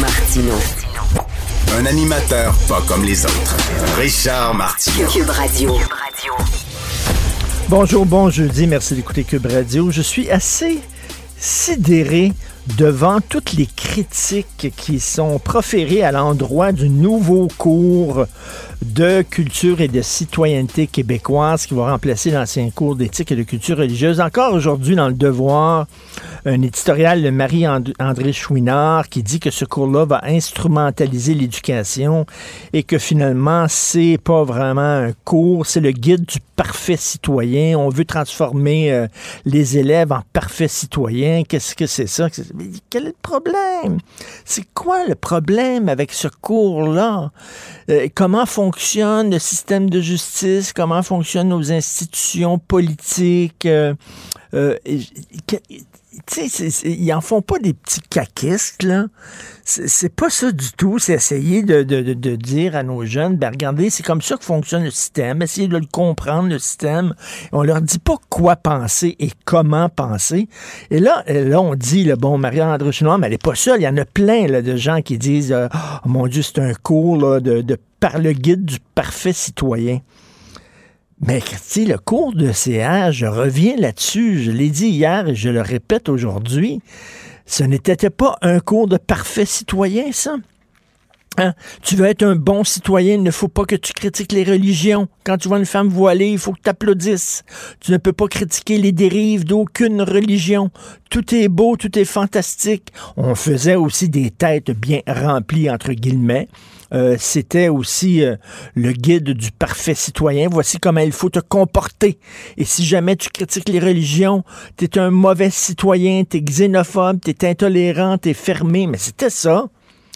Martino. Un animateur pas comme les autres. Richard Martineau. Cube Radio. Bonjour, bon jeudi, merci d'écouter Cube Radio. Je suis assez sidéré devant toutes les critiques qui sont proférées à l'endroit du nouveau cours de culture et de citoyenneté québécoise qui va remplacer l'ancien cours d'éthique et de culture religieuse. Encore aujourd'hui dans le Devoir, un éditorial de Marie-André Chouinard qui dit que ce cours-là va instrumentaliser l'éducation et que finalement, c'est pas vraiment un cours, c'est le guide du parfait citoyen. On veut transformer euh, les élèves en parfaits citoyens. Qu'est-ce que c'est ça? Mais quel est le problème? C'est quoi le problème avec ce cours-là? Euh, comment fonctionne le système de justice? Comment fonctionnent nos institutions politiques? Euh, euh, ils en font pas des petits caquistes, là. C'est pas ça du tout. C'est essayer de, de- de- dire à nos jeunes, ben regardez, c'est comme ça que fonctionne le système. Essayez de le comprendre, le système. On leur dit pas quoi penser et comment penser. Et là, là on dit, le bon, Marie-André Chouinard, mais elle n'est pas seule. Il y en a plein là, de gens qui disent, euh, oh mon Dieu, c'est un cours là, de, de par le guide du parfait citoyen. Mais Christy, le cours de CA, je reviens là-dessus, je l'ai dit hier et je le répète aujourd'hui, ce n'était pas un cours de parfait citoyen, ça. Hein? Tu veux être un bon citoyen, il ne faut pas que tu critiques les religions. Quand tu vois une femme voilée, il faut que tu applaudisses. Tu ne peux pas critiquer les dérives d'aucune religion. Tout est beau, tout est fantastique. On faisait aussi des têtes bien remplies, entre guillemets. Euh, c'était aussi euh, le guide du parfait citoyen. Voici comment il faut te comporter. Et si jamais tu critiques les religions, tu es un mauvais citoyen, tu es xénophobe, tu es intolérant, tu es fermé. Mais c'était ça.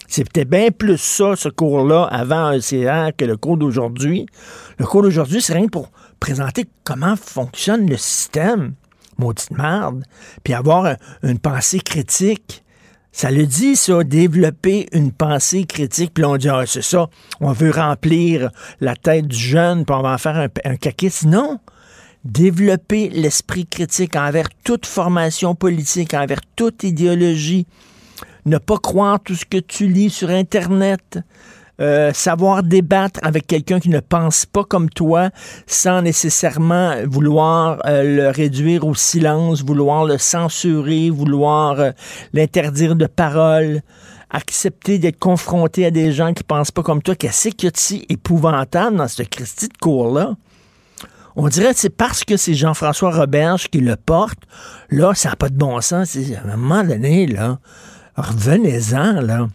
C'était bien plus ça, ce cours-là, avant un que le cours d'aujourd'hui. Le cours d'aujourd'hui, c'est rien pour présenter comment fonctionne le système, maudite merde, puis avoir un- une pensée critique. Ça le dit, ça, développer une pensée critique. Puis on dit, ah, c'est ça, on veut remplir la tête du jeune, puis on va en faire un, un. Non! Développer l'esprit critique envers toute formation politique, envers toute idéologie. Ne pas croire tout ce que tu lis sur Internet. Euh, savoir débattre avec quelqu'un qui ne pense pas comme toi sans nécessairement vouloir euh, le réduire au silence, vouloir le censurer, vouloir euh, l'interdire de parole, accepter d'être confronté à des gens qui pensent pas comme toi. Qu'est-ce qu'il y épouvantable dans ce Christie de cours-là? On dirait que c'est parce que c'est Jean-François Roberge qui le porte. Là, ça n'a pas de bon sens. À un moment donné, là, revenez-en, là.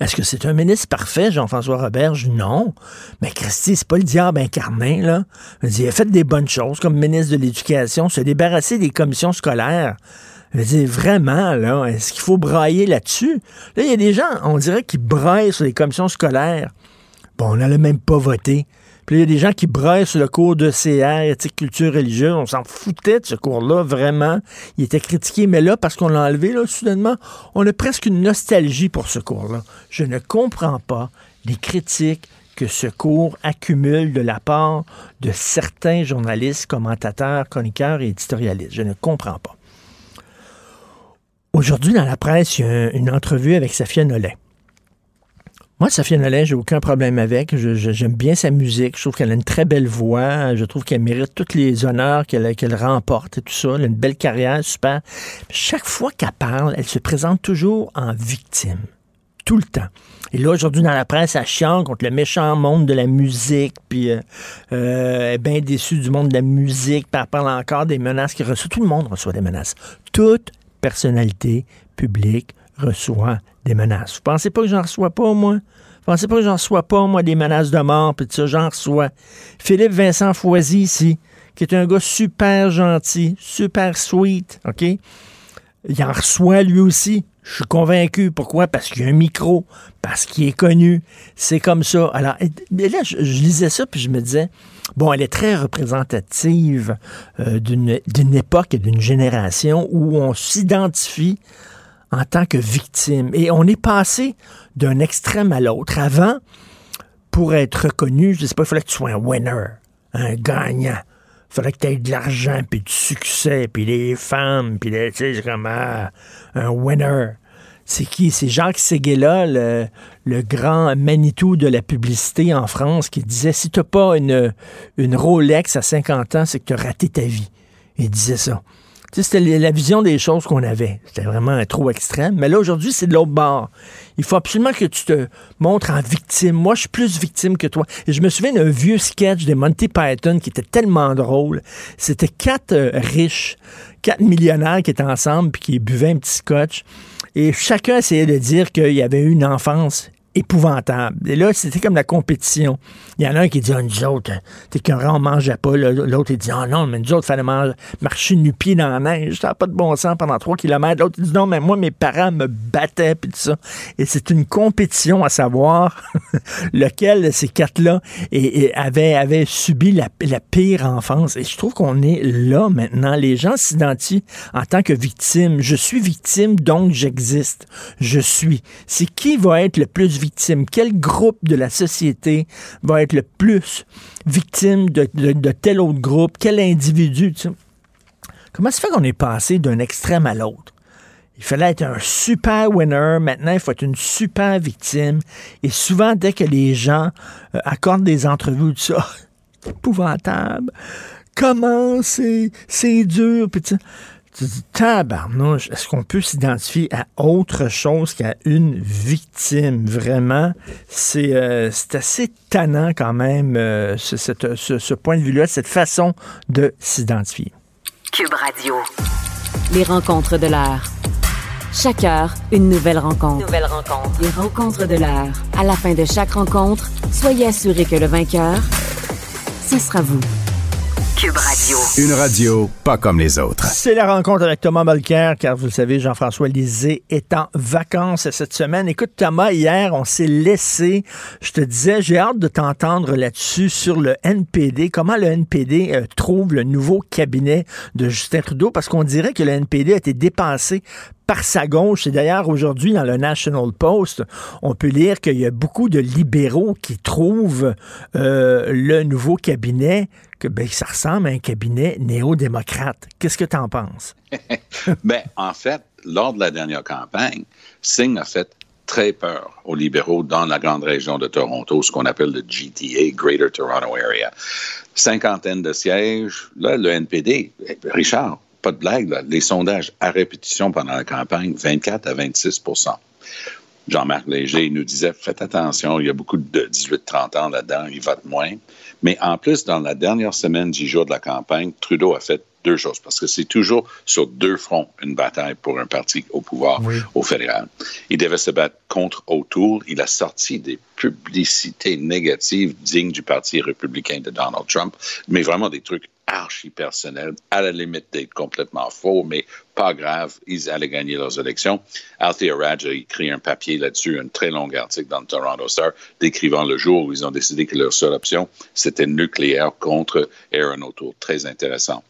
Est-ce que c'est un ministre parfait, Jean-François Roberge? Non. Mais Christy, c'est pas le diable incarné, là. Il a fait des bonnes choses comme ministre de l'Éducation, se débarrasser des commissions scolaires. Je vraiment, là, est-ce qu'il faut brailler là-dessus? Là, il y a des gens, on dirait, qui braillent sur les commissions scolaires. Bon, on n'allait même pas voter. Puis il y a des gens qui braillent sur le cours de CR, éthique, culture religieuse. On s'en foutait de ce cours-là, vraiment. Il était critiqué, mais là, parce qu'on l'a enlevé, là, soudainement, on a presque une nostalgie pour ce cours-là. Je ne comprends pas les critiques que ce cours accumule de la part de certains journalistes, commentateurs, chroniqueurs et éditorialistes. Je ne comprends pas. Aujourd'hui, dans la presse, il y a une entrevue avec Safia Nollet. Moi, Safia Nollet, j'ai aucun problème avec. J'aime bien sa musique. Je trouve qu'elle a une très belle voix. Je trouve qu'elle mérite tous les honneurs qu'elle remporte et tout ça. Elle a une belle carrière, super. Chaque fois qu'elle parle, elle se présente toujours en victime. Tout le temps. Et là, aujourd'hui, dans la presse, elle chiant contre le méchant monde de la musique, puis euh, euh, elle est bien déçue du monde de la musique, puis elle parle encore des menaces qu'il reçoit. Tout le monde reçoit des menaces. Toute personnalité publique reçoit des menaces. Vous pensez pas que j'en reçois pas, moi? Vous pensez pas que j'en reçois pas, moi, des menaces de mort, puis ça, j'en reçois. Philippe Vincent Foisy, ici, qui est un gars super gentil, super sweet, OK? Il en reçoit lui aussi. Je suis convaincu. Pourquoi? Parce qu'il y a un micro, parce qu'il est connu. C'est comme ça. Alors, là, je, lisais ça, puis je me disais, bon, elle est très représentative euh, d'une époque et d'une génération où on s'identifie en tant que victime. Et on est passé d'un extrême à l'autre. Avant, pour être reconnu, je ne sais pas, il fallait que tu sois un winner, un gagnant. Il fallait que tu aies de l'argent, puis du succès, puis des femmes, puis tu sais, comme ah, un winner. C'est qui? C'est Jacques Séguéla, le, le, grand Manitou de la publicité en France, qui disait si tu n'as pas une, une Rolex à 50 ans, c'est que tu as raté ta vie. Il disait ça. C'était la vision des choses qu'on avait. C'était vraiment trop extrême. Mais là, aujourd'hui, c'est de l'autre bord. Il faut absolument que tu te montres en victime. Moi, je suis plus victime que toi. Et je me souviens d'un vieux sketch de Monty Python qui était tellement drôle. C'était quatre euh, riches, quatre millionnaires qui étaient ensemble puis qui buvaient un petit scotch. Et chacun essayait de dire qu'il y avait eu une enfance épouvantable. Et là, c'était comme la compétition. Il y en a un qui dit, ah, nous autres, t'es qu'on on mangeait pas. L'autre, il dit, ah non, mais nous autres, fallait marcher nu-pied dans la neige. Ça n'a pas de bon sens pendant trois kilomètres. L'autre, il dit, non, mais moi, mes parents me battaient, puis tout ça. Et c'est une compétition à savoir lequel de ces quatre-là avait, avait subi la, la pire enfance. Et je trouve qu'on est là maintenant. Les gens s'identifient en tant que victime. Je suis victime, donc j'existe. Je suis. C'est qui va être le plus victime? Quel groupe de la société va être le plus victime de, tel autre groupe? Quel individu? Comment se fait qu'on est passé d'un extrême à l'autre? Il fallait être un super winner. Maintenant, il faut être une super victime. Et souvent, dès que les gens euh, accordent des entrevues de ça, épouvantable. Comment c'est, c'est dur. Puis, tu dis, tabarnouche, est-ce qu'on peut s'identifier à autre chose qu'à une victime? Vraiment, c'est euh, assez tannant quand même, euh, ce, ce, point de vue-là, cette façon de s'identifier. Cube Radio. Les rencontres de l'heure. Chaque heure, une nouvelle rencontre. Nouvelle rencontre. Les rencontres de l'heure. À la fin de chaque rencontre, soyez assurés que le vainqueur, ce sera vous. Une radio pas comme les autres. C'est la rencontre avec Thomas Mulcair, car vous le savez, Jean-François Lisée est en vacances cette semaine. Écoute, Thomas, hier, on s'est laissé. Je te disais, j'ai hâte de t'entendre là-dessus sur le NPD. Comment le NPD euh, trouve le nouveau cabinet de Justin Trudeau? Parce qu'on dirait que le NPD a été dépassé par sa gauche. Et d'ailleurs, aujourd'hui, dans le National Post, on peut lire qu'il y a beaucoup de libéraux qui trouvent euh, le nouveau cabinet que ben, ça ressemble à un cabinet néo-démocrate. Qu'est-ce que tu en penses? ben, en fait, lors de la dernière campagne, Singh a fait très peur aux libéraux dans la grande région de Toronto, ce qu'on appelle le GTA, Greater Toronto Area. Cinquantaine de sièges. Là, le NPD, Richard, pas de blague, les sondages à répétition pendant la campagne, 24 à 26% Jean-Marc Léger nous disait faites attention, il y a beaucoup de 18-30 ans là-dedans, ils votent moins. Mais en plus, dans la dernière semaine, dix jours de la campagne, Trudeau a fait deux choses, parce que c'est toujours sur deux fronts une bataille pour un parti au pouvoir au fédéral. Il devait se battre contre O'Toole. Il a sorti des publicités négatives dignes du Parti républicain de Donald Trump, mais vraiment des trucs archi personnel, à la limite d'être complètement faux, mais pas grave, ils allaient gagner leurs élections. Althea Raj a écrit un papier là-dessus, un très long article dans le Toronto Star, décrivant le jour où ils ont décidé que leur seule option, c'était nucléaire contre Aaron O'Toole. Très intéressant.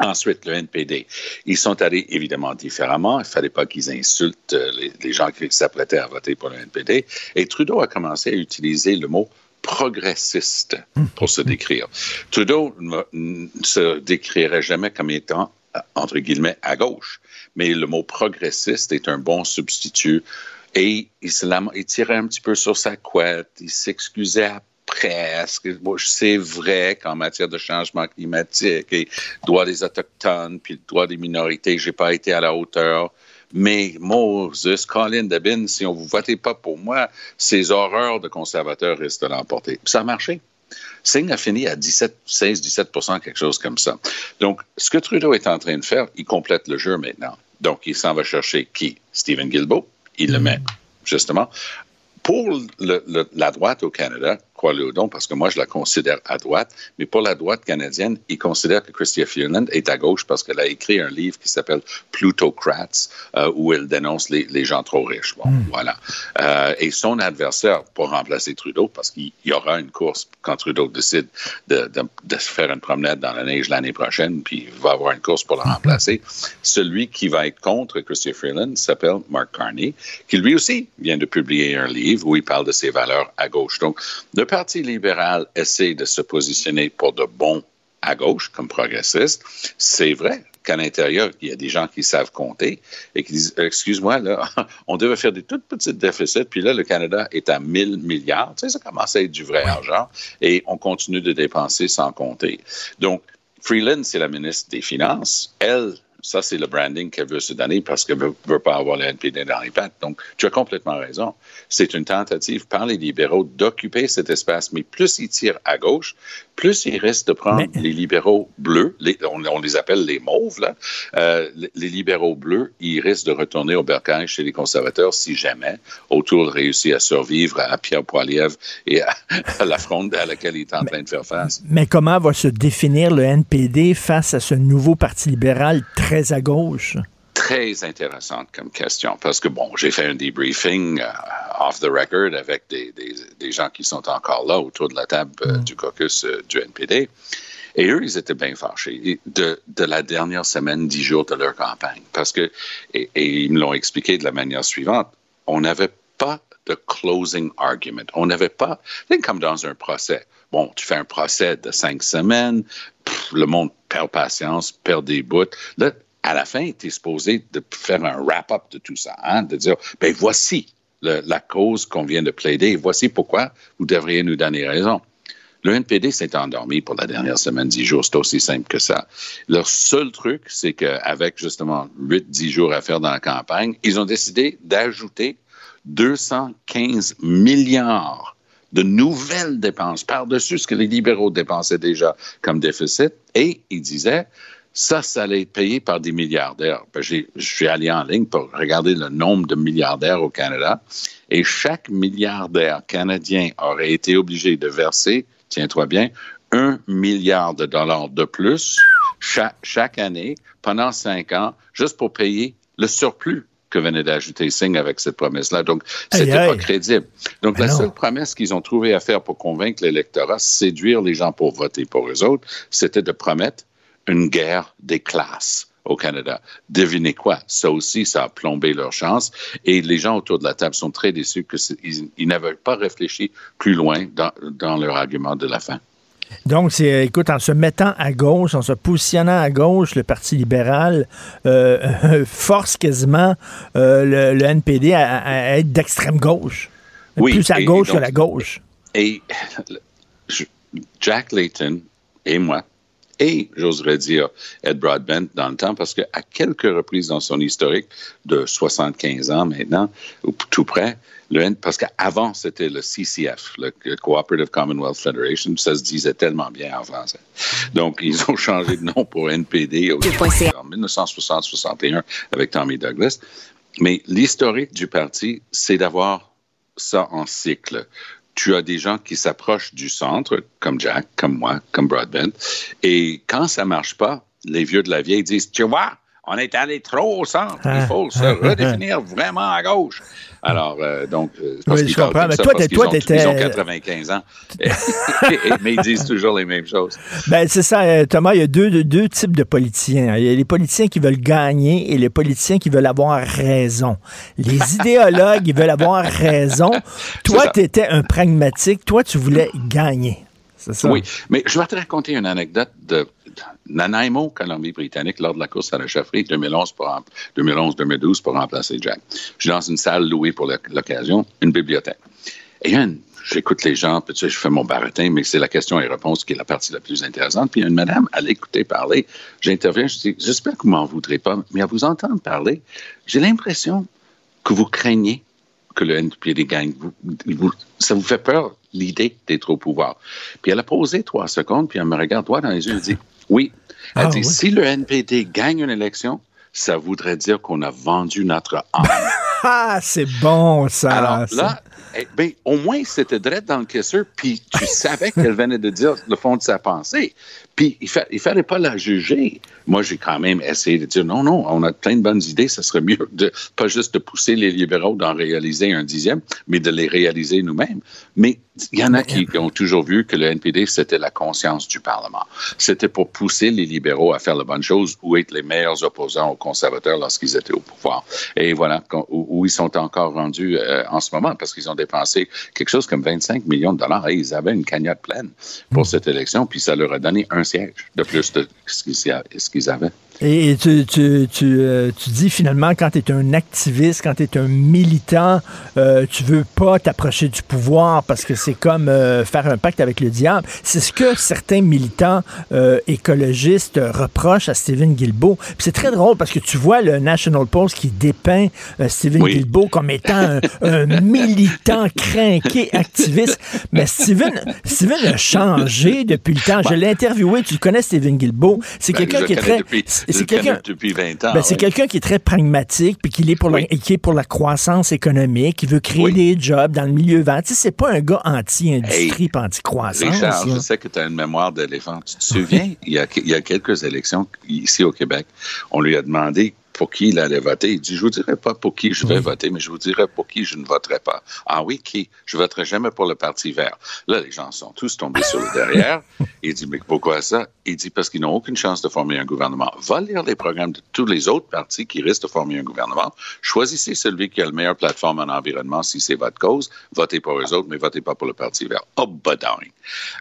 Ensuite, le NPD. Ils sont allés évidemment différemment. Il ne fallait pas qu'ils insultent euh, les, les gens qui s'apprêtaient à voter pour le NPD. Et Trudeau a commencé à utiliser le mot progressiste pour se décrire. Trudeau ne se décrirait jamais comme étant, entre guillemets, à gauche, mais le mot progressiste est un bon substitut. Et il, tirait un petit peu sur sa couette, il s'excusait presque. c'est vrai qu'en matière de changement climatique et droit des Autochtones, puis le droit des minorités, j'ai pas été à la hauteur. Mais Moses, Colin Debin, si on vous votez pas pour moi, ces horreurs de conservateurs risquent de l'emporter. Ça a marché. Singh a fini à 17, 16, 17% quelque chose comme ça. Donc, ce que Trudeau est en train de faire, il complète le jeu maintenant. Donc, il s'en va chercher qui? Stephen Guilbeault. Il le met, justement. Pour la droite au Canada, crois-le parce que moi, je la considère à droite, mais pour la droite canadienne, il considère que Christia Freeland est à gauche parce qu'elle a écrit un livre qui s'appelle Plutocrats, euh, où elle dénonce les, les, gens trop riches. Bon, hmm. voilà. Euh, et son adversaire pour remplacer Trudeau, parce qu'il y aura une course quand Trudeau décide de, de, de faire une promenade dans la neige l'année prochaine, puis il va avoir une course pour le remplacer. Celui qui va être contre Christia Freeland s'appelle Mark Carney, qui lui aussi vient de publier un livre où il parle de ses valeurs à gauche. Donc, le Parti libéral essaie de se positionner pour de bons à gauche comme progressiste. C'est vrai qu'à l'intérieur, il y a des gens qui savent compter et qui disent Excuse-moi, là, on devait faire des toutes petites déficits, puis là, le Canada est à 1000 milliards. Tu sais, ça commence à être du vrai argent et on continue de dépenser sans compter. Donc, Freeland, c'est la ministre des Finances. Elle, ça, c'est le branding qu'elle veut se donner parce qu'elle ne veut, pas avoir le NPD dans les pattes. Donc, tu as complètement raison. C'est une tentative par les libéraux d'occuper cet espace, mais plus ils tirent à gauche, plus ils risquent de prendre les libéraux bleus, on, les appelle les mauves, là. Euh, les libéraux bleus, ils risquent de retourner au bercail chez les conservateurs si jamais Autour réussit à survivre à Pierre Poilievre et à, la fronde à laquelle il est en train de faire face. Mais comment va se définir le NPD face à ce nouveau parti libéral très à gauche? Très intéressante comme question parce que, bon, j'ai fait un debriefing euh, off the record avec des, des, gens qui sont encore là autour de la table euh, mm. du caucus euh, du NPD. Et eux, ils étaient bien fâchés de, de, la dernière semaine, dix jours de leur campagne. Parce que, et, ils me l'ont expliqué de la manière suivante, on n'avait pas de closing argument. On n'avait pas, c'est comme dans un procès. Bon, tu fais un procès de cinq semaines, le monde perd patience, perd des bouts. Là, à la fin, tu es supposé de faire un wrap-up de tout ça, hein, de dire, ben voici la cause qu'on vient de plaider, voici pourquoi vous devriez nous donner raison. Le NPD s'est endormi pour la dernière semaine, dix jours. C'est aussi simple que ça. Leur seul truc, c'est qu'avec justement huit, dix jours à faire dans la campagne, ils ont décidé d'ajouter 215 milliards de nouvelles dépenses par-dessus ce que les libéraux dépensaient déjà comme déficit. Et ils disaient, ça, ça allait être payé par des milliardaires. Ben, je suis allé en ligne pour regarder le nombre de milliardaires au Canada et chaque milliardaire canadien aurait été obligé de verser, tiens-toi bien, un milliard de dollars de plus chaque, chaque année pendant cinq ans, juste pour payer le surplus que venait d'ajouter Singh avec cette promesse-là. Donc, c'était pas crédible. Donc, la seule promesse qu'ils ont trouvé à faire pour convaincre l'électorat, séduire les gens pour voter pour eux autres, c'était de promettre une guerre des classes au Canada. Devinez quoi? Ça aussi, ça a plombé leur chance. Et les gens autour de la table sont très déçus qu'ils n'avaient pas réfléchi plus loin dans, dans leur argument de la fin. Donc, c'est, écoute, en se mettant à gauche, en se positionnant à gauche, le Parti libéral euh, force quasiment euh, le, NPD à, être d'extrême gauche. plus à gauche que la gauche. Et Jack Layton et moi, et j'oserais dire Ed Broadbent dans le temps, parce qu'à quelques reprises dans son historique de 75 ans maintenant, ou tout près, le, parce qu'avant c'était le CCF, le Cooperative Commonwealth Federation, ça se disait tellement bien en français. Donc ils ont changé de nom pour NPD en 1960-61 avec Tommy Douglas. Mais l'historique du parti, c'est d'avoir ça en cycle tu as des gens qui s'approchent du centre, comme Jack, comme moi, comme Broadbent, et quand ça marche pas, les vieux de la vieille disent, tu vois, on est allé trop au centre. Il ah. faut se redéfinir vraiment à gauche. Alors, euh, donc, euh, parce oui, je comprends. Mais toi, toi, t'étais. Ils ont 95 ans. mais ils disent toujours les mêmes choses. Ben, c'est ça, euh, Thomas. Il y a deux, deux, types de politiciens. Il y a les politiciens qui veulent gagner et les politiciens qui veulent avoir raison. Les idéologues, ils veulent avoir raison. Toi, tu étais un pragmatique. Toi, tu voulais gagner. C'est ça? Oui, mais je vais te raconter une anecdote de Nanaimo, Colombie-Britannique, lors de la course à la chefferie 2011-2012 pour remplacer Jack. Je suis dans une salle louée pour l'occasion, une bibliothèque. Et j'écoute les gens, puis je fais mon baratin, mais c'est la question et réponse qui est la partie la plus intéressante. Puis une madame, elle écoutait parler, j'interviens, je dis, j'espère que vous m'en voudrez pas, mais à vous entendre parler, j'ai l'impression que vous craignez que le NPD gagne. ça vous fait peur, l'idée d'être au pouvoir. Puis elle a posé trois secondes, puis elle me regarde droit dans les yeux et dit Oui. Elle ah, dit Si le NPD gagne une élection, ça voudrait dire qu'on a vendu notre âme. ah, c'est bon, ça. Alors là, eh, ben, au moins, c'était direct dans le caisseur, puis tu savais qu'elle venait de dire le fond de sa pensée. Puis il ne fallait pas la juger. Moi, j'ai quand même essayé de dire non, non, on a plein de bonnes idées. Ce serait mieux de pas juste de pousser les libéraux d'en réaliser un dixième, mais de les réaliser nous-mêmes. Mais il y en a qui ont toujours vu que le NPD, c'était la conscience du Parlement. C'était pour pousser les libéraux à faire la bonne chose ou être les meilleurs opposants aux conservateurs lorsqu'ils étaient au pouvoir. Et voilà où, ils sont encore rendus euh, en ce moment parce qu'ils ont dépensé quelque chose comme 25 millions de dollars. Et ils avaient une cagnotte pleine pour hmm. cette élection, puis ça leur a donné un siège de plus de ce qu'ils avaient. Et tu, tu, tu, euh, tu, dis finalement, quand tu es un activiste, quand tu es un militant, euh, tu veux pas t'approcher du pouvoir parce que c'est comme euh, faire un pacte avec le diable. C'est ce que certains militants euh, écologistes reprochent à Stephen Guilbeault. C'est très drôle parce que tu vois le National Post qui dépeint Stephen Guilbeault comme étant un, militant craqué, activiste. Mais Stephen, Stephen a changé depuis le temps. Je l'ai interviewé. Tu connais Stephen Guilbeault. C'est ben, quelqu'un qui est très c'est quelqu'un depuis 20 ans. Ben, c'est quelqu'un qui est très pragmatique puis qui est pour la, qui est pour la croissance économique, qui veut créer des jobs dans le milieu vert. Tu sais, c'est pas un gars anti-industrie hey, anti-croissance. Richard, je sais que tu as une mémoire d'éléphant. Tu te souviens, il, y a, il y a quelques élections ici au Québec, on lui a demandé pour qui il allait voter. Il dit, je vous dirai pas pour qui je vais voter, mais je vous dirai pour qui je ne voterai pas. Ah oui, qui? Je voterai jamais pour le Parti vert. Là, les gens sont tous tombés sur le derrière. Il dit, mais pourquoi ça? Il dit, parce qu'ils n'ont aucune chance de former un gouvernement. Va lire les programmes de tous les autres partis qui risquent de former un gouvernement. Choisissez celui qui a la meilleure plateforme en environnement si c'est votre cause. Votez pour eux autres, mais votez pas pour le Parti vert. Oh, badang.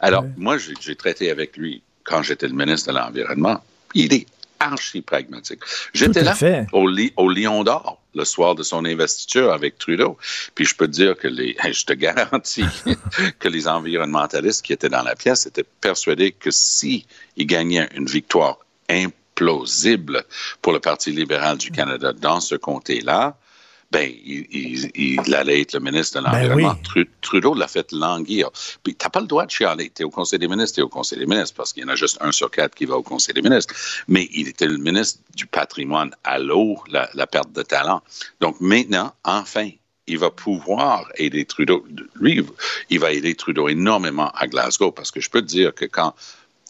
Alors, moi, j'ai traité avec lui quand j'étais le ministre de l'Environnement. Il est archi pragmatique. J'étais là au, au Lion d'Or le soir de son investiture avec Trudeau. Puis je peux te dire que les, je te garantis que les environnementalistes qui étaient dans la pièce étaient persuadés que si il gagnait une victoire implausible pour le Parti libéral du Canada dans ce comté-là, ben, il, allait être le ministre de ben l'Environnement. Trudeau l'a fait languir. Puis, t'as pas le droit de chialer. T'es au Conseil des ministres, t'es au Conseil des ministres, parce qu'il y en a juste un sur quatre qui va au Conseil des ministres. Mais il était le ministre du patrimoine. à la, la perte de talent. Donc, maintenant, enfin, il va pouvoir aider Trudeau. Lui, il va aider Trudeau énormément à Glasgow, parce que je peux te dire que quand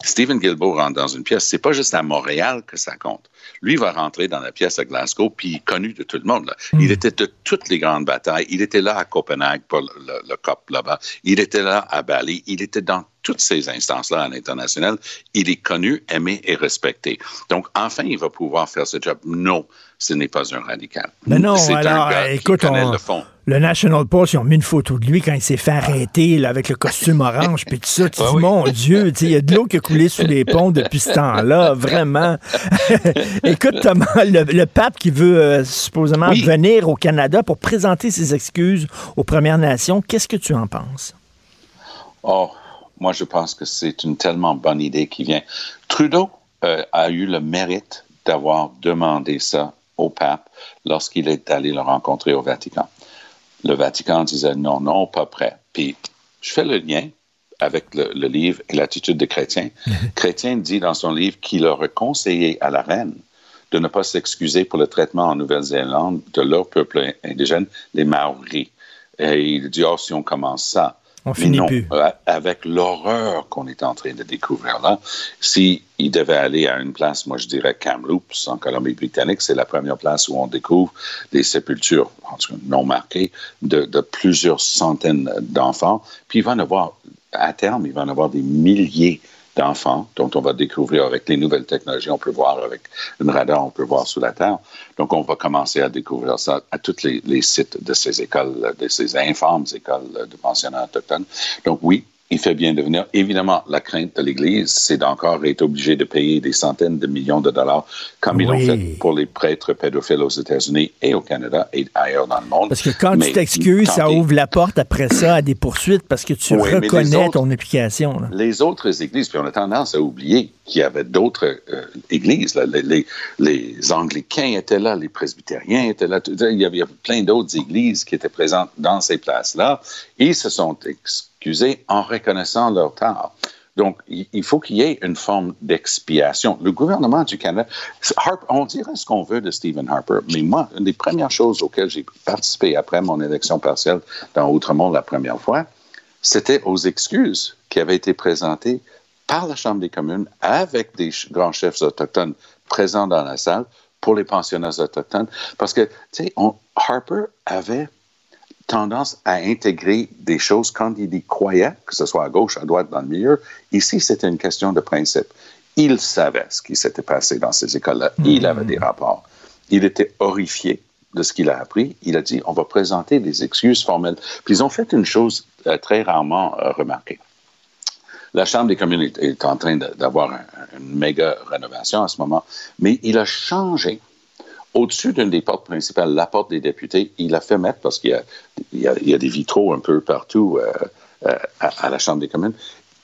Stephen Guilbeault rentre dans une pièce, c'est pas juste à Montréal que ça compte. Lui va rentrer dans la pièce à Glasgow, puis connu de tout le monde. Hmm. Il était de toutes les grandes batailles. Il était là à Copenhague pour le, COP là-bas. Il était là à Bali. Il était dans toutes ces instances-là à l'international. Il est connu, aimé et respecté. Donc, enfin, il va pouvoir faire ce job. Non, ce n'est pas un radical. Mais non, alors, écoute, le fond le National Post, ils ont mis une photo de lui quand il s'est fait arrêter avec le costume orange, puis tout ça. Tu dis, mon Dieu, il y a de l'eau qui a coulé sous les ponts depuis ce temps-là, vraiment. Écoute, Thomas, le, pape qui veut euh, supposément venir au Canada pour présenter ses excuses aux Premières Nations, qu'est-ce que tu en penses? Oh, moi, je pense que c'est une tellement bonne idée qui vient. Trudeau euh, a eu le mérite d'avoir demandé ça au pape lorsqu'il est allé le rencontrer au Vatican le Vatican disait non, non, pas prêt. Puis je fais le lien avec le, livre et l'attitude des chrétiens. Chrétien dit dans son livre qu'il aurait conseillé à la reine de ne pas s'excuser pour le traitement en Nouvelle-Zélande de leur peuple indigène, les Maoris. Et il dit, oh, si on commence ça, On finit non, plus. euh, avec l'horreur qu'on est en train de découvrir là, si il devait aller à une place, moi je dirais Kamloops en Colombie-Britannique, c'est la première place où on découvre des sépultures, en tout cas non marquées, de, de plusieurs centaines d'enfants. Puis il va en avoir, à terme, il va en avoir des milliers d'enfants dont on va découvrir avec les nouvelles technologies. On peut voir avec une radar, on peut voir sous la terre. Donc, on va commencer à découvrir ça à tous les, les sites de ces écoles, de ces infâmes écoles de pensionnats autochtones. Donc, oui, il fait bien de venir. Évidemment, la crainte de l'Église, c'est d'encore être obligé de payer des centaines de millions de dollars, comme ils l'ont fait pour les prêtres pédophiles aux États-Unis et au Canada et ailleurs dans le monde. Parce que quand Mais tu t'excuses, ça ouvre la porte après ça à des poursuites parce que tu Oui, reconnais autres- ton application. là. Les autres églises, puis on a tendance à oublier qu'il y avait d'autres euh, églises. là. Les, les- les Anglicains étaient là, les Presbytériens étaient là. Tout- Il y avait, il y avait plein d'autres églises qui étaient présentes dans ces places-là. Ils se sont en reconnaissant leur tort. Donc, il faut qu'il y ait une forme d'expiation. Le gouvernement du Canada, Harper, on dirait ce qu'on veut de Stephen Harper, mais moi, une des premières choses auxquelles j'ai participé après mon élection partielle dans Outremont la première fois, c'était aux excuses qui avaient été présentées par la Chambre des communes avec des grands chefs autochtones présents dans la salle pour les pensionnats autochtones. Parce que, tu sais, Harper avait tendance à intégrer des choses quand il y croyait, que ce soit à gauche, à droite, dans le milieu. Ici, c'était une question de principe. Il savait ce qui s'était passé dans ces écoles-là. Il avait des rapports. Il était horrifié de ce qu'il a appris. Il a dit, on va présenter des excuses formelles. Puis ils ont fait une chose euh, très rarement euh, remarquée. La Chambre des communes est, en train d'avoir un- une méga rénovation en ce moment, mais il a changé au-dessus d'une des portes principales, la porte des députés, il a fait mettre, parce qu'il y a, il y a- il y a des vitraux un peu partout euh, euh, à, à la Chambre des communes,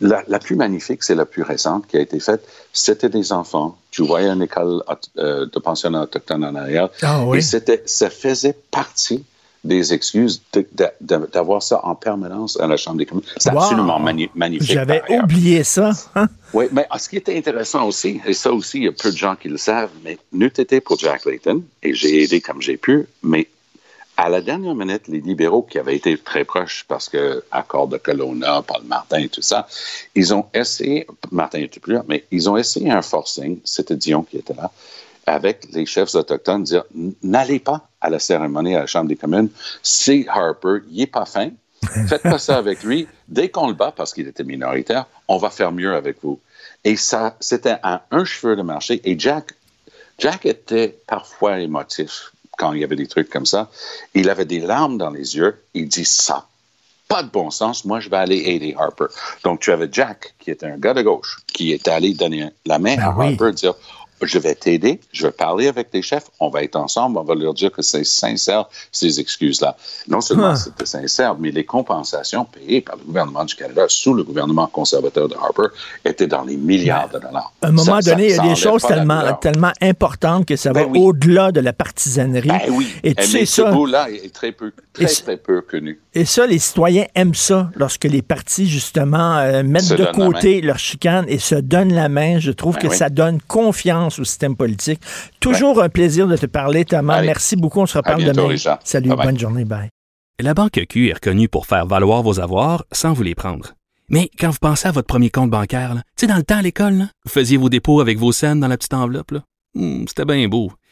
la, la plus magnifique, c'est la plus récente qui a été faite. C'était des enfants. Tu voyais une école euh, de pensionnat autochtone en arrière. Ah oui. Et ça faisait partie des excuses d'avoir ça en permanence à la Chambre des communes. C'est Wow. absolument mani- magnifique. J'avais oublié ça. hein? Oui, mais ah, ce qui était intéressant aussi, et ça aussi, il y a peu de gens qui le savent, mais n'eût été pour Jack Layton, et j'ai aidé comme j'ai pu, mais à la dernière minute, les libéraux qui avaient été très proches parce que accord de Colonna, Paul Martin et tout ça, ils ont essayé, Martin n'était plus là, mais ils ont essayé un forcing, c'était Dion qui était là, avec les chefs autochtones, dire n'allez pas à la cérémonie à la Chambre des communes, c'est Harper, il n'est pas fin, faites pas ça avec lui. Dès qu'on le bat parce qu'il était minoritaire, on va faire mieux avec vous. Et ça, c'était à un cheveu de marché. Et Jack, Jack était parfois émotif quand il y avait des trucs comme ça. Il avait des larmes dans les yeux. Il dit ça. Pas de bon sens. Moi, je vais aller aider Harper. Donc, tu avais Jack, qui était un gars de gauche, qui est allé donner la main Ben à oui. Harper, dire je vais t'aider, je vais parler avec les chefs, on va être ensemble, on va leur dire que c'est sincère, ces excuses-là. Non seulement Ah. c'était sincère, mais les compensations payées par le gouvernement du Canada sous le gouvernement conservateur de Harper étaient dans les milliards de dollars. À un moment Ça- donné, il y a des choses tellement, tellement importantes que ça va Ben oui. au-delà de la partisanerie. Ben oui, Et tu mais sais ce ça. bout-là est très peu, Et très, ce- très peu connu. Et ça, les citoyens aiment ça lorsque les partis, justement, euh, mettent Se de côté leur chicane et se donnent la main. Je trouve Ben que oui. ça donne confiance au système politique. Toujours un plaisir de te parler, Thomas. Allez. Merci beaucoup. On se reparle bientôt, demain. Richard. Salut, bonne journée. Bye. La Banque Q est reconnue pour faire valoir vos avoirs sans vous les prendre. Mais quand vous pensez à votre premier compte bancaire, tu sais, dans le temps à l'école, là, vous faisiez vos dépôts avec vos scènes dans la petite enveloppe. Hmm, C'était bien beau.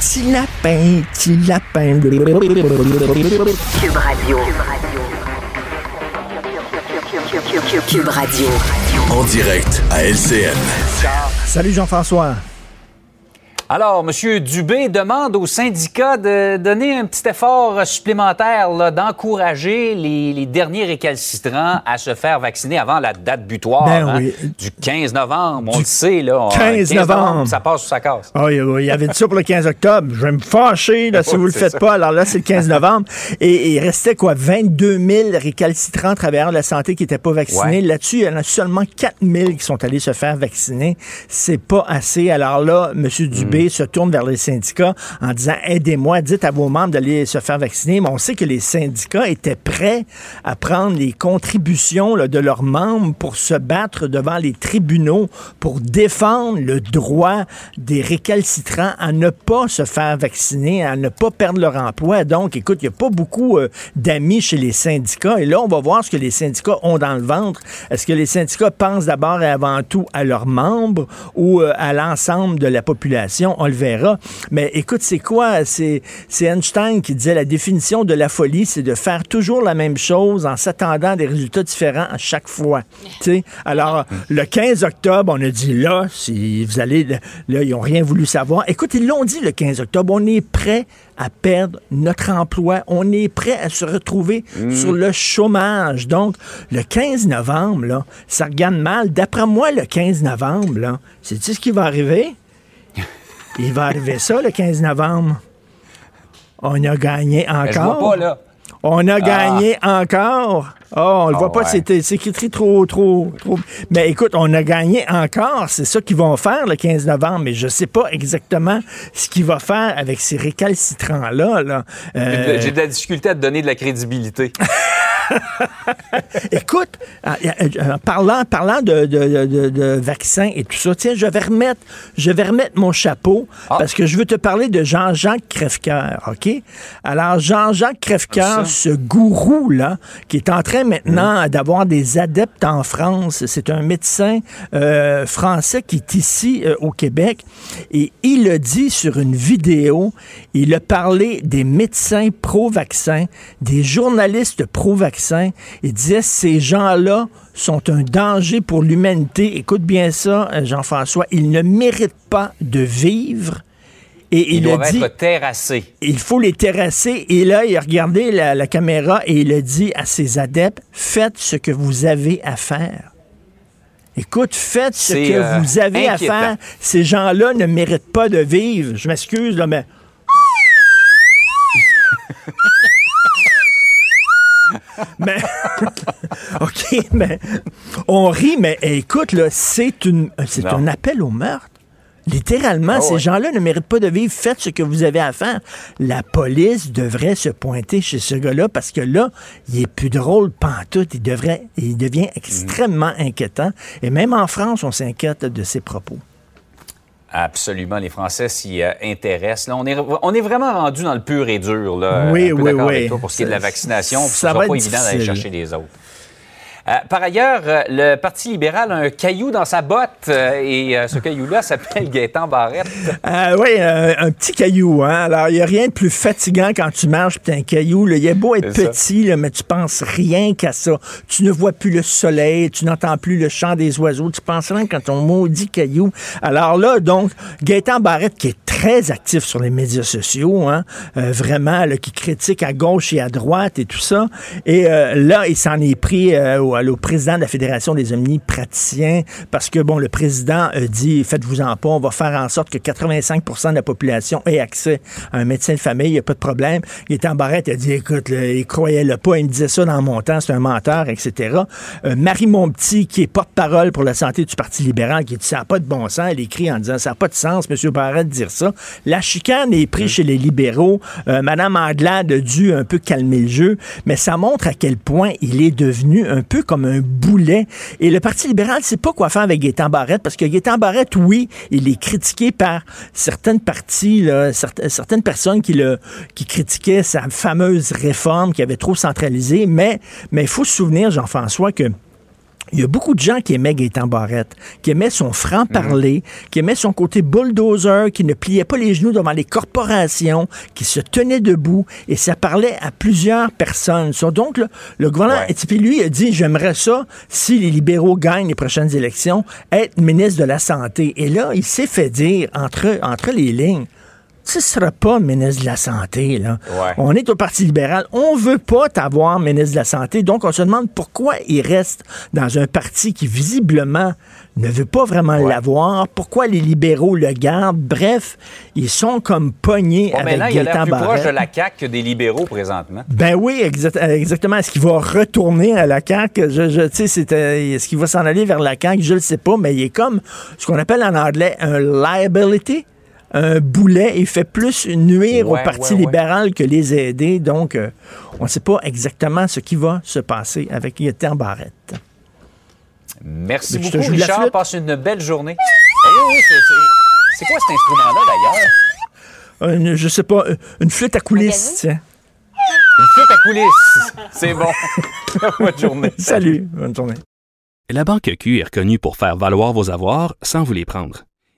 Petit lapin, petit lapin. Cube Radio. Cube Radio. En direct à LCN. Salut Jean-François. Alors, M. Dubé demande aux syndicats de donner un petit effort supplémentaire, d'encourager les, derniers récalcitrants à se faire vacciner avant la date butoir Ben hein, oui. du 15 novembre. On le sait, là. 15 novembre. Ça passe ou ça casse. Ah, il y avait dit ça pour le 15 octobre. Je vais me fâcher là, si vous le faites ça. pas. Alors là, c'est le 15 novembre. Et, il restait quoi? 22 000 récalcitrants travailleurs de la santé qui n'étaient pas vaccinés. Ouais. Là-dessus, il y en a seulement 4 000 qui sont allés se faire vacciner. C'est pas assez. Alors là, M. Dubé se tourne vers les syndicats en disant aidez-moi, dites à vos membres d'aller se faire vacciner. Mais on sait que les syndicats étaient prêts à prendre les contributions de leurs membres pour se battre devant les tribunaux pour défendre le droit des récalcitrants à ne pas se faire vacciner, à ne pas perdre leur emploi. Donc, écoute, il n'y a pas beaucoup euh, d'amis chez les syndicats. Et là, on va voir ce que les syndicats ont dans le ventre. Est-ce que les syndicats pensent d'abord et avant tout à leurs membres ou euh, à l'ensemble de la population? On le verra. Mais écoute, c'est quoi? C'est Einstein qui disait la définition de la folie, c'est de faire toujours la même chose en s'attendant à des résultats différents à chaque fois. Tu sais? Alors, le 15 octobre, on a dit là, si vous allez, là, ils n'ont rien voulu savoir. Écoute, ils l'ont dit le 15 octobre, on est prêt à perdre notre emploi. On est prêt à se retrouver sur le chômage. Donc, le 15 novembre, là, ça regarde mal. D'après moi, le 15 novembre, c'est-tu ce qui va arriver? Il va arriver ça le 15 novembre. On a gagné Mais je vois encore. pas, là. On a gagné encore. Oh, on le Ah voit pas, ouais. c'était- c'est écrit trop, trop, trop. Mais écoute, on a gagné encore. C'est ça qu'ils vont faire le 15 novembre. Mais je sais pas exactement ce qu'il va faire avec ces récalcitrants-là. Là. Euh, J'ai de la difficulté à te donner de la crédibilité. Écoute, euh, euh, euh, parlant, parlant de, de, de- de vaccins et tout ça, tiens, je vais remettre, je vais remettre mon chapeau Ah. parce que je veux te parler de Jean-Jacques Crèvecoeur, OK? Alors, Jean-Jacques Crèvecoeur, ce gourou-là, qui est en train maintenant d'avoir des adeptes en France, c'est un médecin euh, français qui est ici euh, au Québec et il a dit sur une vidéo, il a parlé des médecins pro-vaccins, des journalistes pro-vaccins. Il disait ces gens-là sont un danger pour l'humanité. Écoute bien ça, euh, Jean-François. Ils ne méritent pas de vivre. Et il a dit, terrassés. il faut les terrasser. Et là, il a regardé la, la caméra et il a dit à ses adeptes, faites ce que vous avez à faire. Écoute, faites ce que euh, vous avez à faire. Ces gens-là ne méritent pas de vivre. Je m'excuse, là, mais... mais... OK, mais... On rit, mais écoute, là, c'est une, c'est Non. un appel au meurtre. Littéralement, Ah ces ouais. gens-là ne méritent pas de vivre. Faites ce que vous avez à faire. La police devrait se pointer chez ce gars-là parce que là, il est plus drôle pantoute. Il devrait, il devient extrêmement inquiétant. Et même en France, on s'inquiète de ses propos. Absolument, les Français s'y euh, intéressent. Là, on, est, on est vraiment rendu dans le pur et dur. Là, Oui, un peu oui, oui. avec toi pour ce qui est de la Ça- vaccination. ça ce va sera pas être évident d'aller difficile. chercher les autres. Euh, par ailleurs, euh, le Parti libéral a un caillou dans sa botte euh, et ce caillou-là s'appelle Gaétan Barrette. Oui, un petit caillou. Hein? Alors, il n'y a rien de plus fatigant quand tu marches puis un caillou. là. Il est beau être petit, là, mais tu penses rien qu'à ça. Tu ne vois plus le soleil, tu n'entends plus le chant des oiseaux. Tu penses rien quand ton maudit caillou. Alors là, donc, Gaëtan Barrette, qui est très actif sur les médias sociaux, hein, euh, vraiment, là, qui critique à gauche et à droite et tout ça. Et euh, là, il s'en est pris euh, au, au président de la Fédération des omnipraticiens parce que, bon, le président a dit, faites-vous-en pas, on va faire en sorte que 85% de la population ait accès à un médecin de famille, il n'y a pas de problème. Il était en barrette, il a dit, écoute, là, il croyait le pas, il me disait ça dans mon temps, c'est un menteur, etc. Euh, Marie Montpetit, qui est porte-parole pour la santé du Parti libéral, qui dit, ça n'a pas de bon sens, elle écrit en disant, ça n'a pas de sens, M. Barrette, de dire ça. La chicane est prise chez les libéraux. Euh, Madame Anglade a dû un peu calmer le jeu, mais ça montre à quel point il est devenu un peu comme un boulet. Et le Parti libéral ne sait pas quoi faire avec Gaétan Barrette, parce que Gaétan Barrette, oui, il est critiqué par certaines parties, certaines, personnes qui critiquaient sa fameuse réforme qui avait trop centralisé, mais mais il faut se souvenir, Jean-François, que il y a beaucoup de gens qui aimaient Gaétan Barrette, qui aimaient son franc-parler, qui aimaient son côté bulldozer, qui ne pliait pas les genoux devant les corporations, qui se tenait debout, et ça parlait à plusieurs personnes. donc, le gouvernement, et puis lui, a dit, j'aimerais ça, si les libéraux gagnent les prochaines élections, être ministre de la Santé. Et là, il s'est fait dire, entre, entre les lignes, ce ne sera pas ministre de la Santé. Là. On est au Parti libéral. On veut pas t'avoir ministre de la Santé. Donc, on se demande pourquoi il reste dans un parti qui, visiblement, ne veut pas vraiment l'avoir. Pourquoi les libéraux le gardent? Bref, ils sont comme pognés avec mais il a plus proche de la CAQ que des libéraux présentement. Ben oui, exactement. Est-ce qu'il va retourner à la CAQ? Je, je Est-ce qu'il va s'en aller vers la CAQ? Je ne le sais pas, mais il est comme ce qu'on appelle en anglais un liability un boulet et fait plus nuire au Parti libéral que les aider. Donc, euh, on ne sait pas exactement ce qui va se passer avec Yétan Barrette. Merci beaucoup, Richard. Passe une belle journée. Eh c'est quoi cet instrument-là, d'ailleurs? je sais pas, une flûte à coulisses, tiens. Une flûte à coulisses. C'est bon. bonne journée. Salut. Bonne journée. La Banque Q est reconnue pour faire valoir vos avoirs sans vous les prendre.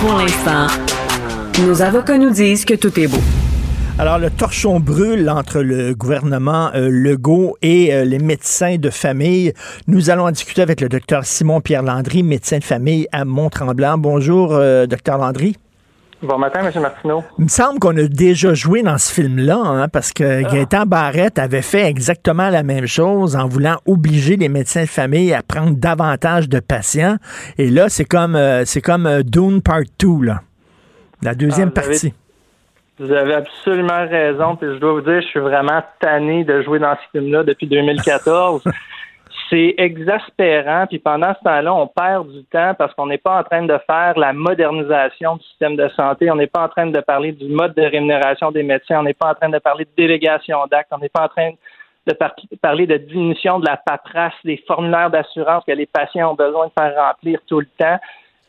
Pour l'instant, nos avocats nous disent que tout est beau. Alors, le torchon brûle entre le gouvernement euh, Legault et euh, les médecins de famille. Nous allons en discuter avec le docteur Simon-Pierre Landry, médecin de famille à Mont-Tremblant. Bonjour, euh, docteur Landry. Bon matin, M. Martineau. Il me semble qu'on a déjà joué dans ce film-là, hein, parce que ah. Gaëtan Barrette avait fait exactement la même chose en voulant obliger les médecins de famille à prendre davantage de patients. Et là, c'est comme, euh, c'est comme euh, Dune Part 2, là. la deuxième ah, partie. vous avez absolument raison, puis je dois vous dire, je suis vraiment tanné de jouer dans ce film-là depuis 2014. c'est exaspérant. Puis pendant ce temps-là, on perd du temps parce qu'on n'est pas en train de faire la modernisation du système de santé. On n'est pas en train de parler du mode de rémunération des médecins. On n'est pas en train de parler de délégation d'actes. On n'est pas en train de parler de diminution de la paperasse, des formulaires d'assurance que les patients ont besoin de faire remplir tout le temps.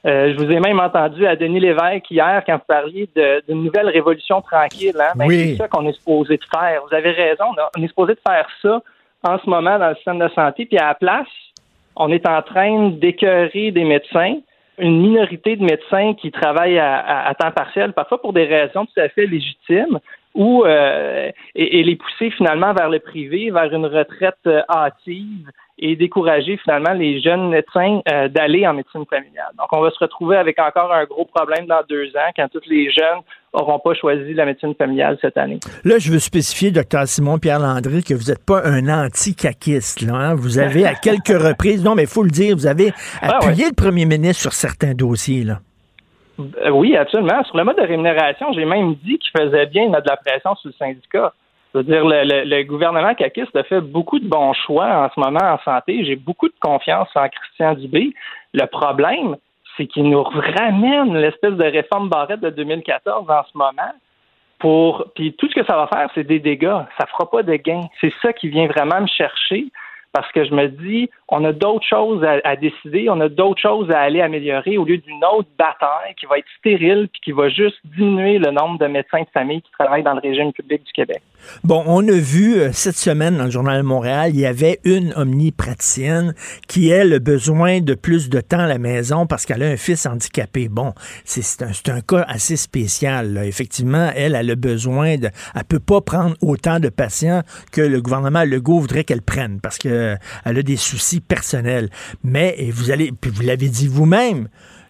Euh, je vous ai même entendu à Denis Lévesque hier quand vous parliez d'une nouvelle révolution tranquille. Hein? Ben, c'est ça qu'on est supposé de faire. Vous avez raison. On est supposé de faire ça en ce moment dans le système de santé. Puis à la place, on est en train d'écœurer des médecins, une minorité de médecins qui travaillent à, temps partiel, parfois pour des raisons tout à fait légitimes, ou euh, et, les pousser finalement vers le privé, vers une retraite euh, hâtive et décourager finalement les jeunes médecins euh, d'aller en médecine familiale. Donc, on va se retrouver avec encore un gros problème dans deux ans quand tous les jeunes n'auront pas choisi la médecine familiale cette année. Là, je veux spécifier, docteur Simon-Pierre Landry, que vous n'êtes pas un anti-caquiste. Hein. Vous avez à quelques reprises, non, mais il faut le dire, vous avez ah appuyé le premier ministre sur certains dossiers. Là. Euh, oui, absolument. Sur le mode de rémunération, j'ai même dit qu'il faisait bien mettre de la pression sur le syndicat. C'est-à-dire, le, le, le, gouvernement caquiste a fait beaucoup de bons choix en ce moment en santé. J'ai beaucoup de confiance en Christian Dubé. Le problème, c'est qu'il nous ramène l'espèce de réforme barrette de 2014 en ce moment. Pour, puis tout ce que ça va faire, c'est des dégâts. Ça fera pas de gains. C'est ça qui vient vraiment me chercher parce que je me dis, on a d'autres choses à, décider, on a d'autres choses à aller améliorer au lieu d'une autre bataille qui va être stérile puis qui va juste diminuer le nombre de médecins de famille qui travaillent dans le régime public du Québec. Bon, on a vu euh, cette semaine dans le Journal de Montréal, il y avait une omnipraticienne qui, a le besoin de plus de temps à la maison parce qu'elle a un fils handicapé. Bon, c'est un, cas assez spécial. Effectivement, elle, a le besoin de... Elle peut pas prendre autant de patients que le gouvernement Legault voudrait qu'elle prenne parce que euh, elle a des soucis personnels. Mais et vous allez, puis vous l'avez dit vous-même,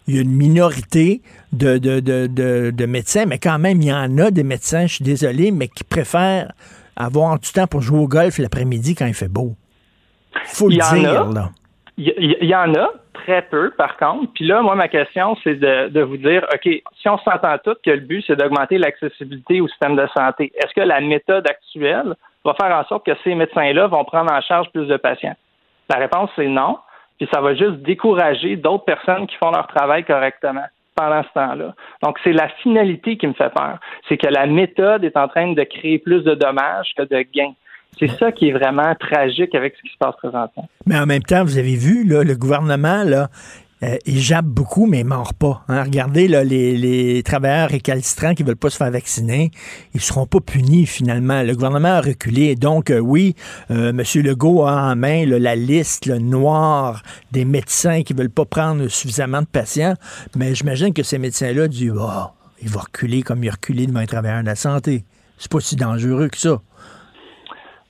il y a une minorité de, de, de, de, médecins, mais quand même, il y en a des médecins, je suis désolé, mais qui préfèrent avoir du temps pour jouer au golf l'après-midi quand il fait beau. Faut le dire, là. Il y, en a, très peu, par contre. Puis là, moi, ma question, c'est de, de vous dire, OK, si on s'entend tous que le but, c'est d'augmenter l'accessibilité au système de santé, est-ce que la méthode actuelle va faire en sorte que ces médecins-là vont prendre en charge plus de patients? La réponse, c'est non. Puis ça va juste décourager d'autres personnes qui font leur travail correctement pendant ce temps-là. Donc, c'est la finalité qui me fait peur. C'est que la méthode est en train de créer plus de dommages que de gains. C'est ça qui est vraiment tragique avec ce qui se passe présentement. Mais en même temps, vous avez vu, là, le gouvernement, là, euh, il jappe beaucoup, mais il ne mord pas. Hein. Regardez là, les, travailleurs récalcitrants qui veulent pas se faire vacciner, ils seront pas punis finalement. Le gouvernement a reculé. Donc, euh, oui, euh, M. Legault a en main la liste noire des médecins qui veulent pas prendre suffisamment de patients, mais j'imagine que ces médecins-là disent oh, il va reculer comme il a reculé devant les travailleurs de la santé. C'est pas si dangereux que ça.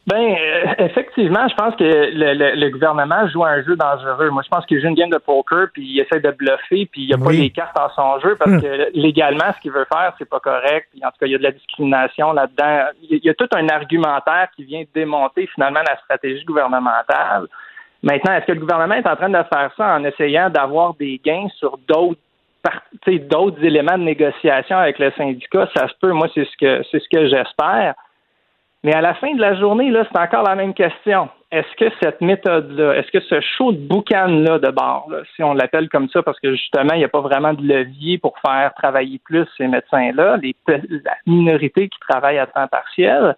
Ben, euh, effectivement, je pense que le, gouvernement joue un jeu dangereux. Moi, je pense qu'il joue une game de poker, puis il essaie de bluffer, puis il n'y a pas les cartes dans son jeu parce hum. que légalement, ce qu'il veut faire, c'est pas correct. Puis en tout cas, il y a de la discrimination là-dedans. Il y a tout un argumentaire qui vient démonter finalement la stratégie gouvernementale. Maintenant, est-ce que le gouvernement est en train de faire ça en essayant d'avoir des gains sur d'autres d'autres éléments de négociation avec le syndicat? Ça se peut. Moi, c'est ce que c'est ce que j'espère. Mais à la fin de la journée, là, c'est encore la même question. Est-ce que cette méthode-là, est-ce que ce show de boucan-là de bord, si on l'appelle comme ça, parce que justement, il n'y a pas vraiment de levier pour faire travailler plus ces médecins-là, les, la minorité qui travaille à temps partiel,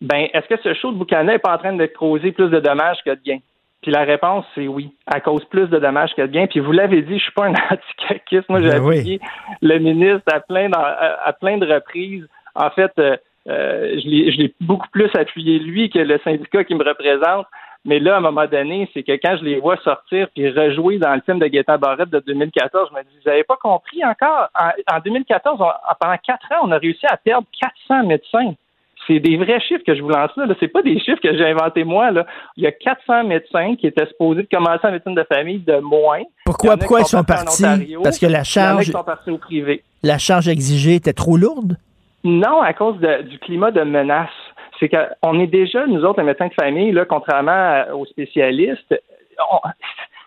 ben, est-ce que ce show de boucan-là n'est pas en train de causer plus de dommages que de gains? Puis la réponse, c'est oui. À cause plus de dommages que de gains. Puis vous l'avez dit, je suis pas un anticaquiste. Moi, j'ai ben appuyé le ministre à plein, à, plein de reprises. En fait, euh, euh, je l'ai beaucoup plus appuyé lui que le syndicat qui me représente. Mais là, à un moment donné, c'est que quand je les vois sortir puis rejouer dans le film de Gaëtan Barrette de 2014, je me dis, vous n'avez pas compris encore? En, 2014, pendant quatre ans, on a réussi à perdre 400 médecins. C'est des vrais chiffres que je vous lance là. Ce C'est pas des chiffres que j'ai inventés moi. Là. Il y a 400 médecins qui étaient supposés de commencer en médecine de famille de moins. Pourquoi, pourquoi ils sont partis? Parce que la charge. au privé. La charge exigée était trop lourde? Non, à cause du climat de menace. C'est qu'on est déjà, nous autres, les médecins de famille, là, contrairement aux spécialistes,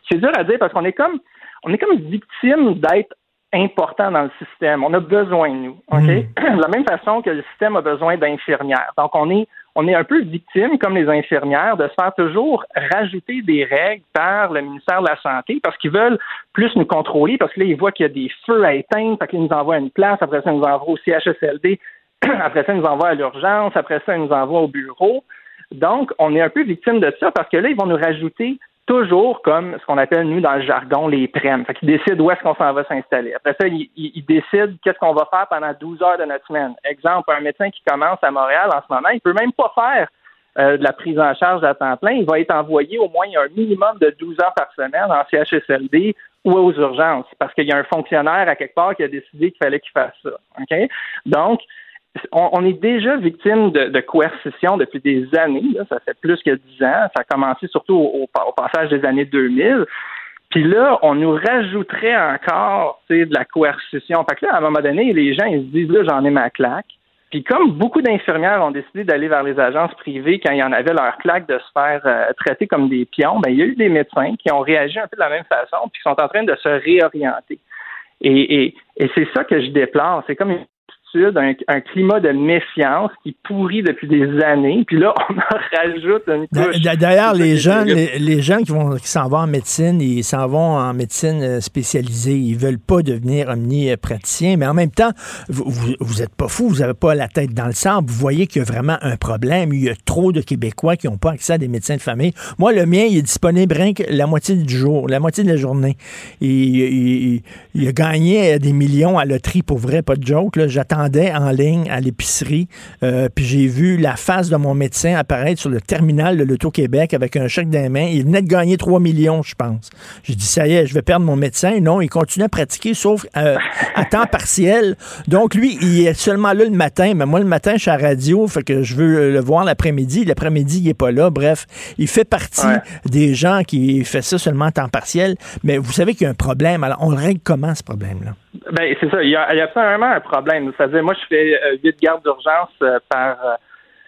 c'est dur à dire parce qu'on est comme on est comme victime d'être important dans le système. On a besoin de nous. OK? Hmm. De la même façon que le système a besoin d'infirmières. Donc, on est, on est un peu victime, comme les infirmières, de se faire toujours rajouter des règles par le ministère de la Santé parce qu'ils veulent plus nous contrôler, parce que là, ils voient qu'il y a des feux à éteindre, fait qu'ils nous envoient à une place, après ça, ils nous envoient au CHSLD, après ça, ils nous envoient à l'urgence, après ça, ils nous envoient au bureau. Donc, on est un peu victime de ça parce que là, ils vont nous rajouter toujours comme ce qu'on appelle, nous, dans le jargon, les prêmes. Fait qu'ils décident où est-ce qu'on s'en va s'installer. Après ça, ils, ils décident qu'est-ce qu'on va faire pendant 12 heures de notre semaine. Exemple, un médecin qui commence à Montréal en ce moment, il peut même pas faire euh, de la prise en charge à temps plein. Il va être envoyé au moins un minimum de 12 heures par semaine en CHSLD ou aux urgences parce qu'il y a un fonctionnaire à quelque part qui a décidé qu'il fallait qu'il fasse ça. OK? Donc, on, est déjà victime de, coercition depuis des années. ça fait plus que dix ans. Ça a commencé surtout au, passage des années 2000. Puis là, on nous rajouterait encore de la coercition. Fait que là, à un moment donné, les gens ils se disent là, j'en ai ma claque. Puis comme beaucoup d'infirmières ont décidé d'aller vers les agences privées quand il y en avait leur claque de se faire euh, traiter comme des pions, ben il y a eu des médecins qui ont réagi un peu de la même façon, puis sont en train de se réorienter. Et, et, et c'est ça que je déplore. C'est comme une un, climat de méfiance qui pourrit depuis des années. Puis là, on en rajoute une couche. D'ailleurs, les gens, les, gens qui vont qui s'en vont en médecine, ils s'en vont en médecine euh, spécialisée. Ils veulent pas devenir omnipraticiens, mais en même temps, vous, vous, êtes pas fou, vous avez pas la tête dans le sable. Vous voyez qu'il y a vraiment un problème. Il y a trop de Québécois qui n'ont pas accès à des médecins de famille. Moi, le mien, il est disponible rien que la moitié du jour, la moitié de la journée. Et, il, a gagné des millions à loterie pour vrai, pas de joke. J'attends en ligne à l'épicerie, euh, puis j'ai vu la face de mon médecin apparaître sur le terminal de l'Auto-Québec avec un chèque dans les mains. Il venait de gagner 3 millions, je pense. J'ai dit, ça y est, je vais perdre mon médecin. Non, il continue à pratiquer, sauf euh, à temps partiel. Donc, lui, il est seulement là le matin. Mais moi, le matin, je suis à la radio, fait que je veux le voir l'après-midi. L'après-midi, il n'est pas là. Bref, il fait partie des gens qui fait ça seulement à temps partiel. Mais vous savez qu'il y a un problème. Alors, on règle comment ce problème-là? Ben, c'est ça. Il y, a, il y a absolument un problème. C'est-à-dire, moi, je fais euh, huit gardes d'urgence euh, par,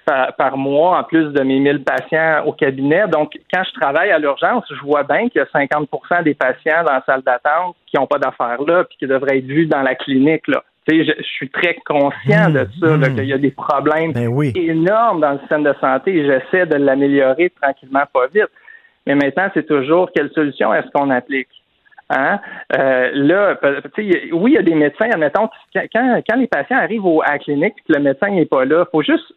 euh, par, mois, en plus de mes 1000 patients au cabinet. Donc, quand je travaille à l'urgence, je vois bien qu'il y a 50% des patients dans la salle d'attente qui n'ont pas d'affaires là, puis qui devraient être vus dans la clinique. Là. Je, je, suis très conscient de ça, mmh, mmh. qu'il y a des problèmes ben énormes dans le système de santé et j'essaie de l'améliorer tranquillement, pas vite. Mais maintenant, c'est toujours quelle solution est-ce qu'on applique? Hein? Euh, là, oui, il y a des médecins, admettons, quand, quand les patients arrivent au, à la clinique et que le médecin n'est pas là, il faut juste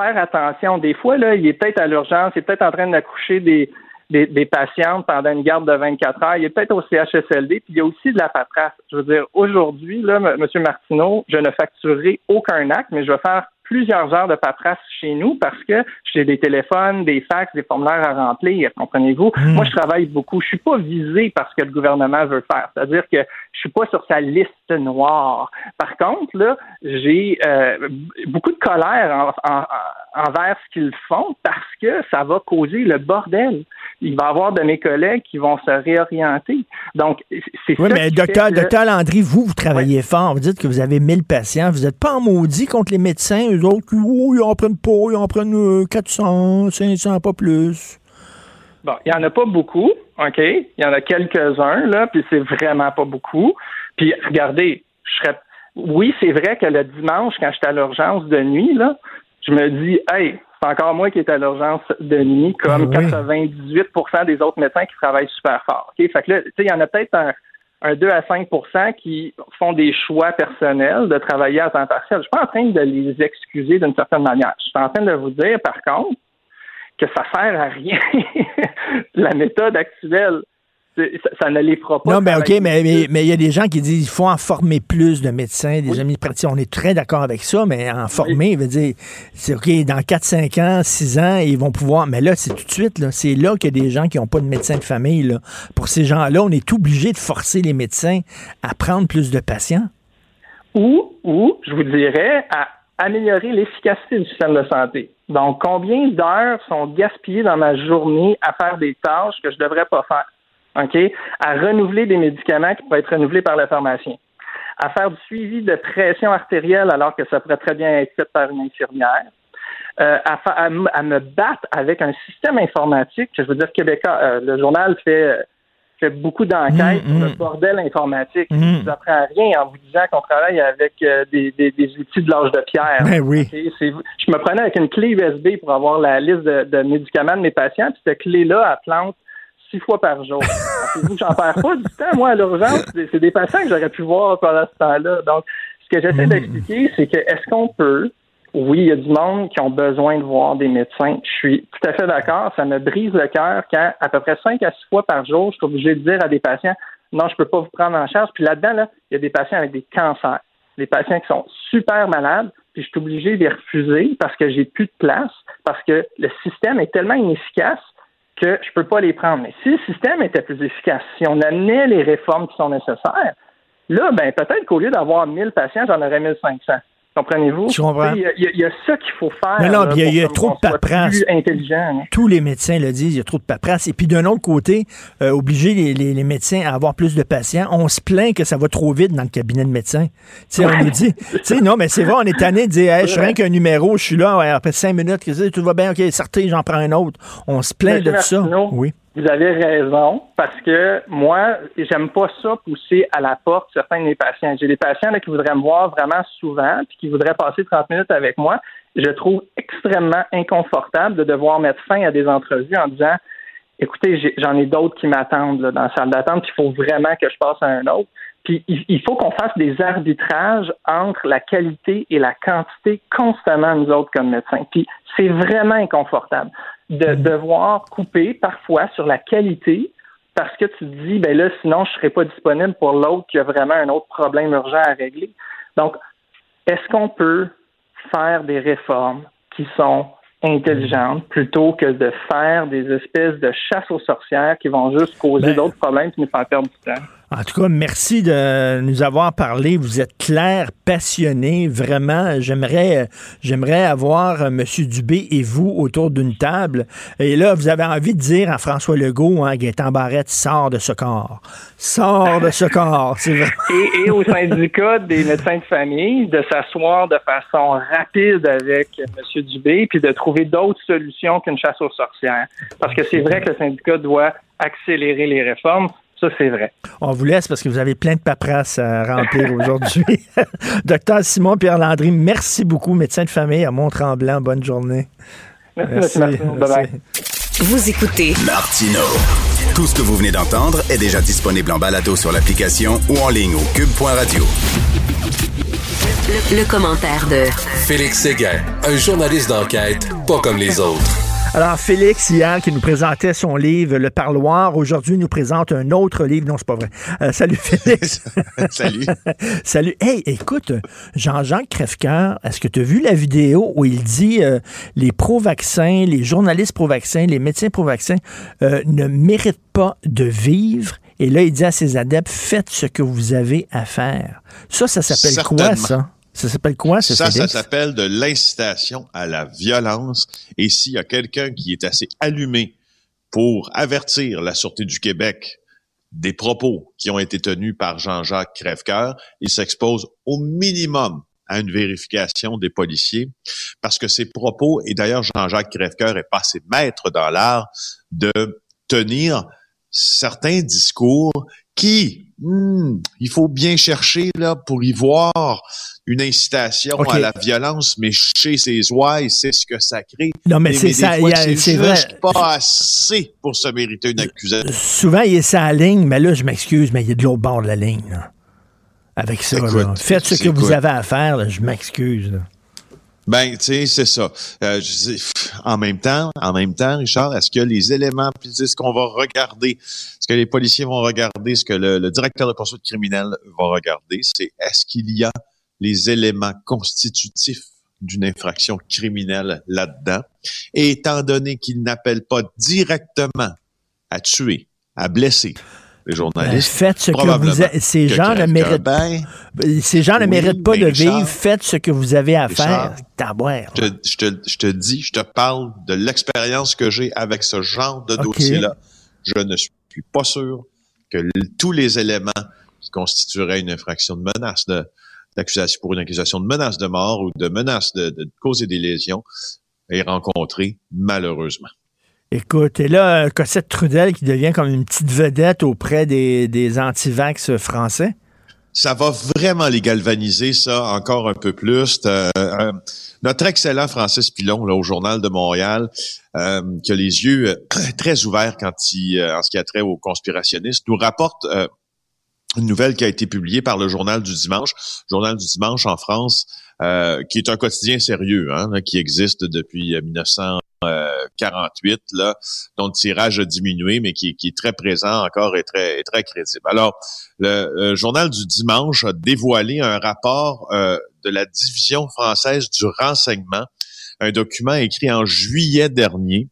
faire attention. Des fois, là, il est peut-être à l'urgence, il est peut-être en train d'accoucher des, des, des, patientes pendant une garde de 24 heures, il est peut-être au CHSLD, puis il y a aussi de la paperasse. Je veux dire, aujourd'hui, là, M. Martineau, je ne facturerai aucun acte, mais je vais faire plusieurs heures de paperasse chez nous parce que j'ai des téléphones, des fax, des formulaires à remplir, comprenez-vous? Hmm. Moi, je travaille beaucoup. Je suis pas visé par ce que le gouvernement veut faire. C'est-à-dire que je suis pas sur sa liste noire. Par contre, là, j'ai euh, beaucoup de colère envers ce qu'ils font parce que ça va causer le bordel il va y avoir de mes collègues qui vont se réorienter. Donc, c'est Oui, mais docteur, docteur Landry, vous, vous travaillez fort. Vous dites que vous avez 1000 patients. Vous n'êtes pas en maudit contre les médecins. Eux autres, oh, ils en prennent pas, ils en prennent 400, euh, 500, pas plus. Bon, il n'y en a pas beaucoup, OK? Il y en a quelques-uns, là, puis c'est vraiment pas beaucoup. Puis, regardez, je serais... Oui, c'est vrai que le dimanche, quand j'étais à l'urgence de nuit, là, je me dis, hey, c'est encore moi qui est à l'urgence de nuit, comme 98 ah des autres médecins qui travaillent super fort. Fait que là, il y en a peut-être un, 2 à 5% qui font des choix personnels de travailler à temps partiel. Je suis pas en train de les excuser d'une certaine manière. Je suis en train de vous dire, par contre, que ça sert à rien la méthode actuelle ça, ne les fera pas. Non, mais OK, mais il y a des gens qui disent qu'il faut en former plus de médecins, des amis praticiens. On est très d'accord avec ça, mais en former, veut dire, c'est OK, dans 4, 5 ans, 6 ans, ils vont pouvoir. Mais là, c'est tout de suite, là. C'est là qu'il y a des gens qui n'ont pas de médecin de famille, là. Pour ces gens-là, on est obligé de forcer les médecins à prendre plus de patients. Ou, ou, je vous dirais, à améliorer l'efficacité du système de santé. Donc, combien d'heures sont gaspillées dans ma journée à faire des tâches que je ne devrais pas faire? OK, à renouveler des médicaments qui peuvent être renouvelés par le pharmacien, à faire du suivi de pression artérielle alors que ça pourrait très bien être fait par une infirmière, euh, à, me battre avec un système informatique. Je veux dire, Québécois, euh, le journal fait, fait beaucoup d'enquêtes sur le mm, mm. bordel informatique. Mm. Je vous apprends rien en vous disant qu'on travaille avec euh, des, outils de l'âge de pierre. Ben oui. je me prenais avec une clé USB pour avoir la liste de, de médicaments de mes patients, puis cette clé-là, elle plante six fois par jour. j'en perds pas du temps, moi, à l'urgence. C'est des patients que j'aurais pu voir pendant ce temps-là. Donc, ce que j'essaie hmm. d'expliquer, c'est que est-ce qu'on peut? Oui, il y a du monde qui ont besoin de voir des médecins. Je suis tout à fait d'accord. Ça me brise le cœur quand, à peu près cinq à six fois par jour, je suis obligé de dire à des patients non, je ne peux pas vous prendre en charge. Puis là-dedans, là, il y a des patients avec des cancers, des patients qui sont super malades, puis je suis obligé de les refuser parce que j'ai plus de place, parce que le système est tellement inefficace que je ne peux pas les prendre. Mais si le système était plus efficace, si on amenait les réformes qui sont nécessaires, là, ben peut-être qu'au lieu d'avoir 1000 patients, j'en aurais 1500. Comprenez-vous? Il y, a ça qu'il faut faire. Non, non, il y, a, trop de paperasse. intelligent. Hein. Tous les médecins le disent, il y a trop de paperasse. Et puis d'un autre côté, euh, obliger les, médecins à avoir plus de patients, on se plaint que ça va trop vite dans le cabinet de médecins. sais, On nous dit, non, mais c'est vrai, on est tanné de dire, je suis rien qu'un numéro, je suis là, après cinq minutes, tout va bien, ok, sortez, j'en prends un autre. On se plaint de ça. Oui. Vous avez raison, parce que moi, j'aime pas ça pousser à la porte certains de mes patients. J'ai des patients qui voudraient me voir vraiment souvent, puis qui voudraient passer 30 minutes avec moi. Je trouve extrêmement inconfortable de devoir mettre fin à des entrevues en disant écoutez, j'en ai, d'autres qui m'attendent dans la salle d'attente, il faut vraiment que je passe à un autre. Puis il faut qu'on fasse des arbitrages entre la qualité et la quantité constamment, nous autres, comme médecins. Puis c'est vraiment inconfortable de mm. devoir couper parfois sur la qualité parce que tu te dis, ben là, sinon, je ne serai pas disponible pour l'autre qui a vraiment un autre problème urgent à régler. Donc, est-ce qu'on peut faire des réformes qui sont intelligentes plutôt que de faire des espèces de chasse aux sorcières qui vont juste causer Ben- d'autres problèmes qui nous font perdre du temps? En tout cas, merci de nous avoir parlé. Vous êtes clair, passionné. Vraiment, j'aimerais, j'aimerais avoir euh, M. Dubé et vous autour d'une table. Et là, vous avez envie de dire à François Legault, hein, Gaétan Barrette, sort de ce corps. Sort de ce corps. C'est vrai. et, et au syndicat des médecins de famille de s'asseoir de façon rapide avec M. Dubé puis de trouver d'autres solutions qu'une chasse aux sorcières. Parce que c'est vrai que le syndicat doit accélérer les réformes. Ça, c'est vrai. On vous laisse parce que vous avez plein de paperasse à remplir aujourd'hui. Docteur Simon Pierre Landry, merci beaucoup, médecin de famille à Mont-Tremblant. Bonne journée. Merci. Martineau. Bye-bye. Vous écoutez Martino. Tout ce que vous venez d'entendre est déjà disponible en balado sur l'application ou en ligne au cube.radio. le, le commentaire de Félix Séguin, un journaliste d'enquête pas comme les autres. Alors, Félix, hier, qui nous présentait son livre Le Parloir, aujourd'hui, nous présente un autre livre. Non, c'est pas vrai. Euh, salut, Félix. Salut. salut. Hey, écoute, Jean-Jacques Crèvecoeur, est-ce que tu as vu la vidéo où il dit euh, les pro-vaccins, les journalistes pro-vaccins, les médecins pro-vaccins euh, ne méritent pas de vivre? Et là, il dit à ses adeptes, faites ce que vous avez à faire. Ça, ça s'appelle quoi, ça? Ça s'appelle quoi, ça, Ça, ça s'appelle de l'incitation à la violence. Et s'il y a quelqu'un qui est assez allumé pour avertir la Sûreté du Québec des propos qui ont été tenus par Jean-Jacques Crèvecoeur, il s'expose au minimum à une vérification des policiers parce que ces propos, et d'ailleurs Jean-Jacques Crèvecoeur est passé maître dans l'art de tenir certains discours qui, hmm, il faut bien chercher là pour y voir une incitation à la violence, mais chez ses ouailles, c'est ce que ça crée. Non, mais c'est ça, c'est vrai. pas assez pour se mériter une accusation. Souvent, il est sa ligne, mais là, je m'excuse, mais il est de l'autre bord de la ligne. là. Avec ça, Écoute, là. faites ce que vous avez à faire, là, je m'excuse. Ben, tu sais, c'est ça. Euh, en même temps, en même temps, Richard, est-ce que les éléments, puis ce qu'on va regarder, ce que les policiers vont regarder, ce que le, le directeur de poursuite criminelle va regarder, c'est est-ce qu'il y a les éléments constitutifs d'une infraction criminelle là-dedans? Et étant donné qu'il n'appelle pas directement à tuer, à blesser les Ben, journalistes, faites ce que vous a- Ces que gens ne méritent ben, Ces gens ne oui, méritent pas mais de Richard, vivre. Faites ce que vous avez à Richard, faire. Je, te- je te, je te dis, je te parle de l'expérience que j'ai avec ce genre de dossier-là. Je ne suis pas sûr que tous les éléments qui constitueraient une infraction de menace de d'accusation pour une accusation de menace de mort ou de menace de, de causer des lésions aient rencontré malheureusement. Écoute, et là, Cossette Trudel qui devient comme une petite vedette auprès des, anti-vax français. Ça va vraiment les galvaniser, ça, encore un peu plus. Euh, euh, notre excellent Francis Pilon, là, au Journal de Montréal, euh, qui a les yeux très ouverts quand il, en ce qui a trait aux conspirationnistes, nous rapporte une nouvelle qui a été publiée par le Journal du Dimanche, Journal du Dimanche en France, qui est un quotidien sérieux, hein, qui existe depuis 1900, 48, là, dont le tirage a diminué, mais qui, est très présent encore et très, et très crédible. Alors, le, journal du dimanche a dévoilé un rapport euh, de la division française du renseignement, un document écrit en juillet dernier.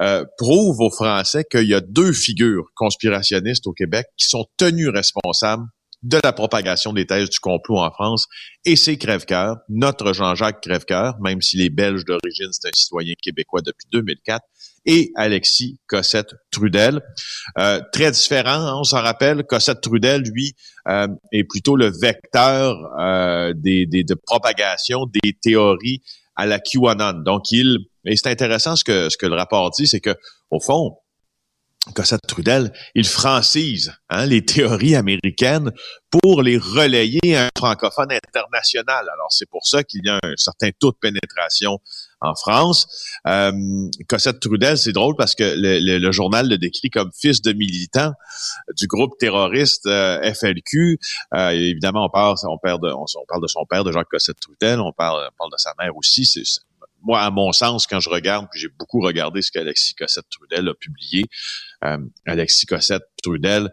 Euh, prouve aux Français qu'il y a deux figures conspirationnistes au Québec qui sont tenues responsables de la propagation des thèses du complot en France, et c'est Crèvecoeur, notre Jean-Jacques Crèvecoeur, même s'il est belge d'origine, c'est un citoyen québécois depuis 2004, et Alexis Cossette Trudel. Euh, très différent, hein, on s'en rappelle, Cossette Trudel, lui, euh, est plutôt le vecteur euh, des, des, de propagation des théories à la QAnon. Donc, il, et c'est intéressant ce que, ce que le rapport dit, c'est que, au fond, Cossette Trudel, il francise hein, les théories américaines pour les relayer à un francophone international. Alors, c'est pour ça qu'il y a un certain taux de pénétration en France. Euh, Cossette Trudel, c'est drôle parce que le, journal le décrit comme fils de militant du groupe terroriste euh, FLQ. Euh, évidemment, on parle, on, de, parle de son père, de Jacques Cossette Trudel, on parle, de sa mère aussi. Moi, à mon sens, quand je regarde, puis j'ai beaucoup regardé ce qu'Alexis Cossette Trudel a publié, euh, Alexis Cossette Trudel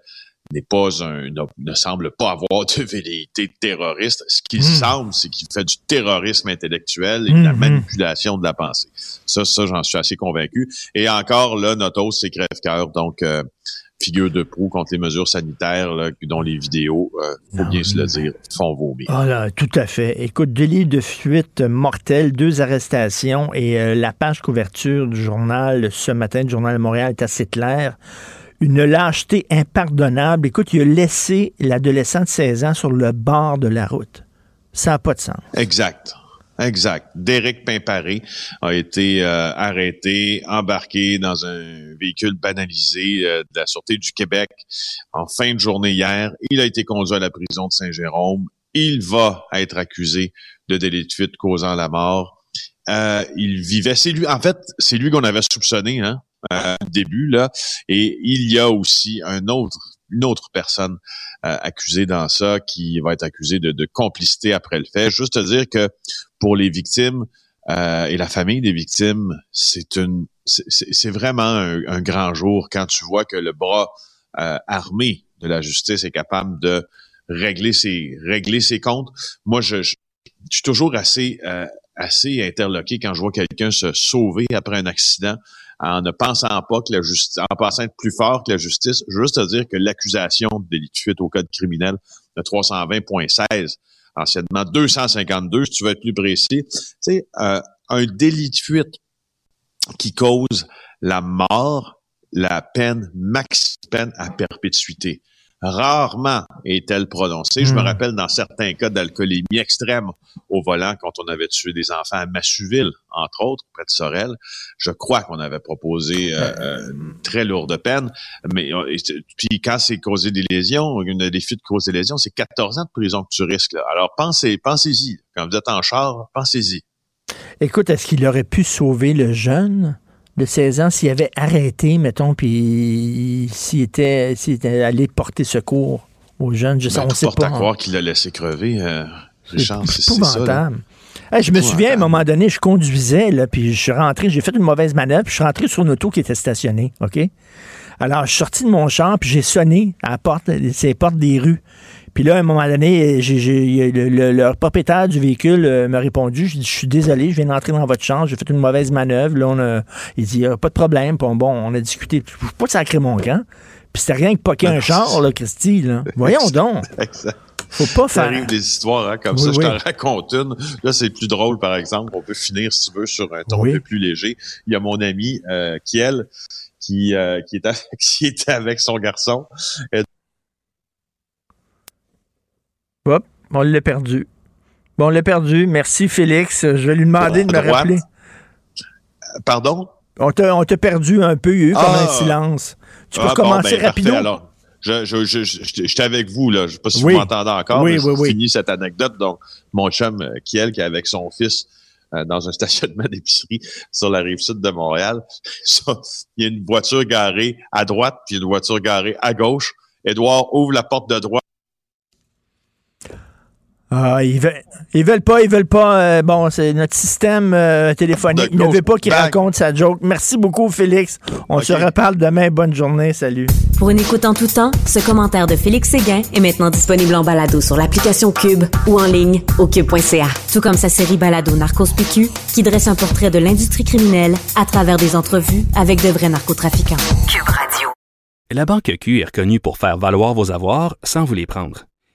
n'est pas un, ne, semble pas avoir de velléité terroriste. Ce qu'il Hmm. semble, c'est qu'il fait du terrorisme intellectuel et de la Mhm. manipulation de la pensée. Ça, ça, j'en suis assez convaincu. Et encore, là, notre hausse, c'est crève-cœur. Donc, euh, figure de proue contre les mesures sanitaires, là, dont les vidéos, euh, faut bien se le dire, font vomir. Ah là, tout à fait. Écoute, délit de fuite mortel, deux arrestations et euh, la page couverture du journal ce matin, du journal de Montréal, est assez claire. Une lâcheté impardonnable. Écoute, il a laissé l'adolescent de 16 ans sur le bord de la route. Ça n'a pas de sens. Exact. Exact. Derek Pimparé a été euh, arrêté, embarqué dans un véhicule banalisé euh, de la Sûreté du Québec en fin de journée hier. Il a été conduit à la prison de Saint-Jérôme. Il va être accusé de délit de fuite causant la mort. Euh, il vivait, c'est lui, en fait, c'est lui qu'on avait soupçonné, hein, euh, au début, là. Et il y a aussi un autre, une autre personne euh, accusée dans ça qui va être accusée de, de complicité après le fait. Juste te dire que pour les victimes euh, et la famille des victimes, c'est une, c'est- vraiment un, grand jour quand tu vois que le bras euh, armé de la justice est capable de régler ses régler ses comptes. Moi, je, je, je suis toujours assez euh, assez interloqué quand je vois quelqu'un se sauver après un accident en ne pensant pas que la justice, en pensant être plus fort que la justice. Juste te dire que l'accusation de délit de fuite au code criminel de 320.16 anciennement 252, si tu veux être plus précis. Sais, euh, un délit de fuite qui cause la mort, la peine max peine à perpétuité. Rarement est-elle prononcée. Je me Mm. rappelle dans certains cas d'alcoolémie extrême au volant quand on avait tué des enfants à Massuville, entre autres, près de Sorel. Je crois qu'on avait proposé euh, euh, une très lourde peine. Mais euh, et puis quand c'est causé des lésions, une des fuites causent des lésions, c'est 14 ans de prison que tu risques. Là. Alors pensez, pensez-y. Quand vous êtes en char, pensez-y. Écoute, est-ce qu'il aurait pu sauver le jeune? De 16 ans s'il avait arrêté, mettons, puis s'il était, était allé porter secours aux jeunes? Je sais, Ben, on tout sait porte pas. à croire qu'il l'a laissé crever. Euh, Richard, c'est c'est ça. Hey, je me souviens, à un moment donné, je conduisais, là, puis je suis rentré, j'ai fait une mauvaise manœuvre, puis je suis rentré sur une auto qui était stationnée, OK? Alors, je suis sorti de mon char, puis j'ai sonné à la porte, ces portes des rues. Puis là, à un moment donné, le, le- le propriétaire du véhicule euh, m'a répondu, je dis, je suis désolé, je viens d'entrer dans votre chambre, j'ai fait une mauvaise manœuvre. Là, on a, il dit, Ah, pas de problème. Puis bon, on a discuté, je pas sacrer mon camp. Puis c'était rien que poquer un char, là, Christy, là. Voyons donc. Exact. Faut pas Ça faire... arrive des histoires hein, comme Oui, ça. oui. Je t'en raconte une. Là, c'est plus drôle, par exemple. On peut finir, si tu veux, sur un ton Oui. un peu plus léger. Il y a mon ami euh, Kiel qui, euh, qui, est avec, qui était avec son garçon. Et- Hop, on l'a perdu. Bon, on l'a perdu. Merci, Félix. Je vais lui demander de me droite. rappeler. Pardon? On t'a, perdu un peu. Il y a eu comme Ah. un silence. Tu peux Ah, bon, recommencer ben. Alors, je, je, je, je- j'étais avec vous, là. Je sais pas si Oui. vous m'entendez encore. Oui, mais oui, j'ai oui. fini cette anecdote. Donc, mon chum, euh, Kiel, qui est avec son fils euh, dans un stationnement d'épicerie sur la rive sud de Montréal. Ça, il y a une voiture garée à droite, puis une voiture garée à gauche. Édouard ouvre la porte de droite. Ah, ils veulent, ils veulent pas, ils veulent pas. euh, bon, c'est notre système euh, téléphonique. Ne veut pas qu'il raconte sa joke. Merci beaucoup, Félix. On se reparle demain. Bonne journée. Salut. Pour une écoute en tout temps, ce commentaire de Félix Séguin est maintenant disponible en balado sur l'application Cube ou en ligne au cube.ca. Tout comme sa série balado Narcos PQ qui dresse un portrait de l'industrie criminelle à travers des entrevues avec de vrais narcotrafiquants. Cube Radio. La Banque Q est reconnue pour faire valoir vos avoirs sans vous les prendre.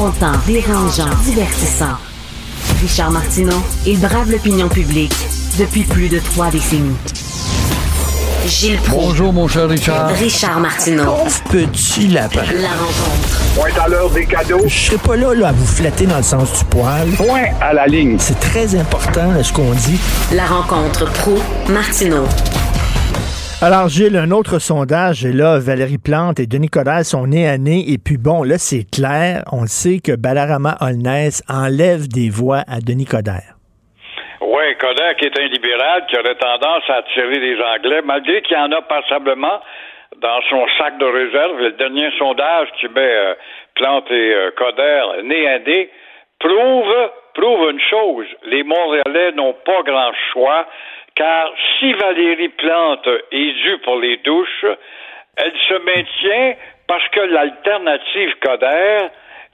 Confrontant, dérangeant, divertissant. Richard Martineau, il brave l'opinion publique depuis plus de trois décennies. Gilles Proulx. Bonjour, mon cher Richard. Richard Martineau. Pauvre petit lapin. La rencontre. Point à l'heure des cadeaux. Je serai pas là, là à vous flatter dans le sens du poil. Point à la ligne. C'est très important là, ce qu'on dit. La rencontre pro martineau Alors, Gilles, un autre sondage, et là, Valérie Plante et Denis Coderre sont nés à nez, et puis bon, là, c'est clair, on sait que Balarama Holness enlève des voix à Denis Coderre. Oui, Coderre qui est un libéral qui aurait tendance à attirer les Anglais, malgré qu'il y en a passablement dans son sac de réserve. Le dernier sondage qui met euh, Plante et euh, Coderre nez à nez prouve, prouve une chose. Les Montréalais n'ont pas grand choix car si Valérie Plante est due pour les douches, elle se maintient parce que l'alternative Coder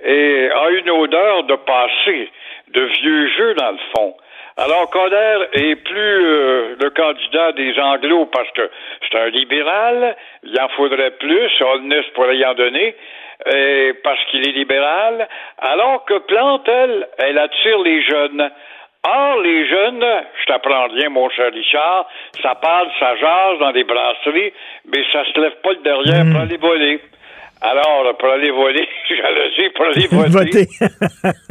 a une odeur de passé, de vieux jeu dans le fond. Alors Coder est plus euh, le candidat des Anglos parce que c'est un libéral, il en faudrait plus, Holness pourrait y en donner, parce qu'il est libéral, alors que Plante, elle, elle attire les jeunes. Or, les jeunes, je t'apprends rien, mon cher Richard, ça parle, ça jase dans des brasseries, mais ça se lève pas le derrière pour aller voler. Alors, pour aller voler, jalousie, pour aller voter.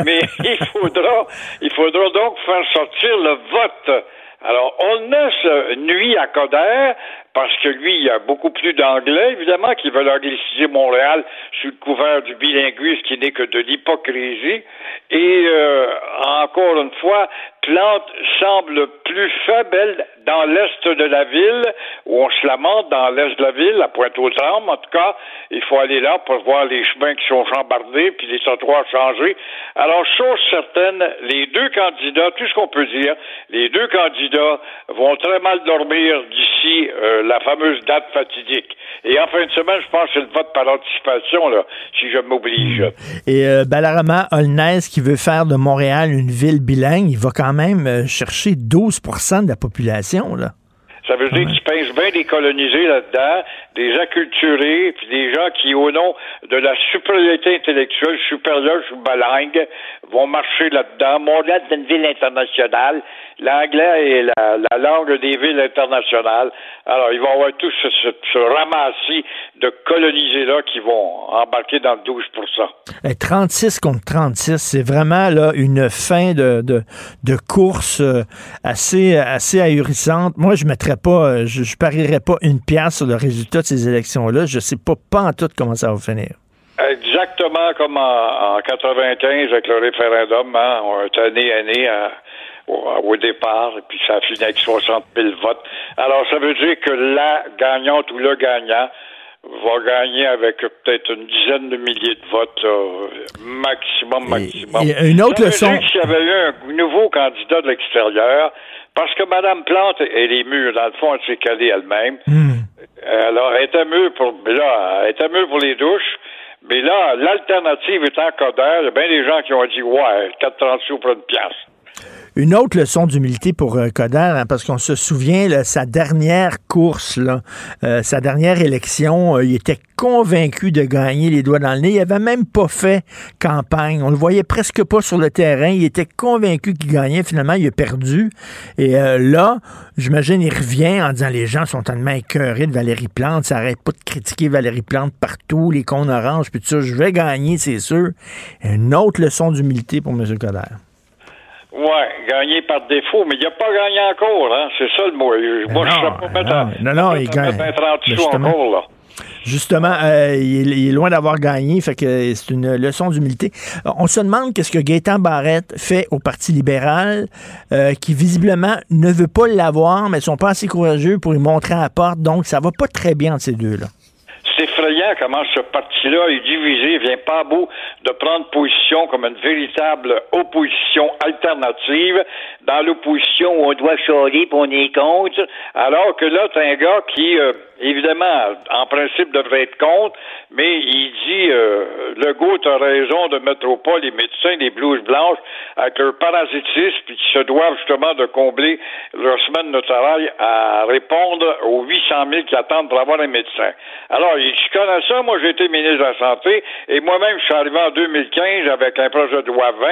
mais il faudra, il faudra donc faire sortir le vote. Alors, Holness nuit à Coder parce que lui, il y a beaucoup plus d'anglais, évidemment, qui veulent angliciser Montréal sous le couvert du bilinguisme qui n'est que de l'hypocrisie. Et euh, encore une fois, Plante semble plus faible dans l'est de la ville, où on se lamente dans l'est de la ville, à Pointe-aux-Trembles, en tout cas. Il faut aller là pour voir les chemins qui sont chambardés, puis les trottoirs changés. Alors, chose certaine, les deux candidats, tout ce qu'on peut dire, les deux candidats vont très mal dormir d'ici euh, la fameuse date fatidique. Et en fin de semaine, je pense que c'est le vote par anticipation, là, si je m'oblige. Et euh, Balarama qui veut faire de Montréal une ville bilingue, il va quand même euh, chercher 12% de la population, là. Ça veut dire qu'ils pince bien des colonisés là-dedans, des acculturés, puis des gens qui, au nom de la supériorité intellectuelle supérieure sur bilingue, vont marcher là-dedans. Montréal est une ville internationale. L'anglais est la, la, langue des villes internationales. Alors, ils vont avoir tout ce, ce, ce ramassis de colonisés-là qui vont embarquer dans le 12 Et 36 contre 36, c'est vraiment là une fin de, de, de course euh, assez, assez ahurissante. Moi, je mettrais pas, euh, je, je parierais pas une pièce sur le résultat de ces élections-là. Je sais pas, pas en tout comment ça va finir. Exactement comme en, en 95 avec le référendum, hein, on est année année à, au, départ, et puis ça a fini avec 60 000 votes. Alors, ça veut dire que la gagnante ou le gagnant va gagner avec peut-être une dizaine de milliers de votes, euh, maximum, maximum. Et une autre ça leçon. S'il y avait eu un nouveau candidat de l'extérieur, parce que Mme Plante, elle est mûre, dans le fond, elle s'est calée elle-même. Hmm. Alors, elle était mûre pour, là, elle était mûre pour les douches. Mais là, l'alternative étant Coder, il y a bien des gens qui ont dit, ouais, 4,30 sous pour une pièce. Une autre leçon d'humilité pour euh, Coder, hein, parce qu'on se souvient, là, sa dernière course, là, euh, sa dernière élection, euh, il était convaincu de gagner les doigts dans le nez. Il avait même pas fait campagne. On le voyait presque pas sur le terrain. Il était convaincu qu'il gagnait. Finalement, il a perdu. Et euh, là, j'imagine, il revient en disant les gens sont tellement écœurés de Valérie Plante. Ça arrête pas de critiquer Valérie Plante partout, les cons oranges, puis tout ça. Je vais gagner, c'est sûr. Une autre leçon d'humilité pour M. Coder. Ouais, gagner par défaut, mais il n'a pas gagné encore, hein. C'est ça le mot. Moi, non, je ne sais pas mettre non, non, non, il gagne. 30 sous Justement. encore, là. Justement, euh, il, est, il, est, loin d'avoir gagné, fait que c'est une leçon d'humilité. On se demande qu'est-ce que Gaétan Barrette fait au Parti libéral, euh, qui visiblement ne veut pas l'avoir, mais sont pas assez courageux pour lui montrer à la porte, donc ça va pas très bien entre ces deux-là. C'est effrayant comment ce parti-là est divisé. Vient pas à bout de prendre position comme une véritable opposition alternative. Dans l'opposition où on doit chialer pour on est contre. Alors que là, t'as un gars qui, euh, évidemment, en principe devrait être contre, mais il dit, euh, le Legault a raison de mettre au pas les médecins des blouses blanches avec leur parasitisme, puis qui se doivent justement de combler leur semaine de travail à répondre aux 800 000 qui attendent pour avoir un médecin. Alors, je connais ça, moi j'ai été ministre de la Santé, et moi-même je suis arrivé en 2015 avec un projet de loi 20,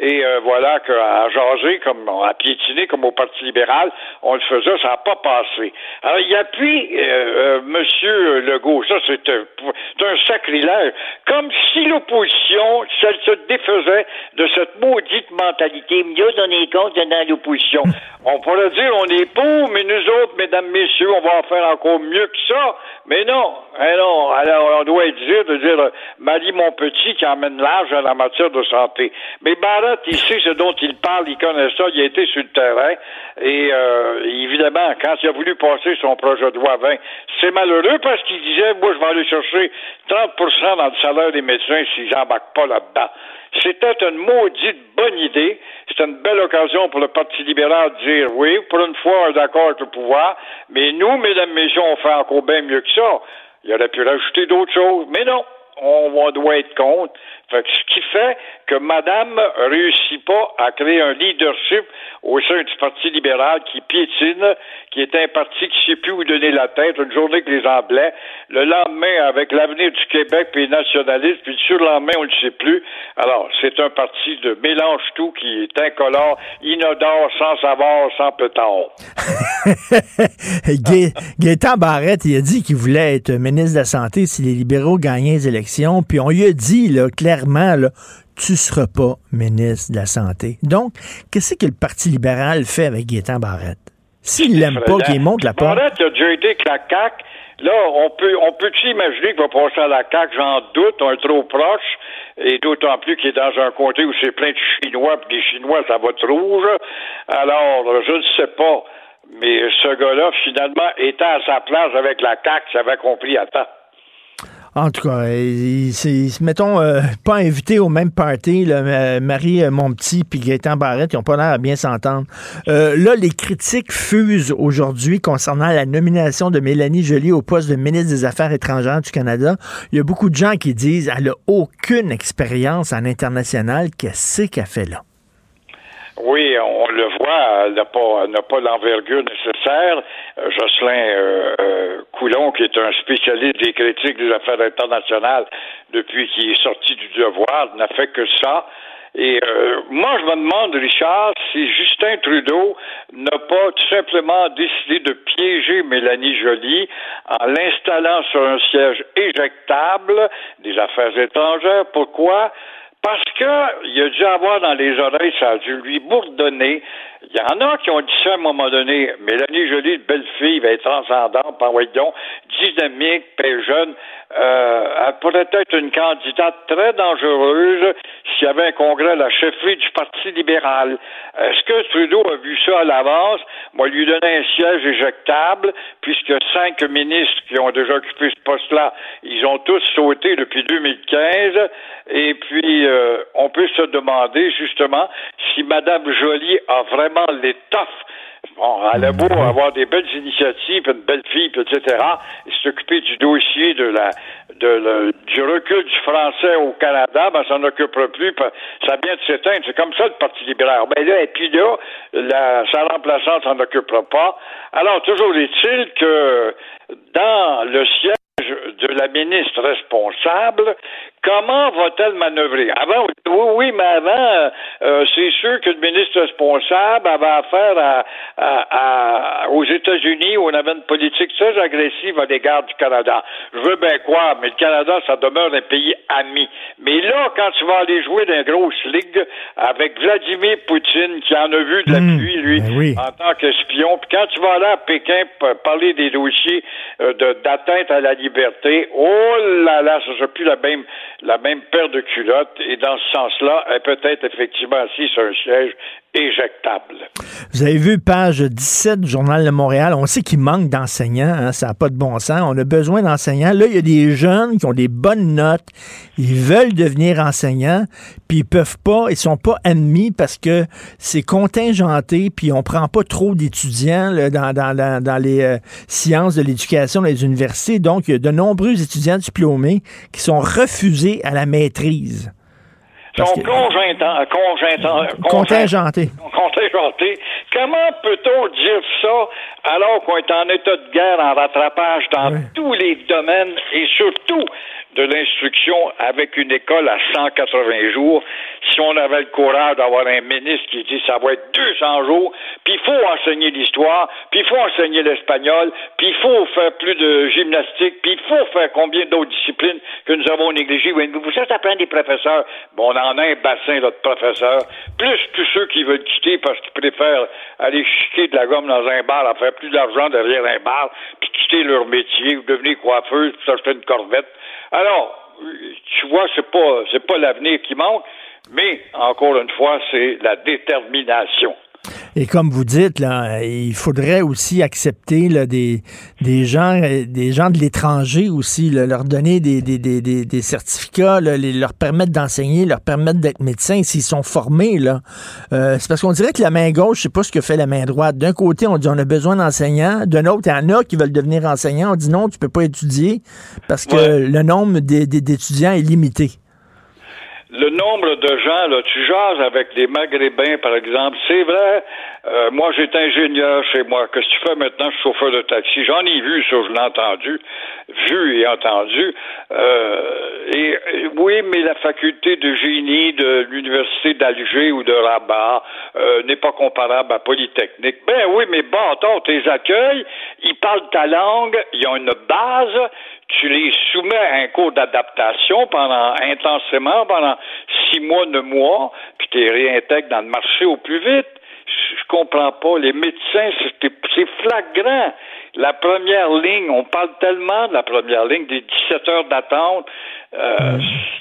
et euh, voilà qu'à jaser, comme à piétiner, comme au Parti libéral, on le faisait, ça n'a pas passé. Alors, il appuie euh, euh, Monsieur Legault, ça c'est un, un sacrilège, comme si l'opposition, celle se défaisait de cette maudite mentalité. Mieux donner compte dans l'opposition. On pourrait dire on est pour, mais nous autres, mesdames, messieurs, on va en faire encore mieux que ça. Mais non, hein, non. Alors, on doit être dire de dire Marie mon petit qui emmène l'âge en la matière de santé. Mais Barrett, il sait ce dont il parle, il connaît ça, il a été sur le terrain. Et euh, évidemment, quand il a voulu passer son projet de loi 20, c'est malheureux parce qu'il disait, moi, je vais aller chercher 30% dans le salaire des médecins s'ils n'embarquent pas là-dedans. C'était une maudite bonne idée. C'était une belle occasion pour le Parti libéral de dire oui, pour une fois, on est d'accord avec le pouvoir, mais nous, mesdames, messieurs, on fait encore bien mieux que ça. Il aurait pu rajouter d'autres choses, mais non, on, doit être contre. Fait ce qui fait que Madame réussit pas à créer un leadership au sein du Parti libéral qui piétine, qui est un parti qui sait plus où donner la tête, une journée que les Anglais, le lendemain avec l'avenir du Québec puis les nationalistes, puis le surlendemain on ne sait plus. Alors, c'est un parti de mélange tout qui est incolore, inodore, sans savoir, sans pétard. Gaétan Barrette, il a dit qu'il voulait être ministre de la Santé si les libéraux gagnaient les élections, puis on lui a dit là, clairement, là, tu seras pas ministre de la Santé. Donc, qu'est-ce que le Parti libéral fait avec Gaétan Barrette? S'il l'aime pas, qu'il monte la porte. Barrette a déjà été la CAQ. Là, on peut, on peut imaginer qu'il va passer à la CAQ? J'en doute, on est trop proche. Et d'autant plus qu'il est dans un comté où c'est plein de Chinois, puis les Chinois, ça va trop rouge. Alors, je ne sais pas. Mais ce gars-là, finalement, étant à sa place avec la CAQ, ça avait compris à temps. En tout cas, c'est, mettons, euh, pas invité au même party, là, Marie euh, mon petit puis Gaëtan Barrette, ils n'ont pas l'air à bien s'entendre. Euh, là, les critiques fusent aujourd'hui concernant la nomination de Mélanie Joly au poste de ministre des Affaires étrangères du Canada. Il y a beaucoup de gens qui disent qu'elle n'a aucune expérience en international. Qu'est-ce qu'elle fait là? Oui, on le voit, elle n'a pas, pas l'envergure nécessaire. Euh, Jocelyn euh, euh, Coulon, qui est un spécialiste des critiques des affaires internationales depuis qu'il est sorti du devoir, n'a fait que ça. Et moi, je me demande, Richard, si Justin Trudeau n'a pas tout simplement décidé de piéger Mélanie Joly en l'installant sur un siège éjectable des affaires étrangères. Pourquoi? Parce qu'il a dû avoir dans les oreilles, ça a dû lui bourdonner. Il y en a qui ont dit ça à un moment donné. Mélanie Jolie, belle fille, va être transcendante, par donc, dynamique, très jeune. Euh, elle pourrait être une candidate très dangereuse s'il y avait un congrès à la chefferie du Parti libéral. Est-ce que Trudeau a vu ça à l'avance? Moi, lui donner un siège éjectable, puisque cinq ministres qui ont déjà occupé ce poste-là, ils ont tous sauté depuis 2015. Et puis, euh, on peut se demander justement si Mme Joly a vraiment l'étoffe Bon, elle a beau avoir des belles initiatives, une belle fille, etc., et s'occuper du dossier de la, de du recul du français au Canada, ben, ça n'en occupera plus, ça vient de s'éteindre. C'est comme ça le Parti libéral. Ben là, et puis là, la, sa remplaçante s'en occupera pas. Alors, toujours est-il que dans le siège de la ministre responsable, comment va-t-elle manœuvrer? Avant, oui, oui, mais avant, euh, c'est sûr que le ministre responsable avait affaire à, aux États-Unis où on avait une politique très agressive à l'égard du Canada. Je veux bien croire, mais le Canada, ça demeure un pays ami. Mais là, quand tu vas aller jouer dans une grosse ligue avec Vladimir Poutine, qui en a vu de la mmh, pluie, lui, ben en tant qu'espion, puis quand tu vas aller à Pékin parler des dossiers euh, d'atteinte à la liberté, oh là là, ça sera plus la même la même paire de culottes et dans ce sens-là, elle peut être effectivement assise sur un siège éjectables. Vous avez vu page 17 du Journal de Montréal. On sait qu'il manque d'enseignants. hein, ça n'a pas de bon sens. On a besoin d'enseignants. Là, il y a des jeunes qui ont des bonnes notes. Ils veulent devenir enseignants, puis ils peuvent pas, ils sont pas admis parce que c'est contingenté, puis on prend pas trop d'étudiants dans, dans, dans, dans les euh, sciences de l'éducation dans les universités. Donc, il y a de nombreux étudiants diplômés qui sont refusés à la maîtrise. Parce sont conjointant, conjointant, Contingentés. contingentés. Comment peut-on dire ça alors qu'on est en état de guerre, en rattrapage dans tous les domaines et surtout de l'instruction avec une école à 180 jours? Si on avait le courage d'avoir un ministre qui dit ça va être 200 jours, puis il faut enseigner l'histoire, puis il faut enseigner l'espagnol, puis il faut faire plus de gymnastique, puis il faut faire combien d'autres disciplines que nous avons négligées. Vous savez, ça prend des professeurs? Bon, on en a un bassin là, de professeurs, plus tous ceux qui veulent quitter parce qu'ils préfèrent aller chiquer de la gomme dans un bar, à faire plus d'argent derrière un bar, puis quitter leur métier, ou devenir coiffeuse, puis s'acheter une corvette. Alors, tu vois, c'est pas c'est pas l'avenir qui manque, mais encore une fois, c'est la détermination. Et comme vous dites, là, il faudrait aussi accepter là, des, des gens euh, des gens de l'étranger aussi, là, leur donner des, des, des, des, des certificats, là, les- leur permettre d'enseigner, leur permettre d'être médecins s'ils sont formés. Là. Euh, c'est parce qu'on dirait que la main gauche, sais pas ce que fait la main droite. D'un côté, on dit on a besoin d'enseignants. D'un autre, il y en a qui veulent devenir enseignants. On dit non, tu peux pas étudier parce que Ouais. le nombre d'étudiants est limité. Le nombre de gens, là, tu jases avec les Maghrébins, par exemple, c'est vrai, euh, moi j'étais ingénieur chez moi, qu'est-ce que tu fais maintenant, chauffeur de taxi, j'en ai vu ça, je l'ai entendu, vu et entendu, euh, et, oui, mais la faculté de génie de l'université d'Alger ou de Rabat euh, n'est pas comparable à Polytechnique. Ben oui, mais bâtard, tes accueils, ils parlent ta langue, ils ont une base, tu les soumets à un cours d'adaptation pendant intensément, pendant six mois, neuf mois, puis tu les réintègres dans le marché au plus vite. Je comprends pas. Les médecins, c'est c'est flagrant. La première ligne, on parle tellement de la première ligne, des 17 heures d'attente. Euh,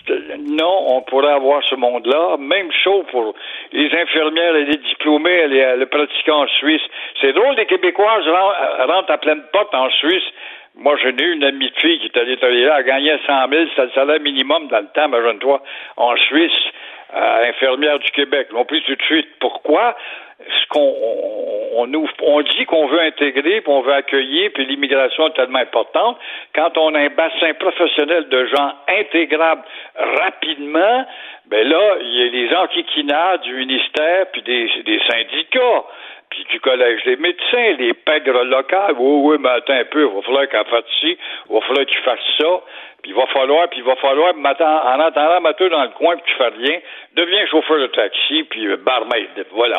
c'est- non, on pourrait avoir ce monde-là. Même chose pour les infirmières et les diplômés les, les pratiquants en Suisse. C'est drôle, les Québécoises ren- rentrent à pleine porte en Suisse. Moi, j'ai eu une amie de fille qui est allée travailler là, elle gagnait 100 000, c'était le salaire minimum dans le temps, imagine-toi, en Suisse, euh, infirmière du Québec. On pris tout de suite. Pourquoi? Ce qu'on on, dit qu'on veut intégrer, puis on veut accueillir, puis l'immigration est tellement importante. Quand on a un bassin professionnel de gens intégrables rapidement, ben là, il y a les enquiquinades du ministère, puis des syndicats puis du collège des médecins, les pègres locales. Oui, oui, mais attends un peu, il va falloir qu'elle fasse ci, il va falloir qu'il fasse ça, puis il va falloir, puis il va falloir, attends, en attendant, mets-toi dans le coin, puis tu fais rien, deviens chauffeur de taxi, puis euh, barmaid, voilà.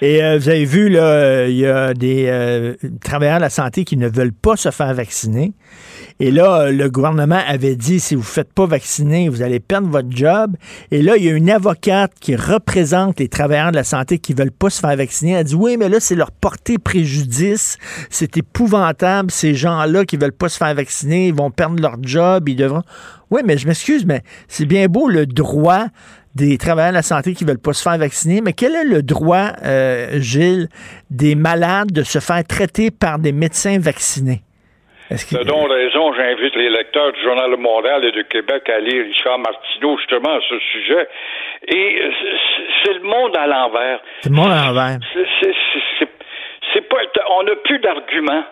Et euh, vous avez vu, là, euh, il y a des euh, travailleurs de la santé qui ne veulent pas se faire vacciner. Et là, euh, le gouvernement avait dit, si vous ne faites pas vacciner, vous allez perdre votre job. Et là, il y a une avocate qui représente les travailleurs de la santé qui ne veulent pas se faire vacciner. Elle dit, oui, mais là, c'est leur porter préjudice. C'est épouvantable, ces gens-là qui ne veulent pas se faire vacciner, ils vont perdre leur job, ils devront... Oui, mais je m'excuse, mais c'est bien beau le droit des travailleurs de la santé qui ne veulent pas se faire vacciner, mais quel est le droit, euh, Gilles, des malades de se faire traiter par des médecins vaccinés? De dont raison, j'invite les lecteurs du Journal de Montréal et du Québec à lire Richard Martineau justement à ce sujet. Et c'est- le monde à l'envers. C'est le monde à l'envers. C'est- c'est- c'est- c'est- c'est pas, on n'a plus d'arguments.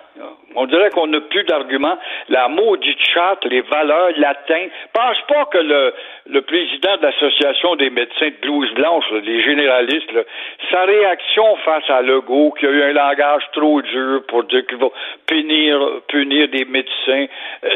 On dirait qu'on n'a plus d'arguments. La maudite charte, les valeurs latines. Pense pas que le, le président de l'Association des médecins de blouse blanche, là, les généralistes, là, sa réaction face à Legault, qui a eu un langage trop dur pour dire qu'il va punir, punir des médecins, euh,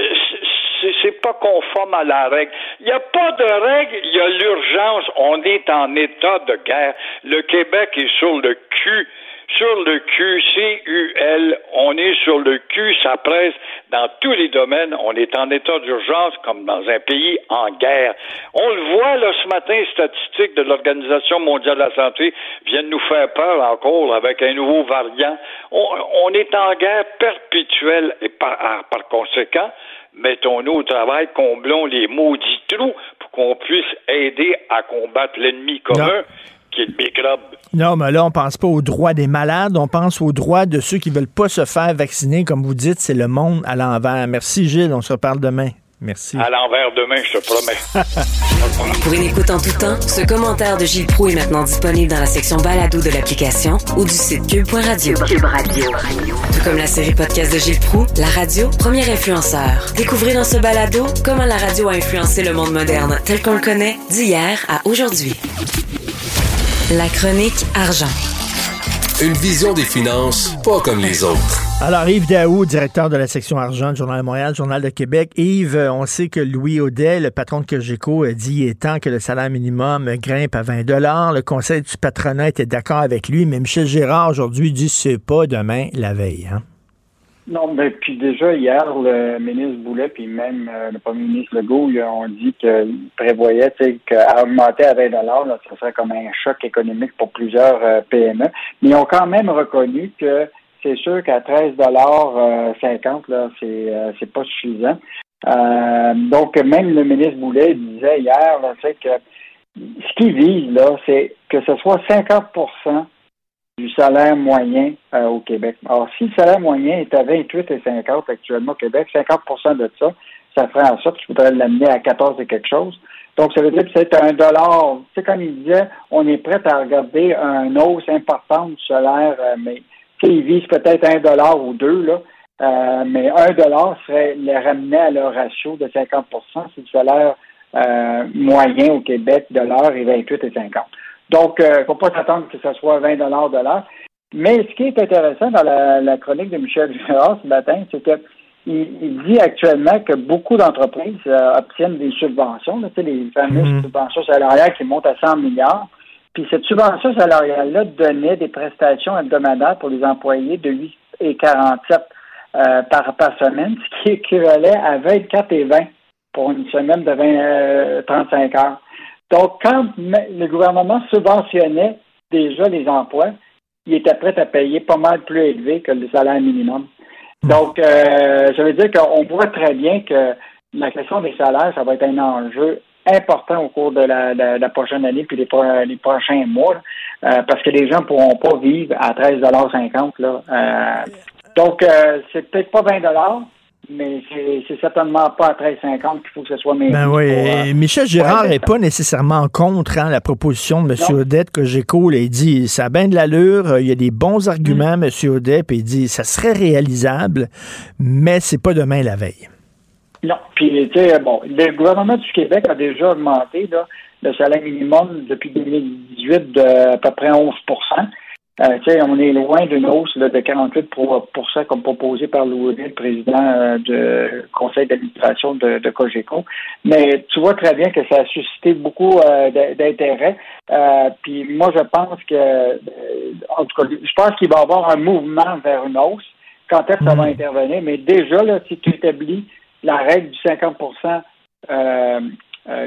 c'est- c'est pas conforme à la règle. Il n'y a pas de règle, il y a l'urgence. On est en état de guerre. Le Québec est sur le cul sur le cul, C-U-L, on est sur le cul, ça presse dans tous les domaines, on est en état d'urgence comme dans un pays en guerre. On le voit là ce matin, les statistiques de l'Organisation mondiale de la santé viennent nous faire peur encore avec un nouveau variant. On, on est en guerre perpétuelle et par, ah, par conséquent, mettons-nous au travail, comblons les maudits trous pour qu'on puisse aider à combattre l'ennemi commun. Qui est le microbe. Non, mais là, on pense pas aux droits des malades, on pense aux droits de ceux qui veulent pas se faire vacciner. Comme vous dites, c'est le monde à l'envers. Merci, Gilles. On se reparle demain. Merci. À l'envers demain, je te promets. Pour une écoute en tout temps, ce commentaire de Gilles Proux est maintenant disponible dans la section balado de l'application ou du site cube.radio. Cube Radio. Tout comme la série podcast de Gilles Proux, la radio, premier influenceur. Découvrez dans ce balado comment la radio a influencé le monde moderne tel qu'on le connaît d'hier à aujourd'hui. La chronique argent. Une vision des finances pas comme les autres. Alors, Yves Daou, directeur de la section argent du Journal de Montréal, Journal de Québec. Yves, euh, on sait que Louis Audet, le patron de Cogeco, a dit il est temps que le salaire minimum grimpe à 20 Le conseil du patronat était d'accord avec lui, mais Michel Gérard, aujourd'hui, dit c'est pas demain, la veille. Hein? Non, mais puis déjà hier, le ministre Boulet, puis même euh, le premier ministre Legault, ils ont dit qu'ils prévoyaient qu'à augmenter à 20 là, ça serait comme un choc économique pour plusieurs euh, PME. Mais ils ont quand même reconnu que c'est sûr qu'à 13 dollars 50 là, c'est c'est pas suffisant. Euh, donc même le ministre Boulet disait hier, là, que ce qu'il vise là, c'est que ce soit 50 du salaire moyen euh, au Québec. Alors, si le salaire moyen est à 28,50 actuellement au Québec, 50% de ça, ça ferait en sorte qu'il faudrait l'amener à 14 et quelque chose. Donc, ça veut dire que c'est un dollar. Tu sais, comme il disait, on est prêt à regarder un hausse importante du salaire, euh, mais il vise peut-être un dollar ou deux, là. Euh, mais un dollar serait le ramener à leur ratio de 50% si le salaire moyen au Québec de l'heure est 28,50. Donc, il ne faut pas s'attendre que ce soit 20 de l'heure. Mais ce qui est intéressant dans la, chronique de Michel Girard ce matin, c'est qu'il il dit actuellement que beaucoup d'entreprises euh, obtiennent des subventions, les fameuses mhm. subventions salariales qui montent à 100 milliards. Puis cette subvention salariale-là donnait des prestations hebdomadaires pour les employés de 8 et 47 euh, par, par semaine, ce qui équivalait à 24 et 20 pour une semaine de 20, 35 euh, heures. Donc, quand le gouvernement subventionnait déjà les emplois, il était prêt à payer pas mal plus élevé que le salaire minimum. Donc, euh, ça veut dire qu'on voit très bien que la question des salaires, ça va être un enjeu important au cours de la, prochaine année puis les, prochains mois, euh, parce que les gens ne pourront pas vivre à 13,50 là. Euh, donc, euh, c'est peut-être pas 20 mais c'est certainement pas à 13,50 qu'il faut que ce soit meilleur. Ben oui, euh, Michel Girard n'est pas nécessairement contre hein, la proposition de M. Odette que j'écoute. Il dit ça a bien de l'allure, il y a des bons arguments, mm. M. Odette, puis il dit ça serait réalisable, mais c'est pas demain la veille. Non, puis tu sais, bon, le gouvernement du Québec a déjà augmenté le salaire minimum depuis 2018 de à peu près 11 euh, on est loin d'une hausse de 48 comme proposé par Louis, le président euh, du conseil d'administration de, de, Cogeco. Mais tu vois très bien que ça a suscité beaucoup euh, d'intérêt. puis moi, je pense que, en tout cas, je pense qu'il va y avoir un mouvement vers une hausse. Quand est-ce que ça va mm. intervenir? Mais déjà, là, si tu établis la règle du 50%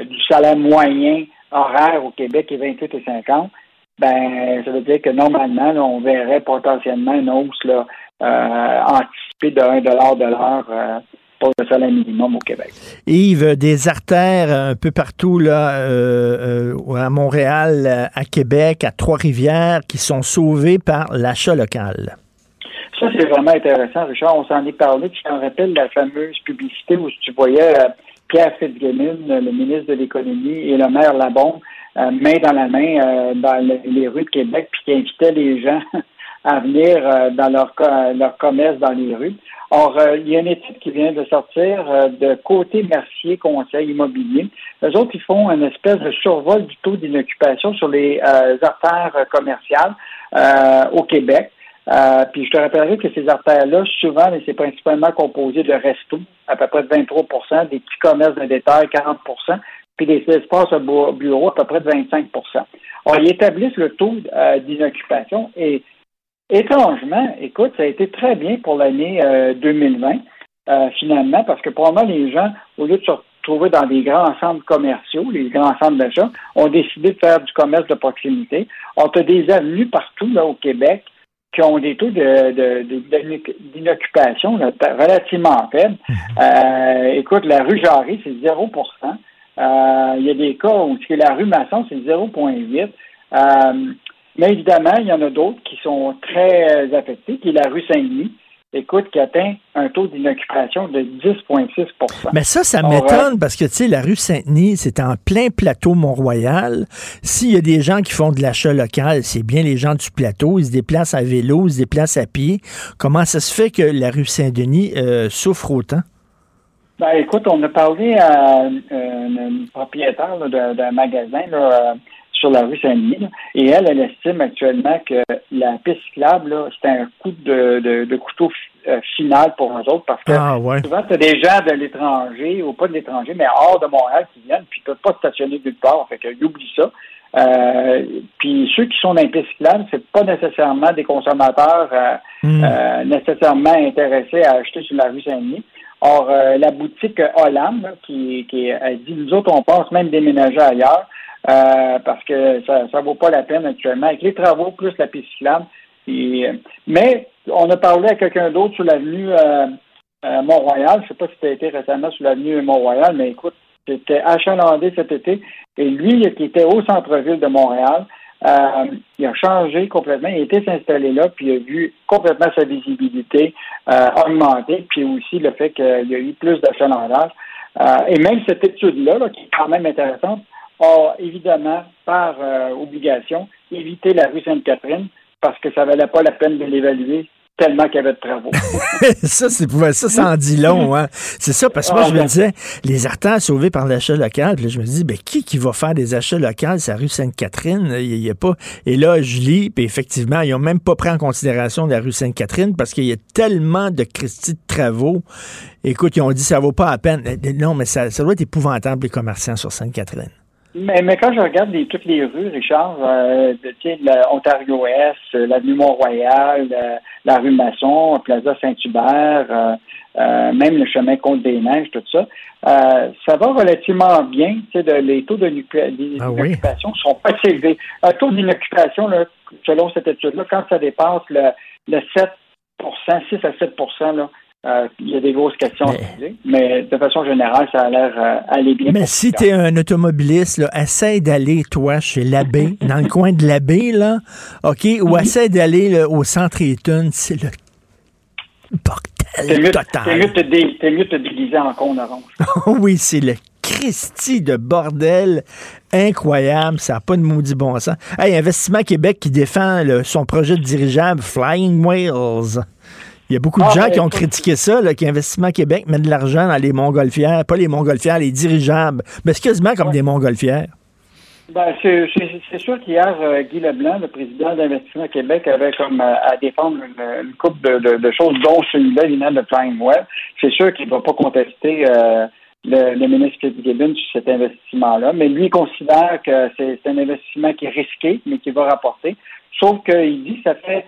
du salaire moyen horaire au Québec est 28 et 50, ben ça veut dire que normalement, on verrait potentiellement une hausse là, euh, anticipée de 1 de l'heure euh, pour le salaire minimum au Québec. Yves, des artères un peu partout là, euh, à Montréal, à Québec, à Trois-Rivières, qui sont sauvées par l'achat local. Ça, c'est vraiment intéressant, Richard. On s'en est parlé. Tu t'en rappelles la fameuse publicité où tu voyais Pierre Fitzgibbon, le ministre de l'Économie, et le maire euh, main dans la main euh, dans les rues de Québec, puis qui invitait les gens à venir euh, dans leur, leur commerce dans les rues. Or, il y a une étude qui vient de sortir de Côté Mercier Conseil Immobilier. Les autres, ils font une espèce de survol du taux d'inoccupation sur les artères commerciales au Québec. puis je te rappellerai que ces artères-là, souvent, c'est principalement composé de restos, à peu près de 23% des petits commerces de détail, 40 puis des espaces à bureau à peu près de 25 On y établissent le taux euh, d'inoccupation et étrangement, écoute, ça a été très bien pour l'année 2020, euh, euh, finalement, parce que probablement les gens, au lieu de se retrouver dans des grands centres commerciaux, les grands centres d'achat, ont décidé de faire du commerce de proximité. On a des avenues partout là, au Québec qui ont des taux d'inoccupation de, relativement faibles. Mmh. écoute, la rue Jarry, c'est 0 euh, il y a des cas où la rue Masson, c'est 0,8. Euh, mais évidemment, il y en a d'autres qui sont très affectés, qui est la rue Saint-Denis, écoute, qui atteint un taux d'inoccupation de 10,6% Mais ça, ça m'étonne parce que, tu sais, la rue Saint-Denis, c'est en plein plateau Mont-Royal. S'il y a des gens qui font de l'achat local, c'est bien les gens du plateau. Ils se déplacent à vélo, ils se déplacent à pied. Comment ça se fait que la rue Saint-Denis euh, souffre autant? Ben, écoute, on a parlé à euh, un propriétaire d'un magasin, là, sur la rue Saint-Denis. Et elle, elle estime actuellement que la piste cyclable, c'est un coup de, couteau euh, final pour nous autres parce que ah, souvent, tu as des gens de l'étranger, ou pas de l'étranger, mais hors de Montréal qui viennent, puis ils ne peuvent pas stationner nulle part. Fait qu'ils oublient ça. Euh, puis ceux qui sont dans les pistes cyclables, c'est pas nécessairement des consommateurs euh, hmm. nécessairement intéressés à acheter sur la rue Saint-Denis. Or, la boutique Hollande, qui, qui a dit, nous autres, on pense même déménager ailleurs. Euh, parce que ça ne vaut pas la peine actuellement. Avec les travaux plus la piste cyclable. mais on a parlé à quelqu'un d'autre sur l'avenue euh, euh, Mont-Royal. Je ne sais pas si tu as été récemment sur l'avenue Mont-Royal, mais écoute, c'était achalandé cet été. Et lui, qui était au centre-ville de Montréal, il a changé complètement. Il était s'installer là, puis il a vu complètement sa visibilité augmenter, puis aussi le fait qu'il y a eu plus d'achalandage. et même cette étude-là, là, qui est quand même intéressante, a évidemment, par euh, obligation, évité la rue Sainte-Catherine parce que ça valait pas la peine de l'évaluer tellement qu'il y avait de travaux. ça, c'est ça, ça en dit long, hein. C'est ça, parce que moi, je me disais, les artères sauvés par l'achat local, puis là, je me dis, ben, qui qui va faire des achats locaux, c'est la rue Sainte-Catherine, il n'y a, pas. Et là, je lis, puis effectivement, ils n'ont même pas pris en considération la rue Sainte-Catherine parce qu'il y a tellement de Christie de travaux. Écoute, ils ont dit, ça vaut pas la peine. Non, mais ça, ça doit être épouvantable, les commerçants sur Sainte-Catherine. Mais, mais quand je regarde les, toutes les rues, Richard, euh, l'Ontario-Est, euh, l'avenue Mont-Royal, euh, la, rue Masson, Plaza Saint-Hubert, euh, euh, même le chemin Côte-des-Neiges, tout ça, ça va relativement bien. De, les taux de d'inoccupation ah sont pas élevés. Un taux d'inoccupation, selon cette étude-là, quand ça dépasse le, le 7 6 à 7 là, euh, il y a des grosses questions mais, à poser, mais de façon générale, ça a l'air euh, aller bien. Mais si tu es un automobiliste, là, essaie d'aller, toi, chez l'abbé, dans le coin de l'abbé, là, OK, ou mhm. essaie d'aller au centre Eaton, c'est le bordel total. C'est mieux, de te déguiser en con orange. oui, c'est le Christie de bordel incroyable. Ça n'a pas de maudit bon sens. Hey, Investissement Québec qui défend son projet de dirigeable Flying Whales. Il y a beaucoup de ah, gens qui ont critiqué ça, qu'Investissement Québec met de l'argent dans les montgolfières, pas les montgolfières, les dirigeables. Mais c'est quasiment comme des montgolfières. Ben, c'est sûr qu'hier, euh, Guy Leblanc, le président d'Investissement Québec, avait comme euh, à défendre une, coupe de, choses, dont celui-là, l'image de Prime Web. C'est sûr qu'il ne va pas contester euh, le, ministre Fitzgibbon sur cet investissement-là, mais lui il considère que c'est un investissement qui est risqué, mais qui va rapporter. Sauf qu'il dit que ça fait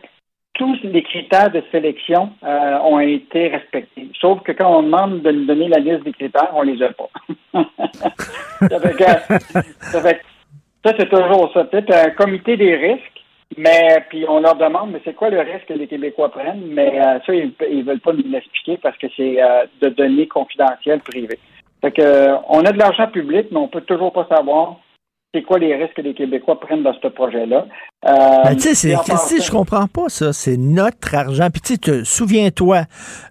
tous les critères de sélection euh, ont été respectés. Sauf que quand on demande de nous donner la liste des critères, on les a pas. ça, fait que, ça, c'est toujours ça. Peut-être un comité des risques, mais puis on leur demande, mais c'est quoi le risque que les Québécois prennent? Mais euh, ça, ils, ne veulent pas nous l'expliquer parce que c'est euh, de données confidentielles privées. Fait que, on a de l'argent public, mais on peut toujours pas savoir c'est quoi les risques que les Québécois prennent dans ce projet-là? Euh, ben, tu sais, je comprends pas ça? C'est notre argent. Puis tu sais, souviens-toi,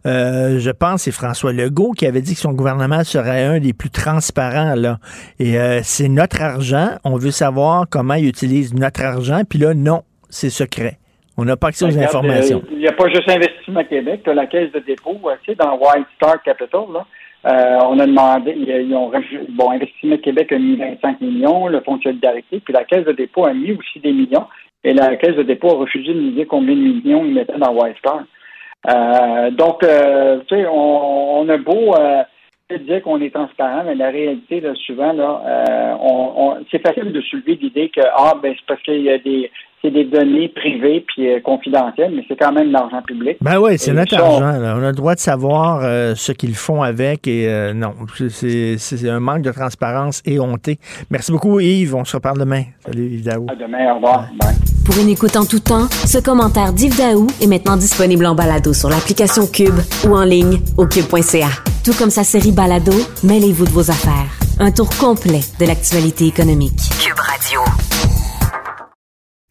euh, je pense c'est François Legault qui avait dit que son gouvernement serait un des plus transparents là. Et euh, c'est notre argent. On veut savoir comment ils utilisent notre argent. Puis là, non, c'est secret. On n'a pas accès aux informations. Il n'y a pas juste Investissement Québec, tu as la caisse de dépôt, tu sais, dans White Star Capital, là. Euh, on a demandé, ils ont bon, Investissement Québec a mis 25 millions, le Fonds de solidarité, puis la Caisse de dépôt a mis aussi des millions, et la Caisse de dépôt a refusé de nous dire combien de millions ils mettaient dans Wistar. Euh, donc, euh, tu sais, on, a beau dire qu'on est transparent, mais la réalité, souvent, là, on, c'est facile de soulever l'idée que ah ben c'est parce qu'il y a des c'est des données privées puis euh, confidentielles, mais c'est quand même de l'argent public. Ben oui, c'est notre argent. On a le droit de savoir euh, ce qu'ils font avec et euh, non, c'est un manque de transparence éhonté. Merci beaucoup Yves, on se reparle demain. Salut Yves Daou. À demain, au revoir. Pour une écoute en tout temps, ce commentaire d'Yves Daou est maintenant disponible en balado sur l'application Cube ou en ligne au cube.ca. Tout comme sa série Balado, mêlez-vous de vos affaires. Un tour complet de l'actualité économique. Cube Radio.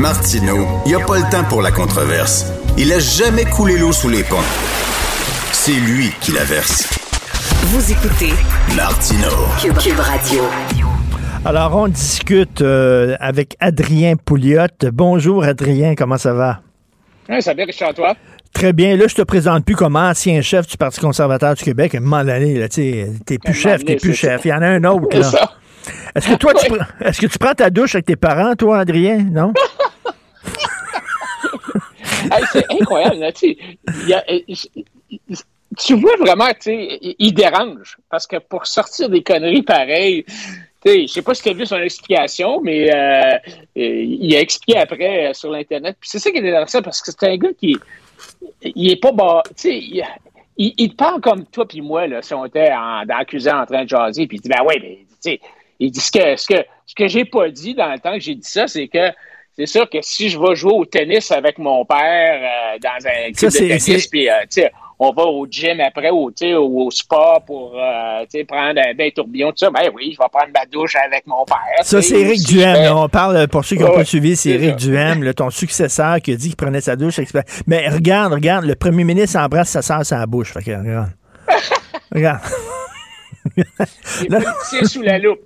Martineau, il n'y a pas le temps pour la controverse. Il a jamais coulé l'eau sous les ponts. C'est lui qui la verse. Vous écoutez Martineau. Cube, Cube Radio. Alors, on discute euh, avec Adrien Pouliot. Bonjour, Adrien, comment ça va? Ça va bien, Richard, toi? Très bien. Là, je te présente plus comme ancien chef du Parti conservateur du Québec. À un moment donné, là, tu sais, t'es plus chef, t'es plus chef. Il y en a un autre, C'est là. ça. Est-ce que toi, tu, Ouais. prends- est-ce que tu prends ta douche avec tes parents, toi, Adrien? Non? C'est incroyable, là, tu euh, Tu vois vraiment, tu sais, il dérange. Parce que pour sortir des conneries pareilles, tu sais, je sais pas si tu as vu son explication, mais euh, euh, il a expliqué après sur l'Internet. Puis c'est ça qui est intéressant, parce que c'est un gars qui il est pas bas. Tu sais, il, te parle comme toi puis moi, là, si on était en, dans la cuisine en train de jaser, puis il dit, ben ouais, mais, tu sais, il dit, ce que, ce que, ce que j'ai pas dit dans le temps que j'ai dit ça, c'est que c'est sûr que si je vais jouer au tennis avec mon père euh, dans un club de tennis, puis, euh, tu sais, on va au gym après, sais, au, au spa pour euh, tu sais, prendre un bain tourbillon, tout ça, ben oui, je vais prendre ma douche avec mon père. Ça, c'est Éric si Duhem. fais-. On parle, pour ceux qui n'ont Ouais, pas suivi, c'est Éric. Duhem, là, ton successeur, qui a dit qu'il prenait sa douche. Mais regarde, regarde, le premier ministre embrasse sa sœur sur la bouche. Fait que, regarde. regarde. Les politiciens sous la loupe.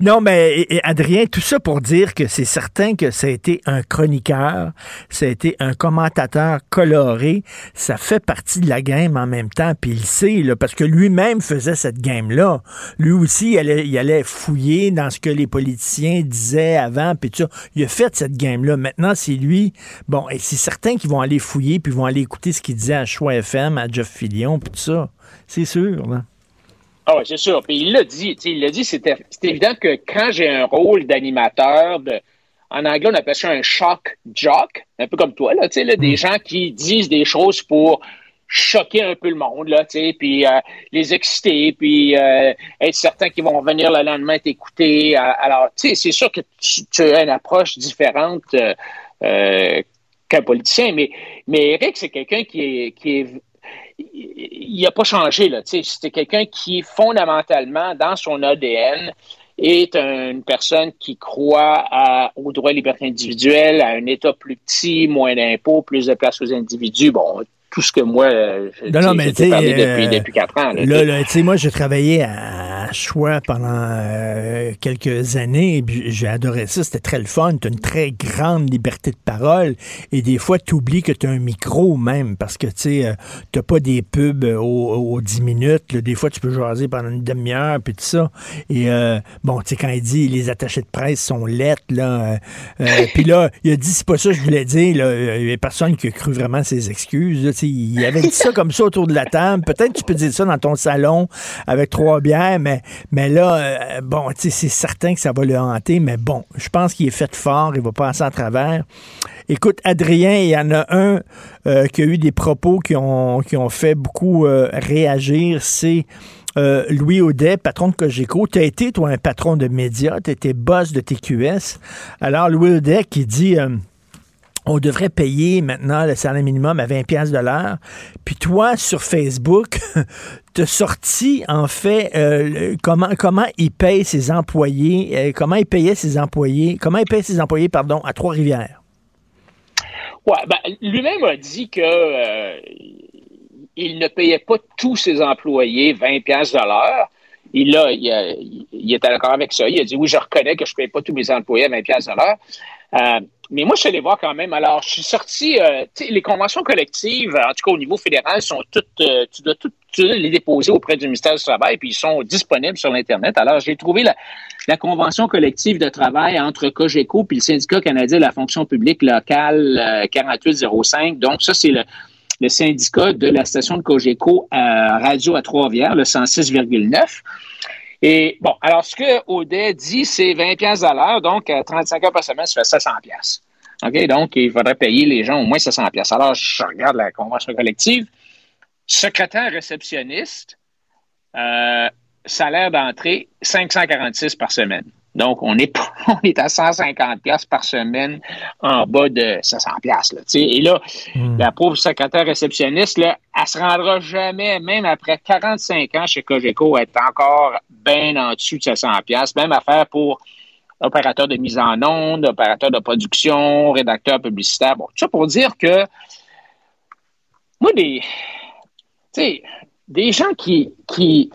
Non, mais et- et Adrien, tout ça pour dire que c'est certain que ça a été un chroniqueur, ça a été un commentateur coloré, ça fait partie de la game en même temps, puis il sait, là, parce que lui-même faisait cette game-là. Lui aussi, il allait, il allait fouiller dans ce que les politiciens disaient avant, puis tout ça. Il a fait cette game-là. Maintenant, c'est lui. Bon, et c'est certain qu'ils vont aller fouiller, puis ils vont aller écouter ce qu'il disait à Choix FM, à Jeff Fillion, puis tout ça. C'est sûr, là. Ah oui, c'est sûr. Puis il l'a dit. tu sais, Il l'a dit, c'était c'est évident que quand j'ai un rôle d'animateur, de, en anglais, on appelle ça un shock jock, un peu comme toi, là, tu sais, là, des gens qui disent des choses pour choquer un peu le monde, là, tu sais, puis euh, les exciter, puis euh, être certain qu'ils vont revenir le lendemain t'écouter. Euh, Alors, tu sais, c'est sûr que tu, tu as une approche différente euh, euh, qu'un politicien, mais, mais Eric, c'est quelqu'un qui est, qui est il n'a pas changé. C'était quelqu'un qui, fondamentalement, dans son ADN, est une personne qui croit à, aux droits et libertés individuelles, à un État plus petit, moins d'impôts, plus de place aux individus. Bon, tout ce que moi, euh, je- Non, non, mais j'ai parlé depuis, euh, depuis quatre ans. là, Là, là, tu sais, moi, j'ai travaillé à Choix pendant euh, quelques années. et J'ai adoré ça. C'était très le fun. Tu as une très grande liberté de parole. Et des fois, tu oublies que tu as un micro même parce que, tu sais, euh, t'as pas des pubs aux, aux 10 minutes. là. Des fois, tu peux jaser pendant une demi-heure puis tout ça. Et, euh, bon, tu sais, quand il dit les attachés de presse sont lettres, là. puis là, il a dit, c'est pas ça que je voulais dire. là. Il y a personne qui a cru vraiment ses excuses. Il avait dit ça comme ça autour de la table. Peut-être tu peux dire ça dans ton salon avec trois bières, mais, mais là, euh, bon, c'est certain que ça va le hanter, mais bon, je pense qu'il est fait fort, il va passer à travers. Écoute, Adrien, il y en a un euh, qui a eu des propos qui ont, qui ont fait beaucoup euh, réagir, c'est euh, Louis Audet, patron de Cogeco. Tu as été, toi, un patron de médias, tu étais boss de TQS. Alors, Louis Audet qui dit... on devrait payer maintenant le salaire minimum à 20 pièces de. Puis toi, sur Facebook, as sorti, en fait, euh, comment, comment il paye ses employés, comment il payait ses employés, comment il paye ses employés, pardon, à Trois-Rivières? Ouais, ben, lui-même a dit que euh, il ne payait pas tous ses employés 20 pièces de l'heure. Il, a, il, a- d'accord avec ça. Il a dit oui, je reconnais que je ne paye pas tous mes employés à 20 pièces de. Euh, mais moi, je suis allé voir quand même. Alors, je suis sorti. Euh, les conventions collectives, en tout cas au niveau fédéral, sont toutes. Euh, tu, dois toutes les déposer auprès du ministère du Travail, puis ils sont disponibles sur l'Internet. Alors, j'ai trouvé la, convention collective de travail entre Cogeco puis le syndicat canadien de la fonction publique locale 4805. Donc, ça, c'est le, syndicat de la station de Cogeco Radio à Trois-Rivières, le 106,9. Et bon, alors ce que Audet dit, c'est 20 pièces à l'heure, donc 35 heures par semaine, ça fait 700 pièces. OK, donc il faudrait payer les gens au moins 700 pièces. Alors je regarde la convention collective. Secrétaire réceptionniste, euh, salaire d'entrée 546 par semaine. Donc, on est, on est à 150 pièces par semaine en bas de 700 pièces. Et là, hmm. la pauvre secrétaire réceptionniste, là, elle se rendra jamais, même après 45 ans chez Cogeco, être encore bien en dessous de 700 pièces. Même affaire pour opérateur de mise en onde, opérateur de production, rédacteur publicitaire. Bon, tout ça pour dire que moi, des, des gens qui, qui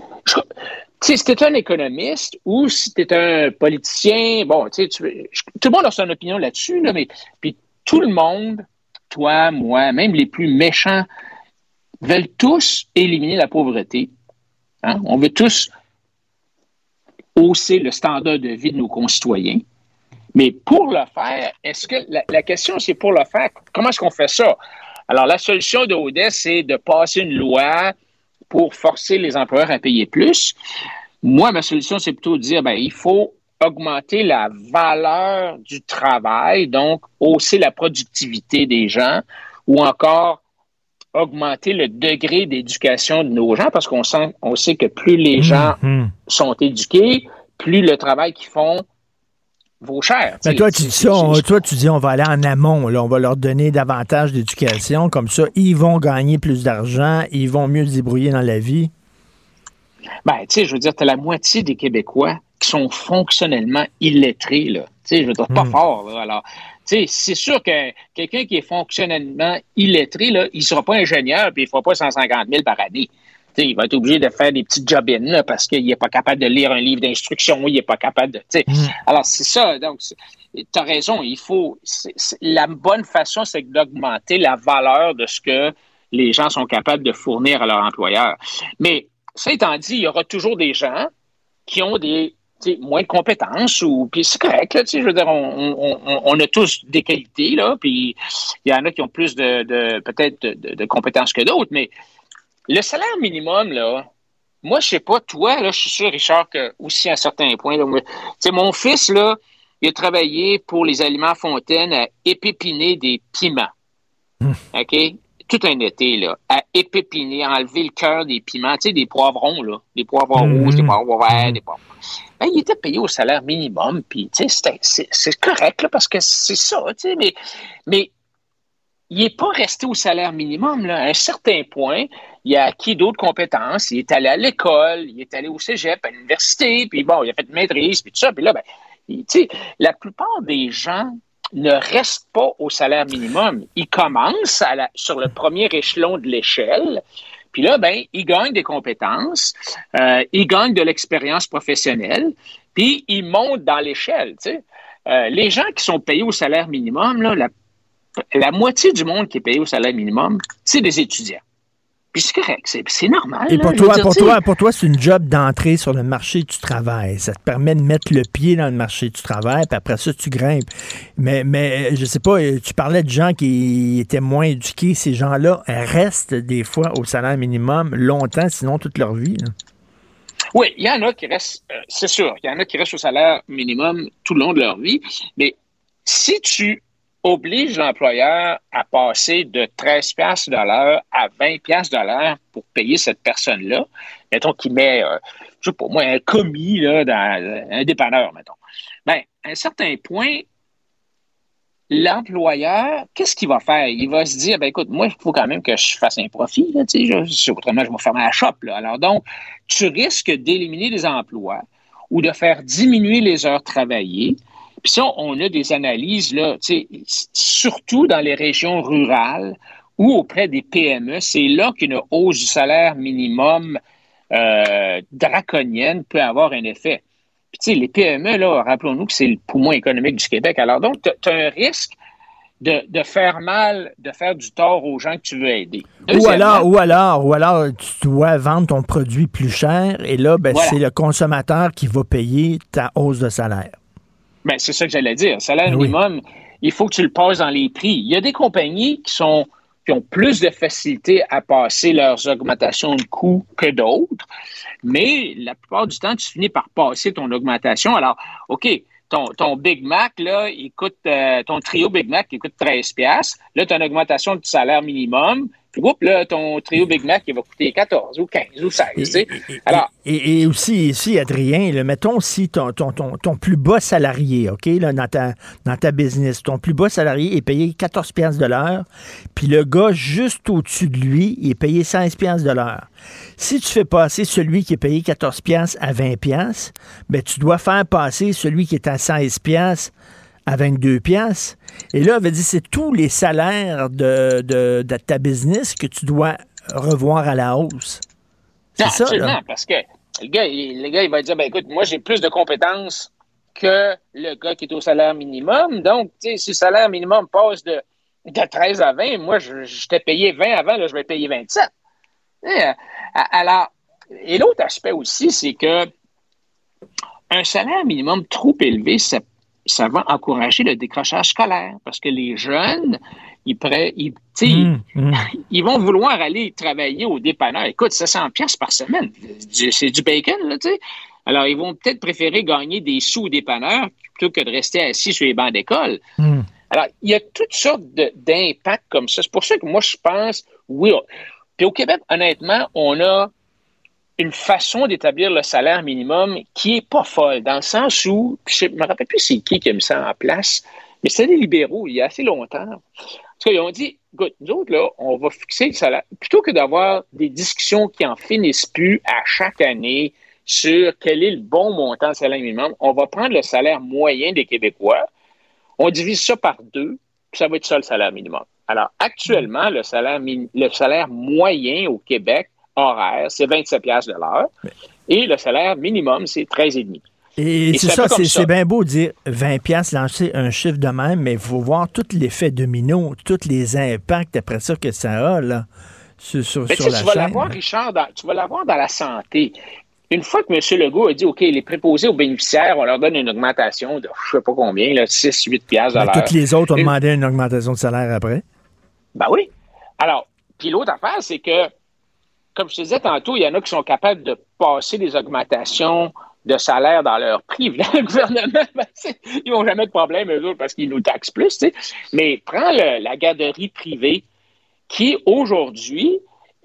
si tu un économiste ou si tu es un politicien, bon, tu sais, tout le monde a son opinion là-dessus, là, mais puis tout le monde, toi, moi, même les plus méchants, veulent tous éliminer la pauvreté. Hein? On veut tous hausser le standard de vie de nos concitoyens. Mais pour le faire, est-ce que la, question, c'est pour le faire, comment est-ce qu'on fait ça? Alors, la solution de c'est de passer une loi pour forcer les employeurs à payer plus. Moi, ma solution, c'est plutôt de dire, ben, il faut augmenter la valeur du travail, donc hausser la productivité des gens, ou encore augmenter le degré d'éducation de nos gens, parce qu'on sent, on sait que plus les mmh, gens mmh. sont éduqués, plus le travail qu'ils font vaut cher. Mais toi, tu dis ça, toi, tu dis on va aller en amont, là, on va leur donner davantage d'éducation, comme ça, ils vont gagner plus d'argent, ils vont mieux se débrouiller dans la vie. Ben, tu sais, je veux dire, tu as la moitié des Québécois qui sont fonctionnellement illettrés, là. Tu sais, je veux dire, pas hmm. fort, là. Alors, tu sais, c'est sûr que quelqu'un qui est fonctionnellement illettré, là, il sera pas ingénieur puis il fera pas 150 000 par année il va être obligé de faire des petites job là, parce qu'il n'est pas capable de lire un livre d'instruction, il n'est pas capable de. Mm. Alors, c'est ça. Donc, tu as raison, il faut. la bonne façon, c'est d'augmenter la valeur de ce que les gens sont capables de fournir à leur employeur. Mais, ça étant dit, il y aura toujours des gens qui ont des moins de compétences ou puis c'est correct là, je veux dire on, a tous des qualités là puis il y en a qui ont plus de, peut-être de, compétences que d'autres mais le salaire minimum, là, moi, je sais pas, toi, là, je suis sûr, Richard, que aussi à un certain point, là, mon fils, là, il a travaillé pour les aliments Fontaine à épépiner des piments. Hmm. OK? Tout un été, là, à épépiner, enlever le cœur des piments, tu sais, des poivrons, là, des poivrons hmm. rouges, des poivrons verts, des poivrons. Ben, il était payé au salaire minimum, puis, tu sais, c'est correct, là, parce que c'est ça, tu sais, mais, mais il n'est pas resté au salaire minimum. Là. À un certain point, il a acquis d'autres compétences? Il est allé à l'école, il est allé au cégep, à l'université, puis bon, il a fait une maîtrise, puis tout ça. Puis là, ben, sais, la plupart des gens ne restent pas au salaire minimum. Ils commencent sur le premier échelon de l'échelle. Puis là, ben, ils gagnent des compétences, euh, ils gagnent de l'expérience professionnelle, puis ils montent dans l'échelle. Euh, les gens qui sont payés au salaire minimum, là, la la moitié du monde qui est payé au salaire minimum, c'est des étudiants. Puis c'est correct, c'est normal. Et pour toi, pour, toi, pour toi, c'est une job d'entrée sur le marché du travail. Ça te permet de mettre le pied dans le marché du travail, puis après ça, tu grimpes. Mais, mais je sais pas, tu parlais de gens qui étaient moins éduqués. Ces gens-là restent des fois au salaire minimum longtemps, sinon toute leur vie. Oui, il y en a qui restent, euh, c'est sûr, il y en a qui restent au salaire minimum tout le long de leur vie. Mais si tu oblige l'employeur à passer de 13 pièces à 20 pièces de pour payer cette personne-là. Mettons qu'il met, euh, je sais pas moi, un commis là, dans un dépanneur, mettons. Bien, à un certain point, l'employeur, qu'est-ce qu'il va faire? Il va se dire, ben écoute, moi, il faut quand même que je fasse un profit, là, je, autrement, je vais fermer la shop. Là. Alors donc, tu risques d'éliminer des emplois ou de faire diminuer les heures travaillées puis ça, on a des analyses, là, surtout dans les régions rurales ou auprès des PME, c'est là qu'une hausse du salaire minimum euh, draconienne peut avoir un effet. Puis, tu sais, les PME, là, rappelons-nous que c'est le poumon économique du Québec. Alors, donc, tu as un risque de, faire mal, de faire du tort aux gens que tu veux aider. Ou alors, ou alors, ou alors, tu dois vendre ton produit plus cher et là, ben, c'est le consommateur qui va payer ta hausse de salaire. Ben, c'est ça que j'allais dire. Salaire ben minimum, il faut que tu le passes dans les prix. Il y a des compagnies qui sont qui ont plus de facilité à passer leurs augmentations de coûts que d'autres, mais la plupart du temps, tu finis par passer ton augmentation. Alors, OK, ton, Big Mac, là, il coûte, euh, ton trio Big Mac, il coûte 13 Là, tu as une augmentation du salaire minimum. Puis, là, ton trio Big Mac, il va coûter 14 ou 15 ou 16. Et, Alors, et, aussi, ici, Adrien, mettons si ton, ton, ton, plus bas salarié, OK, là, dans, ta, dans ta business, ton plus bas salarié est payé 14 de l'heure, puis le gars juste au-dessus de lui, il est payé 16 de l'heure. Si tu fais passer celui qui est payé 14 à 20 ben, tu dois faire passer celui qui est à 16 à 22 pièces. Et là, on dit c'est tous les salaires de, de, ta business que tu dois revoir à la hausse. C'est ça, absolument, parce que le gars, il, le gars, il va dire, ben écoute, moi, j'ai plus de compétences que le gars qui est au salaire minimum. Donc, tu sais, si le salaire minimum passe de, de 13 à 20, moi, je, t'ai payé 20 avant, là, je vais payer 27. Euh, alors, et l'autre aspect aussi, c'est que un salaire minimum trop élevé, ça ça va encourager le décrochage scolaire parce que les jeunes, ils, ils, mmh, mmh. ils vont vouloir aller travailler au dépanneur. Écoute, 700 pièces par semaine, c'est du bacon, là, tu sais. Alors, ils vont peut-être préférer gagner des sous au dépanneur plutôt que de rester assis sur les bancs d'école. Mmh. Alors, il y a toutes sortes d'impacts comme ça. C'est pour ça que moi, je pense, oui. Puis au Québec, honnêtement, on a une façon d'établir le salaire minimum qui est pas folle, dans le sens où, je me rappelle plus c'est qui qui a mis ça en place, mais c'était les libéraux il y a assez longtemps. Parce qu'ils ont dit, écoute, nous autres, là, on va fixer le salaire. Plutôt que d'avoir des discussions qui en finissent plus à chaque année sur quel est le bon montant de salaire minimum, on va prendre le salaire moyen des Québécois, on divise ça par deux, puis ça va être ça le salaire minimum. Alors, actuellement, le salaire, le salaire moyen au Québec, horaire, c'est 27 pièces de l'heure. Et le salaire minimum, c'est 13,5. Et, c'est ça, c'est bien beau de dire 20 pièces lancer un chiffre de même, mais il faut voir tout l'effet domino, tous les impacts après ça que ça a là, sur, sur, mais sur la Tu vas l'avoir, Richard, tu vas l'avoir dans la santé. Une fois que M. Legault a dit, OK, les préposés aux bénéficiaires, on leur donne une augmentation de je ne sais pas combien, là, 6, 8 piastres de l'heure. Toutes les autres ont demandé une augmentation de salaire après? Ben oui. Alors, puis l'autre affaire, c'est que comme je te disais tantôt, il y en a qui sont capables de passer des augmentations de salaire dans leur prix. Le gouvernement, ben, ils n'ont jamais de problème, eux autres, parce qu'ils nous taxent plus. Mais prends la garderie privée qui, aujourd'hui,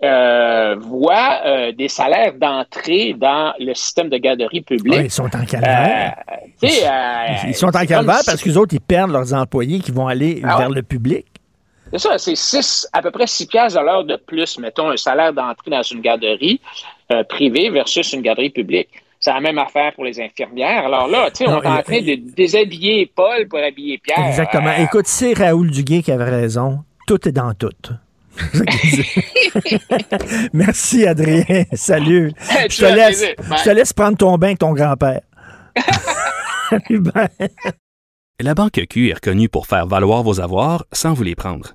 euh, voit euh, des salaires d'entrée dans le système de garderie publique. ils sont en calvaire. Euh, ils, sont en calvaire parce que les autres, ils perdent leurs employés qui vont aller ah vers le public. C'est ça, c'est 6, à peu près 6 piastres à l'heure de plus, mettons, un salaire d'entrée dans une garderie euh, privée versus une garderie publique. C'est la même affaire pour les infirmières. Alors là, tu sais, on est en train de déshabiller Paul pour habiller Pierre. Exactement. Euh, Écoute, c'est Raoul Duguay qui avait raison. Tout est dans tout. Merci, Adrien. Salut. Je te, laisse, je te laisse prendre ton bain avec ton grand-père. La Banque Q est reconnue pour faire valoir vos avoirs sans vous les prendre.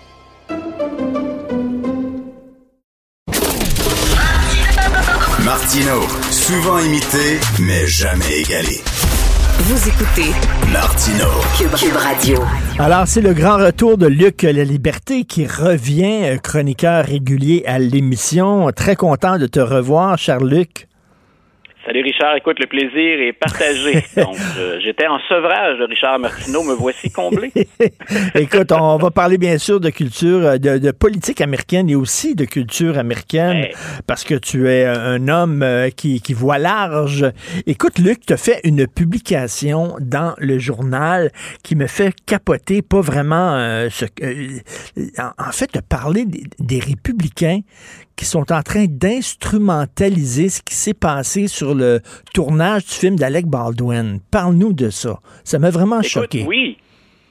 Martino, souvent imité, mais jamais égalé. Vous écoutez Martino. Cube, Cube Radio. Alors, c'est le grand retour de Luc La Liberté qui revient, euh, chroniqueur régulier à l'émission. Très content de te revoir, cher Luc. Salut Richard, écoute, le plaisir est partagé. Donc, euh, j'étais en sevrage de Richard Martineau, me voici comblé. écoute, on va parler bien sûr de culture, euh, de, politique américaine et aussi de culture américaine, parce que tu es un homme euh, qui, qui voit large. Écoute, Luc, tu as fait une publication dans le journal qui me fait capoter, pas vraiment ce, en, fait, de parler des, des républicains qui sont en train d'instrumentaliser ce qui s'est passé sur le tournage du film d'Alec Baldwin. Parle-nous de ça. Ça m'a vraiment choqué. Oui.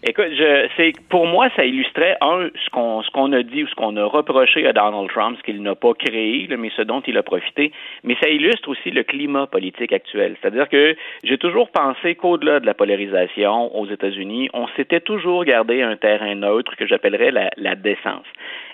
Écoute, je, c'est pour moi, ça illustrait un ce qu'on ce qu'on a dit ou ce qu'on a reproché à Donald Trump, ce qu'il n'a pas créé, mais ce dont il a profité. Mais ça illustre aussi le climat politique actuel. C'est-à-dire que j'ai toujours pensé qu'au-delà de la polarisation aux États-Unis, on s'était toujours gardé un terrain neutre que j'appellerais la, la décence.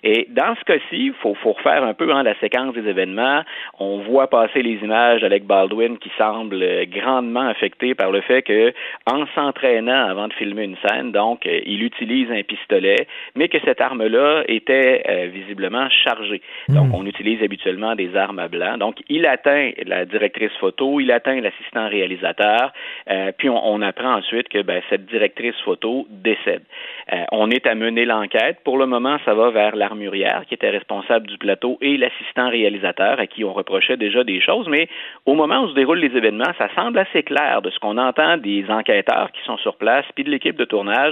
Et dans ce cas-ci, faut, faut, refaire un peu hein, la séquence des événements. On voit passer les images d'Alec Baldwin qui semble grandement affecté par le fait que, en s'entraînant avant de filmer une scène, donc, euh, il utilise un pistolet, mais que cette arme-là était euh, visiblement chargée. Donc, hmm. on utilise habituellement des armes à blanc. Donc, il atteint la directrice photo, il atteint l'assistant réalisateur, euh, puis on, on, apprend ensuite que ben, cette directrice photo décède. on est à mener l'enquête. Pour le moment, ça va vers l'armurière qui était responsable du plateau et l'assistant réalisateur à qui on reprochait déjà des choses, mais au moment où se déroulent les événements, ça semble assez clair de ce qu'on entend des enquêteurs qui sont sur place, puis de l'équipe de tournage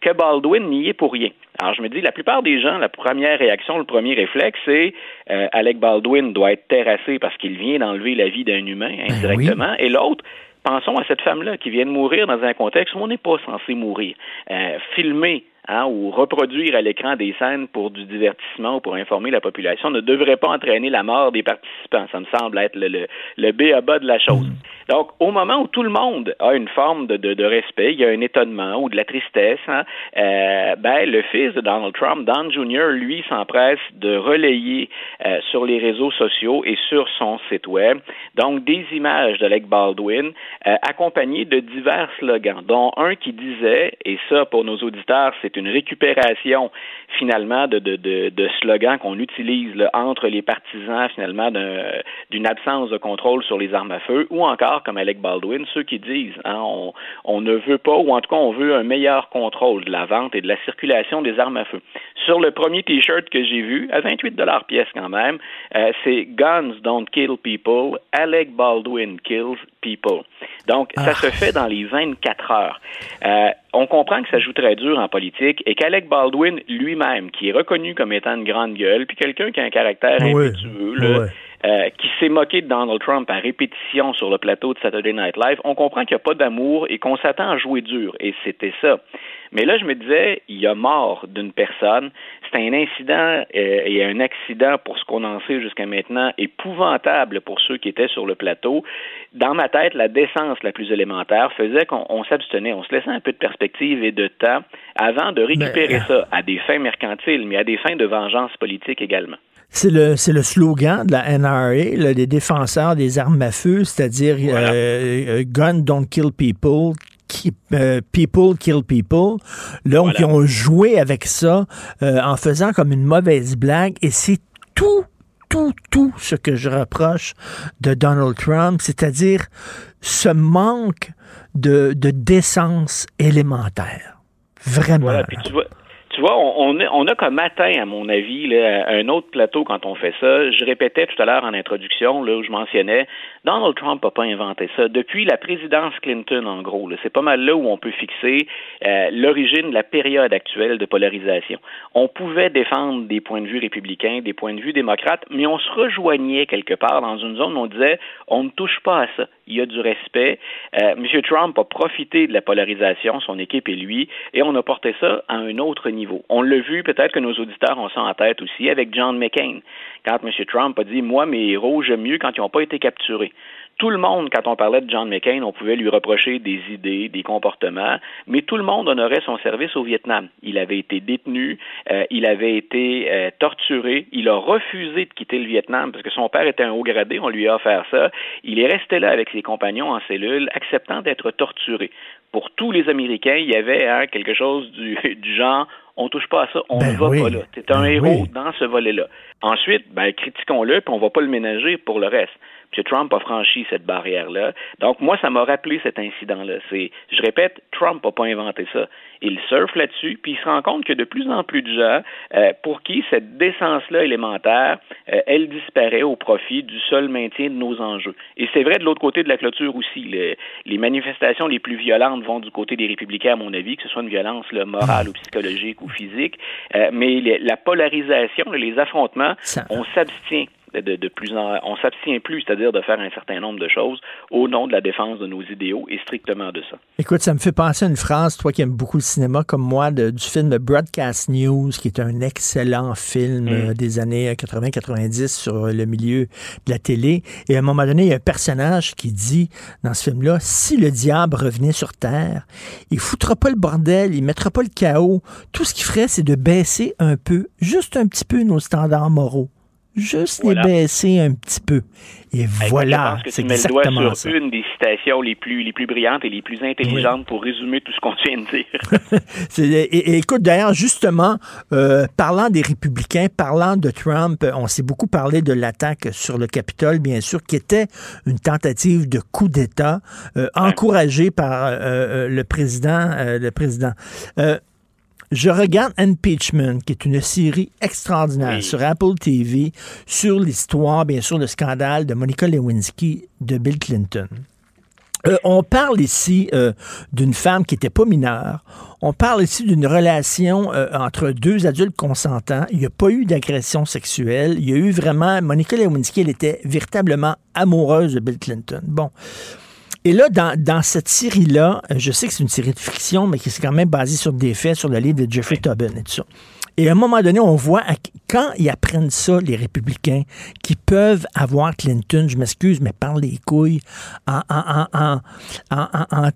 que Baldwin n'y est pour rien. Alors je me dis, la plupart des gens, la première réaction, le premier réflexe, c'est euh, Alec Baldwin doit être terrassé parce qu'il vient d'enlever la vie d'un humain ben indirectement, et l'autre, pensons à cette femme-là qui vient de mourir dans un contexte où on n'est pas censé mourir. Euh, filmer Hein, ou reproduire à l'écran des scènes pour du divertissement ou pour informer la population ne devrait pas entraîner la mort des participants. Ça me semble être le, le, le B à bas de la chose. Donc, au moment où tout le monde a une forme de, de, de respect, il y a un étonnement ou de la tristesse, hein, euh, ben, le fils de Donald Trump, Don Jr., lui, s'empresse de relayer euh, sur les réseaux sociaux et sur son site web, donc des images d'Alec Baldwin euh, accompagnées de divers slogans, dont un qui disait, et ça pour nos auditeurs, c'est une récupération finalement de, de, slogans qu'on utilise entre les partisans finalement d'une absence de contrôle sur les armes à feu, ou encore, comme Alec Baldwin, ceux qui disent hein, on, on ne veut pas, ou en tout cas on veut un meilleur contrôle de la vente et de la circulation des armes à feu. Sur le premier T-shirt que j'ai vu, à 28 dollars pièce quand même, euh, c'est Guns don't kill people, Alec Baldwin kills people. Donc, ça ah. se fait dans les 24 heures. Euh, on comprend que ça joue très dur en politique et qu'Alec Baldwin lui-même, qui est reconnu comme étant une grande gueule, puis quelqu'un qui a un caractère impétueux, euh, qui s'est moqué de Donald Trump à répétition sur le plateau de Saturday Night Live, on comprend qu'il n'y a pas d'amour et qu'on s'attend à jouer dur. Et c'était ça. Mais là, je me disais, il y a mort d'une personne. C'est un incident euh, et un accident, pour ce qu'on en sait jusqu'à maintenant, épouvantable pour ceux qui étaient sur le plateau. Dans ma tête, la décence la plus élémentaire faisait qu'on s'abstenait, on se laissait un peu de perspective et de temps avant de récupérer ça à des fins mercantiles, mais à des fins de vengeance politique également. C'est le, c'est le slogan de la NRA, là, des défenseurs des armes à feu, c'est-à-dire euh, euh, Gun don't kill people, euh, people kill people. Donc, ils ont joué avec ça en faisant comme une mauvaise blague et c'est tout tout, tout ce que je reproche de Donald Trump, c'est-à-dire ce manque de, de décence élémentaire. Vraiment tu vois, on, on, a, comme atteint, à mon avis, un autre plateau quand on fait ça. Je répétais tout à l'heure en introduction, là, où je mentionnais, Donald Trump n'a pas inventé ça. Depuis la présidence Clinton, en gros, c'est pas mal là où on peut fixer euh, l'origine de la période actuelle de polarisation. On pouvait défendre des points de vue républicains, des points de vue démocrates, mais on se rejoignait quelque part dans une zone où on disait, on ne touche pas à ça. Il y a du respect. Euh, M. Trump a profité de la polarisation, son équipe et lui, et on a porté ça à un autre niveau. On l'a vu, peut-être que nos auditeurs ont ça en tête aussi, avec John McCain, quand M. Trump a dit Moi, mes héros, j'aime mieux quand ils n'ont pas été capturés. Tout le monde, quand on parlait de John McCain, on pouvait lui reprocher des idées, des comportements, mais tout le monde honorait son service au Vietnam. Il avait été détenu, euh, il avait été euh, torturé, il a refusé de quitter le Vietnam parce que son père était un haut gradé, on lui a offert ça. Il est resté là avec ses compagnons en cellule, acceptant d'être torturé. Pour tous les Américains, il y avait hein, quelque chose du, du genre on touche pas à ça, on ne Ben va oui. pas là. C'est un Ben héros oui. dans ce volet-là. Ensuite, ben, critiquons-le, puis on va pas le ménager pour le reste. M. Trump a franchi cette barrière-là. Donc, moi, ça m'a rappelé cet incident-là. C'est, je répète, Trump n'a pas inventé ça. Il surfe là-dessus, puis il se rend compte que de plus en plus de gens, euh, pour qui cette décence-là élémentaire, euh, elle disparaît au profit du seul maintien de nos enjeux. Et c'est vrai de l'autre côté de la clôture aussi. Le- les manifestations les plus violentes vont du côté des républicains, à mon avis, que ce soit une violence là, morale ou psychologique ou physique. Euh, mais les- la polarisation, les affrontements, on s'abstient de, plus en, on s'abstient plus, c'est-à-dire de faire un certain nombre de choses au nom de la défense de nos idéaux et strictement de ça. Écoute, ça me fait penser à une phrase, toi qui aimes beaucoup le cinéma comme moi, de- du film Broadcast News, qui est un excellent film Mm. euh, des années 80-90 sur euh, le milieu de la télé. Et à un moment donné, il y a un personnage qui dit dans ce film-là, si le diable revenait sur Terre, il foutra pas le bordel, il mettra pas le chaos. Tout ce qu'il ferait, c'est de baisser un peu, juste un petit peu nos standards moraux. Juste Voilà. les baisser un petit peu. Et voilà, c'est le doigt exactement sur ça. une des citations les plus, les plus brillantes et les plus intelligentes pour résumer tout ce qu'on vient de dire. Et- écoute, d'ailleurs, justement, euh, parlant des républicains, parlant de Trump, on s'est beaucoup parlé de l'attaque sur le Capitole, bien sûr, qui était une tentative de coup d'État euh, encouragée par euh, le président. le président. Je regarde Impeachment, qui est une série extraordinaire sur Apple TV, sur l'histoire, bien sûr, le scandale de Monica Lewinsky de Bill Clinton. Euh, on parle ici euh, d'une femme qui n'était pas mineure. On parle ici d'une relation euh, entre deux adultes consentants. Il n'y a pas eu d'agression sexuelle. Il y a eu vraiment... Monica Lewinsky, elle était véritablement amoureuse de Bill Clinton. Bon. Et là, dans, cette série-là, euh, je sais que c'est une série de fiction, mais qui est quand même basée sur des faits, sur le livre de Jeffrey Tobin et tout ça. Et à un moment donné, on voit, quand ils apprennent ça, les républicains, qui peuvent avoir Clinton, je m'excuse, mais par les couilles, en, en, en,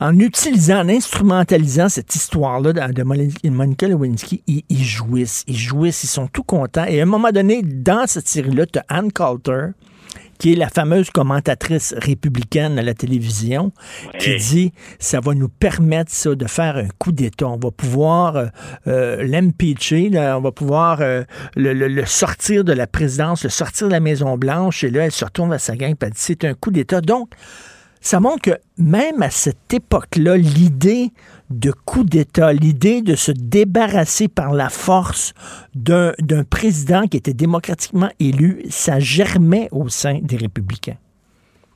en, utilisant, en instrumentalisant cette histoire-là de, de Moni- Monica Lewinsky, ils, ils jouissent, ils jouissent, ils sont tout contents. Et à un moment donné, dans cette série-là, tu as Ann Coulter, qui est la fameuse commentatrice républicaine à la télévision, qui dit ça va nous permettre ça de faire un coup d'État. On va pouvoir euh, euh, l'impeacher, on va pouvoir euh, le, le- le sortir de la présidence, le sortir de la Maison Blanche. Et là, elle se retourne vers sa gang, et elle dit c'est un coup d'État. Donc, ça montre que même à cette époque-là, l'idée de coup d'État, l'idée de se débarrasser par la force d'un président qui était démocratiquement élu, ça germait au sein des républicains.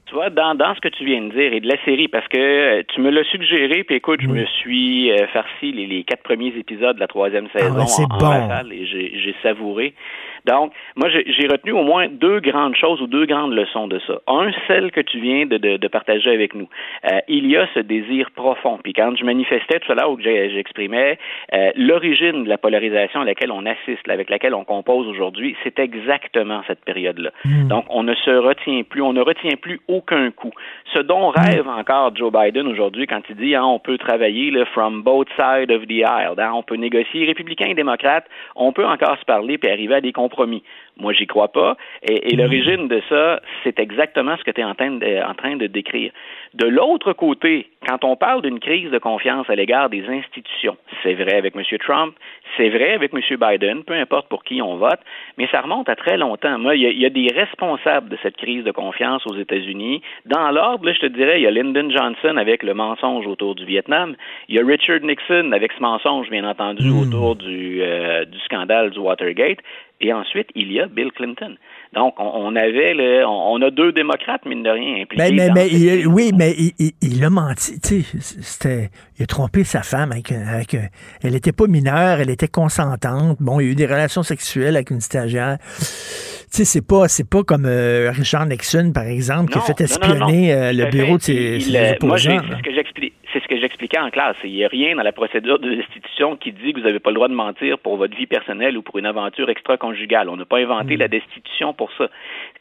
Tu vois, dans, dans ce que tu viens de dire et de la série, parce que euh, tu me l'as suggéré, puis écoute, je me suis euh, farci les, les quatre premiers épisodes de la troisième saison Ah ouais, en, en bon. rafale et j'ai savouré. Donc, moi, j'ai retenu au moins deux grandes choses ou deux grandes leçons de ça. Un, celle que tu viens de, de, de partager avec nous. Euh, il y a ce désir profond. Puis quand je manifestais tout l'heure ou que j'exprimais euh, l'origine de la polarisation à laquelle on assiste, avec laquelle on compose aujourd'hui, c'est exactement cette période-là. Donc, on ne se retient plus, on ne retient plus aucun coup. Ce dont rêve encore Joe Biden aujourd'hui quand il dit hein, on peut travailler là, from both sides of the aisle, hein, on peut négocier républicains et démocrates, on peut encore se parler puis arriver à des compromis compromis. Moi, j'y crois pas. Et, et l'origine de ça, c'est exactement ce que tu es en train, de, en train de décrire. De l'autre côté, quand on parle d'une crise de confiance à l'égard des institutions, c'est vrai avec M. Trump, c'est vrai avec M. Biden, peu importe pour qui on vote, mais ça remonte à très longtemps. Moi, il y, a, il y a des responsables de cette crise de confiance aux États-Unis. Dans l'ordre, là, je te dirais, il y a Lyndon Johnson avec le mensonge autour du Vietnam. Il y a Richard Nixon avec ce mensonge, bien entendu, autour du, euh, du scandale du Watergate. Et ensuite, il y a Bill Clinton. Donc, on, on avait, le, on, on a deux démocrates, mine de rien, impliqués. Mais, mais, il- oui, mais il, il- il a menti. Tu c'était, il a trompé sa femme. Avec, avec, elle n'était pas mineure, elle était consentante. Bon, il y a eu des relations sexuelles avec une stagiaire. sais, c'est pas, c'est pas comme euh, Richard Nixon, par exemple, qui a fait espionner euh, le bureau de ses, ses opposants. Moi, ce que j'explique c'est ce que j'expliquais en classe. Il n'y a rien dans la procédure de destitution qui dit que vous n'avez pas le droit de mentir pour votre vie personnelle ou pour une aventure extra-conjugale. On n'a pas inventé mm. la destitution pour ça.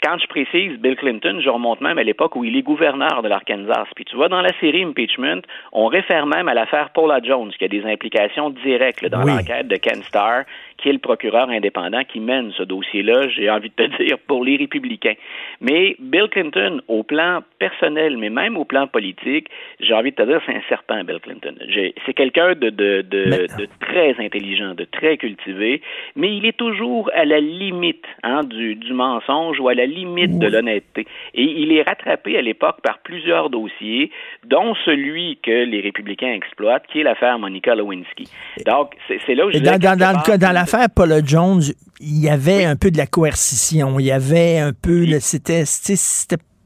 Quand je précise Bill Clinton, je remonte même à l'époque où il est gouverneur de l'Arkansas. Puis tu vois, dans la série Impeachment, on réfère même à l'affaire Paula Jones, qui a des implications directes dans l'enquête de Ken Starr, qui est le procureur indépendant qui mène ce dossier-là, j'ai envie de te dire, pour les républicains. Mais Bill Clinton, au plan personnel, mais même au plan politique, j'ai envie de te dire, c'est un certain Bill Clinton. C'est quelqu'un de, de, de, de, très intelligent, de très cultivé, mais il est toujours à la limite hein, du, du mensonge ou à la limite de l'honnêteté. Et il est rattrapé à l'époque par plusieurs dossiers, dont celui que les républicains exploitent, qui est l'affaire Monica Lewinsky. Donc, c'est là où je... Dans, dans, dans, dans l'affaire Paula Jones, il y avait un peu de la coercition, il y avait un peu... C'était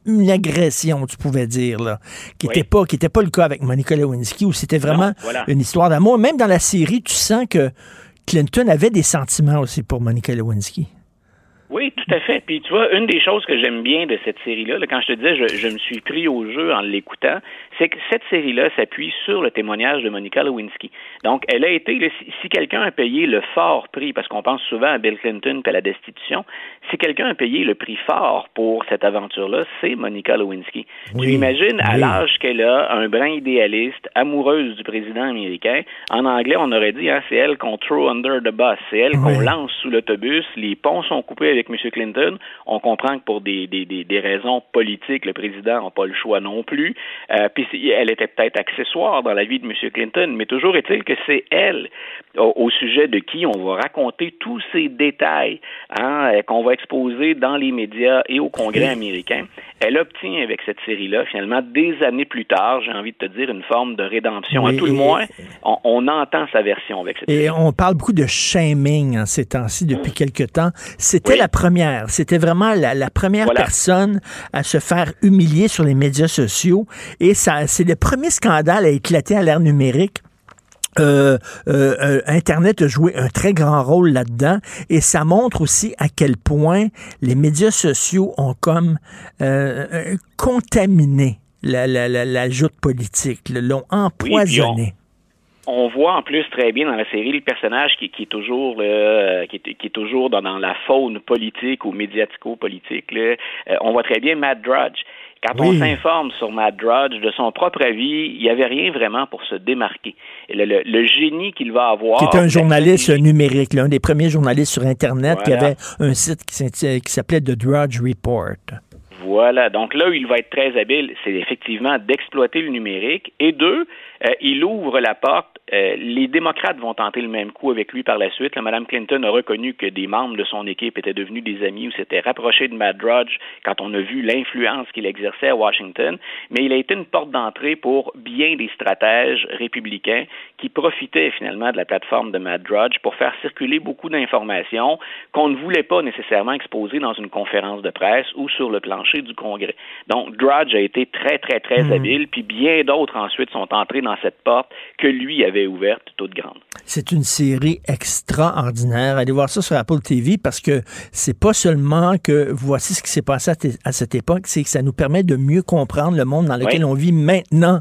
une agression, tu pouvais dire, là, qui n'était pas, qui était pas le cas avec Monica Lewinsky, où c'était vraiment une histoire d'amour. Même dans la série, tu sens que Clinton avait des sentiments aussi pour Monica Lewinsky. Oui, tout à fait. Puis tu vois, une des choses que j'aime bien de cette série-là, quand je te disais, je, je, me suis pris au jeu en l'écoutant, c'est que cette série-là s'appuie sur le témoignage de Monica Lewinsky. Donc, elle a été, si, quelqu'un a payé le fort prix, parce qu'on pense souvent à Bill Clinton et à la destitution, si quelqu'un a payé le prix fort pour cette aventure-là, c'est Monica Lewinsky. tu imagines, à l'âge qu'elle a, un brin idéaliste, amoureuse du président américain, en anglais, on aurait dit, hein, c'est elle qu'on throw under the bus, c'est elle qu'on lance sous l'autobus, les ponts sont coupés avec M. Clinton. On comprend que pour des, des, des, raisons politiques, le président n'a pas le choix non plus. Euh, puis elle était peut-être accessoire dans la vie de M. Clinton, mais toujours est-il que c'est elle au, sujet de qui on va raconter tous ces détails hein, euh, qu'on va exposer dans les médias et au Congrès américain. Elle obtient avec cette série-là, finalement, des années plus tard, j'ai envie de te dire, une forme de rédemption. à tout le moins, on, entend sa version avec cette et série. Et on parle beaucoup de shaming en ces temps-ci depuis quelque temps. C'était la première. C'était vraiment la, première personne à se faire humilier sur les médias sociaux. Et ça, c'est le premier scandale à éclater à l'ère numérique. Euh, euh, euh, Internet a joué un très grand rôle là-dedans et ça montre aussi à quel point les médias sociaux ont comme contaminé la, la, la, joute politique, l'ont empoisonné on voit en plus très bien dans la série le personnage qui, qui est toujours euh, qui, est, qui, est, toujours dans, dans, la faune politique ou médiatico-politique. Euh, on voit très bien Matt Drudge. Quand on s'informe sur Matt Drudge de son propre avis, il n'y avait rien vraiment pour se démarquer. Le, le, génie qu'il va avoir. Qui un journaliste numérique, l'un des premiers journalistes sur Internet qui avait un site qui s'appelait The Drudge Report. Voilà. Donc là où il va être très habile, c'est effectivement d'exploiter le numérique. Et deux, euh, il ouvre la porte. Euh, les démocrates vont tenter le même coup avec lui par la suite. Mme Madame Clinton a reconnu que des membres de son équipe étaient devenus des amis ou s'étaient rapprochés de Matt Drudge quand on a vu l'influence qu'il exerçait à Washington. Mais il a été une porte d'entrée pour bien des stratèges républicains qui profitaient finalement de la plateforme de Matt Drudge pour faire circuler beaucoup d'informations qu'on ne voulait pas nécessairement exposer dans une conférence de presse ou sur le plancher du Congrès. Donc, Drudge a été très, très, très hmm. habile, puis bien d'autres ensuite sont entrés dans cette porte que lui avait ouverte toute grande. C'est une série extraordinaire. Allez voir ça sur Apple TV parce que c'est pas seulement que voici ce qui s'est passé à, cette époque, c'est que ça nous permet de mieux comprendre le monde dans lequel on vit maintenant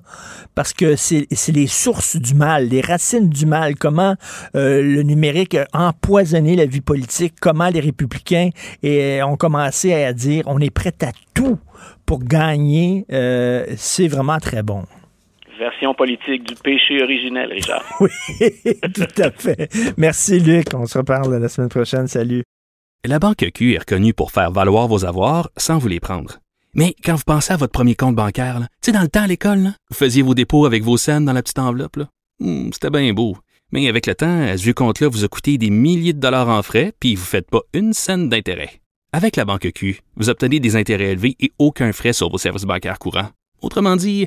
parce que c'est les sources du mal, les racines du mal, comment euh, le numérique a empoisonné la vie politique, comment les républicains ont commencé à dire on est prêt à tout pour gagner. Euh, c'est vraiment très bon version politique du péché originel, Richard. Oui, tout à fait. Merci, Luc. On se reparle la semaine prochaine. Salut. La Banque Q est reconnue pour faire valoir vos avoirs sans vous les prendre. Mais quand vous pensez à votre premier compte bancaire, tu sais, dans le temps à l'école, vous faisiez vos dépôts avec vos scènes dans la petite enveloppe. Hmm, c'était bien beau. Mais avec le temps, à ce compte-là vous a coûté des milliers de dollars en frais, puis vous ne faites pas une scène d'intérêt. Avec la Banque Q, vous obtenez des intérêts élevés et aucun frais sur vos services bancaires courants. Autrement dit,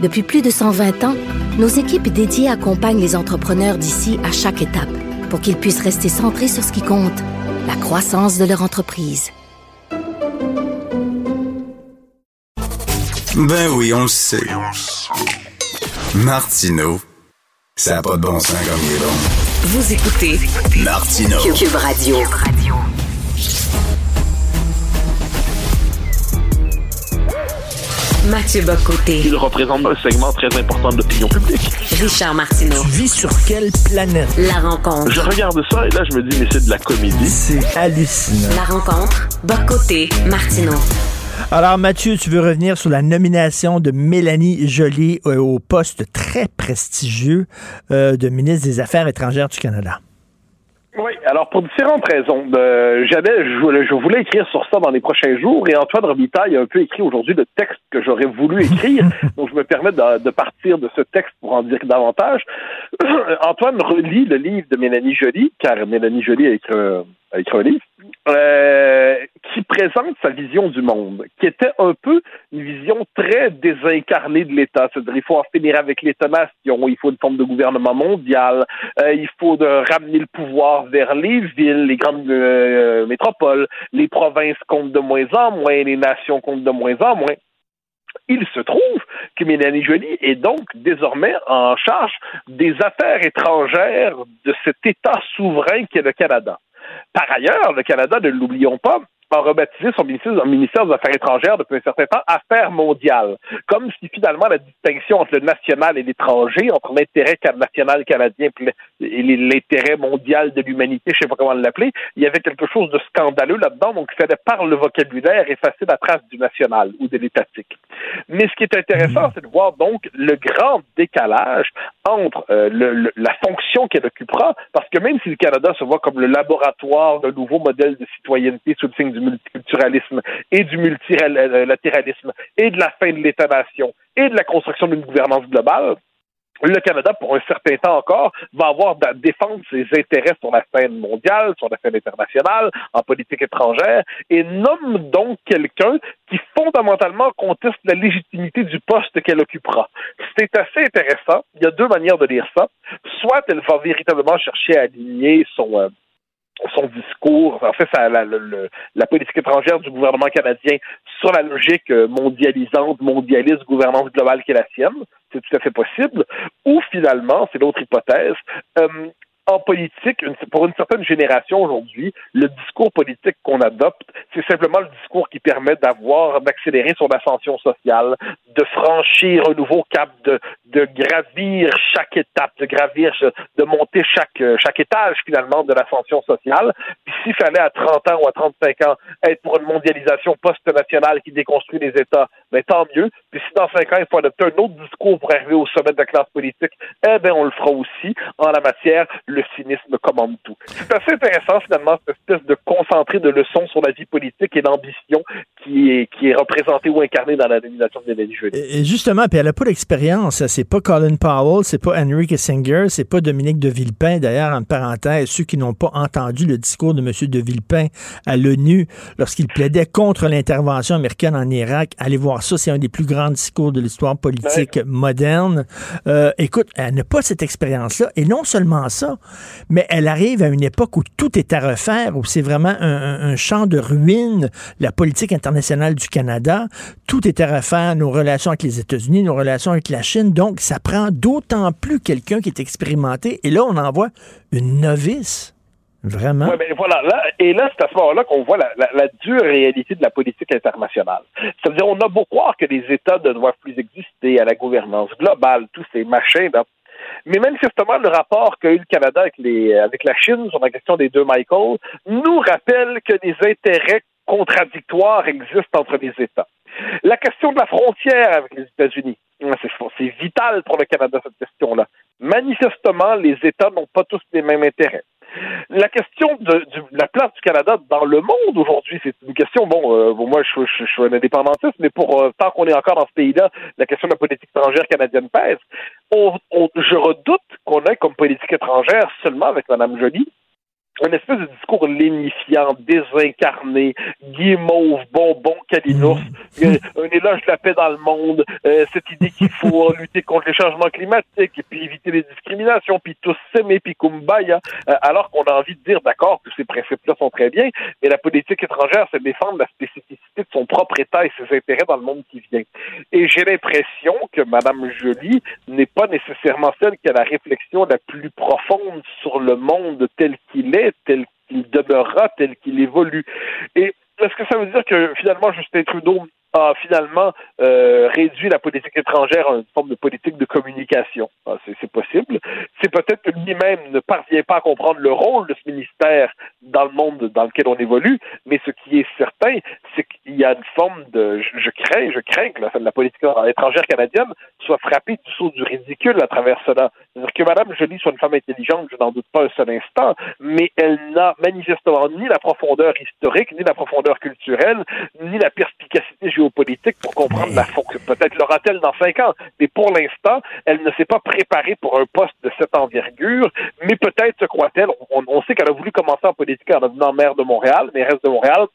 Depuis plus de 120 ans, nos équipes dédiées accompagnent les entrepreneurs d'ici à chaque étape pour qu'ils puissent rester centrés sur ce qui compte, la croissance de leur entreprise. Ben oui, on le sait. Martineau, ça n'a pas de bon sens comme il est bon. Vous écoutez Martineau. Cube Radio. Mathieu Bocoté. Il représente un segment très important de l'opinion publique. Richard Martineau. Tu vis sur quelle planète? La rencontre. Je regarde ça et là, je me dis, mais c'est de la comédie. C'est hallucinant. La rencontre. Bocoté. Martineau. Alors, Mathieu, tu veux revenir sur la nomination de Mélanie Joly euh, au poste très prestigieux euh, de ministre des Affaires étrangères du Canada. Oui, alors pour différentes raisons. Euh, j'avais, je, voulais- je voulais écrire sur ça dans les prochains jours et Antoine Robitaille a un peu écrit aujourd'hui le texte que j'aurais voulu écrire. donc je me permets de, de partir de ce texte pour en dire davantage. Antoine relit le livre de Mélanie Joly, car Mélanie Joly a écrit, un- euh, qui présente sa vision du monde, qui était un peu une vision très désincarnée de l'État. C'est-à-dire il faut en finir avec l'État-nation, il faut une forme de gouvernement mondial, euh, il faut ramener le pouvoir vers les villes, les grandes euh, métropoles, les provinces comptent de moins en moins, les nations comptent de moins en moins. Il se trouve que Mélanie Joly est donc désormais en charge des affaires étrangères de cet État souverain qu'est le Canada. Par ailleurs, le Canada, ne l'oublions pas, a rebaptisé son ministère, son ministère des Affaires étrangères depuis un certain temps Affaires mondiales, comme si finalement la distinction entre le national et l'étranger, entre l'intérêt national canadien et l'intérêt mondial de l'humanité, je sais pas comment l'appeler, il y avait quelque chose de scandaleux là-dedans, donc il fallait par le vocabulaire effacer la trace du national ou de l'étatique. Mais ce qui est intéressant, c'est de voir donc le grand décalage entre euh, le- le- la fonction qu'elle occupera, parce que même si le Canada se voit comme le laboratoire d'un nouveau modèle de citoyenneté sous le signe du multiculturalisme et du multilatéralisme et de la fin de l'État-nation et de la construction d'une gouvernance globale, le Canada, pour un certain temps encore, va avoir à défendre ses intérêts sur la scène mondiale, sur la scène internationale, en politique étrangère, et nomme donc quelqu'un qui fondamentalement conteste la légitimité du poste qu'elle occupera. C'est assez intéressant. Il y a deux manières de lire ça. Soit elle va véritablement chercher à aligner son, euh, son discours, en fait, ça, la, politique étrangère du gouvernement canadien sur la logique euh, mondialisante, mondialiste, gouvernance globale qui est la sienne. C'est tout à fait possible. Ou finalement, c'est l'autre hypothèse, euh, en politique, une- pour une certaine génération aujourd'hui, le discours politique qu'on adopte, c'est simplement le discours qui permet d'avoir, d'accélérer son ascension sociale, de franchir un nouveau cap, de, de gravir chaque étape, de gravir, de monter chaque, euh, chaque étage finalement de l'ascension sociale. Puis s'il fallait à 30 ans ou à 35 ans être pour une mondialisation post-nationale qui déconstruit les États, ben tant mieux. Puis si dans 5 ans, il faut adopter un autre discours pour arriver au sommet de la classe politique, eh bien on le fera aussi. En la matière, le cynisme commande tout. C'est assez intéressant finalement cette espèce de concentré de leçons sur la vie politique et l'ambition qui est, qui est représentée ou incarnée dans la nomination de Mélanie Joly. Et justement, puis elle n'a pas d'expérience. C'est pas Colin Powell, c'est pas Henry Kissinger, c'est pas Dominique de Villepin. D'ailleurs, en parenthèse, ceux qui n'ont pas entendu le discours de M. de Villepin à l'ONU lorsqu'il plaidait contre l'intervention américaine en Irak, allez voir ça, c'est un des plus grands discours de l'histoire politique moderne. Euh, écoute, elle n'a pas cette expérience-là. Et non seulement ça, mais elle arrive à une époque où tout est à refaire, où c'est vraiment un, champ de ruines, la politique internationale du Canada. Tout est à refaire, nos relations avec les États-Unis, nos relations avec la Chine. Donc, ça prend d'autant plus quelqu'un qui est expérimenté. Et là, on envoie une novice. Vraiment? Ben voilà. Là, et là, c'est à ce moment-là qu'on voit la, dure réalité de la politique internationale. Ça veut dire, on a beau croire que les États ne doivent plus exister à la gouvernance globale, tous ces machins, là. Mais manifestement, le rapport qu'a eu le Canada avec, les, avec la Chine sur la question des deux Michael nous rappelle que des intérêts contradictoires existent entre les États. La question de la frontière avec les États-Unis, c'est c'est vital pour le Canada, cette question-là. Manifestement, les États n'ont pas tous les mêmes intérêts. La question de, la place du Canada dans le monde aujourd'hui, c'est une question, bon, euh, moi je, suis un indépendantiste, mais pour euh, tant qu'on est encore dans ce pays-là, la question de la politique étrangère canadienne pèse. Je redoute qu'on ait comme politique étrangère seulement avec Mme Joly un espèce de discours lénifiant, désincarné, guimauve, bonbon, calinours, mmh. un éloge de la paix dans le monde, euh, cette idée qu'il faut lutter contre les changements climatiques et puis éviter les discriminations, puis tous s'aimer, puis kumbaya, euh, alors qu'on a envie de dire, d'accord, que ces principes-là sont très bien, mais la politique étrangère, c'est défendre la spécificité de son propre État et ses intérêts dans le monde qui vient. Et j'ai l'impression que Mme Joly n'est pas nécessairement celle qui a la réflexion la plus profonde sur le monde tel qu'il est, tel qu'il demeurera, tel qu'il évolue. Et est-ce que ça veut dire que finalement Justin Trudeau a finalement euh, réduit la politique étrangère à une forme de politique de communication. Ah, c'est possible. C'est peut-être que lui-même ne parvient pas à comprendre le rôle de ce ministère dans le monde dans lequel on évolue, mais ce qui est certain, c'est qu'il y a une forme de... Je, crains, je crains que la, politique étrangère canadienne soit frappée du saut du ridicule à travers cela. C'est-à-dire que Mme Joly soit une femme intelligente, je n'en doute pas un seul instant, mais elle n'a manifestement ni la profondeur historique, ni la profondeur culturelle, ni la perspicacité géopolitique pour comprendre la fonction. Peut-être l'aura-t-elle dans cinq ans, mais pour l'instant, elle ne s'est pas préparée pour un poste de cette envergure, mais peut-être se croit-elle, on, on, sait qu'elle a voulu commencer en politique en devenant maire de Montréal, mairesse de Montréal,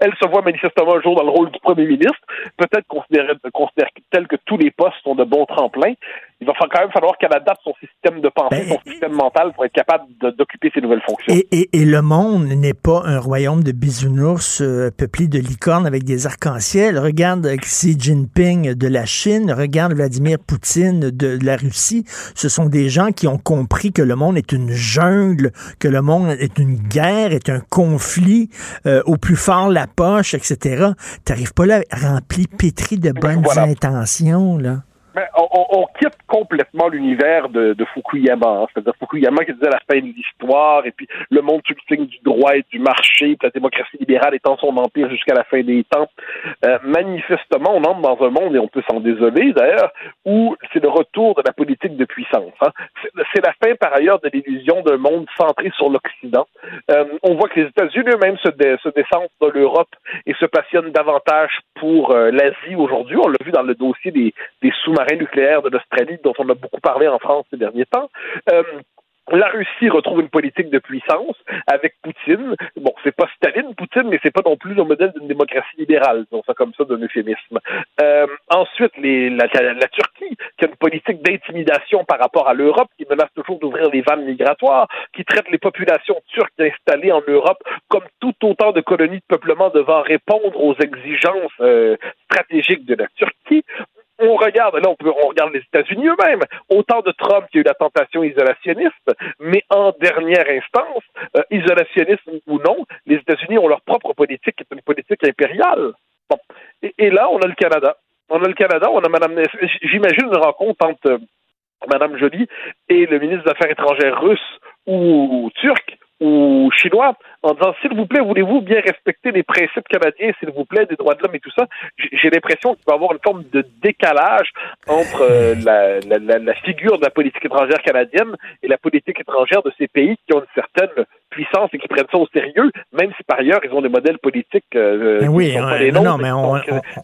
elle se voit manifestement un jour dans le rôle du premier ministre, peut-être tel que tous les postes sont de bons tremplins. Il va quand même falloir qu'elle adapte son système de pensée, ben, son système mental pour être capable d'occuper ces nouvelles fonctions. Et, le monde n'est pas un royaume de bisounours euh, peuplé de licornes avec des arcs-en-ciel. Regarde Xi Jinping de la Chine, regarde Vladimir Poutine de, la Russie. Ce sont des gens qui ont compris que le monde est une jungle, que le monde est une guerre, est un conflit euh, au plus fort la poche, etc. T'arrives pas là rempli, pétri de bonnes intentions, là on, quitte complètement l'univers de, Fukuyama. Hein. C'est-à-dire Fukuyama qui disait la fin de l'histoire, et puis le monde signe du droit et du marché, puis la démocratie libérale étant son empire jusqu'à la fin des temps. Euh, manifestement, on entre dans un monde, et on peut s'en désoler d'ailleurs, où c'est le retour de la politique de puissance. Hein. C'est la fin, par ailleurs, de l'illusion d'un monde centré sur l'Occident. Euh, on voit que les États-Unis eux-mêmes se, se descendent dans l'Europe et se passionnent davantage pour euh, l'Asie aujourd'hui. On l'a vu dans le dossier des sous-marins nucléaire de l'Australie, dont on a beaucoup parlé en France ces derniers temps. Euh, la Russie retrouve une politique de puissance avec Poutine. Bon, c'est pas Staline, Poutine, mais c'est pas non plus le modèle d'une démocratie libérale, disons ça comme ça, d'un euphémisme. Euh, ensuite, la, Turquie, qui a une politique d'intimidation par rapport à l'Europe, qui menace toujours d'ouvrir les vannes migratoires, qui traite les populations turques installées en Europe comme tout autant de colonies de peuplement devant répondre aux exigences euh, stratégiques de la Turquie on regarde, là, on, peut, on regarde les États-Unis eux-mêmes. Autant de Trump qui a eu la tentation isolationniste, mais en dernière instance, euh, isolationnisme ou non, les États-Unis ont leur propre politique, qui est une politique impériale. Bon. Et, là, on a le Canada. On a le Canada, on a Madame. J'imagine une rencontre entre euh, Madame Joly et le ministre des Affaires étrangères russe ou turc ou chinois en disant s'il vous plaît, voulez-vous bien respecter les principes canadiens, s'il vous plaît, des droits de l'homme et tout ça? J'ai l'impression qu'il va y avoir une forme de décalage entre euh, la, la, la, figure de la politique étrangère canadienne et la politique étrangère de ces pays qui ont une certaine puissance et qui prennent ça au sérieux, même si par ailleurs ils ont des modèles politiques euh, oui, non, mais on,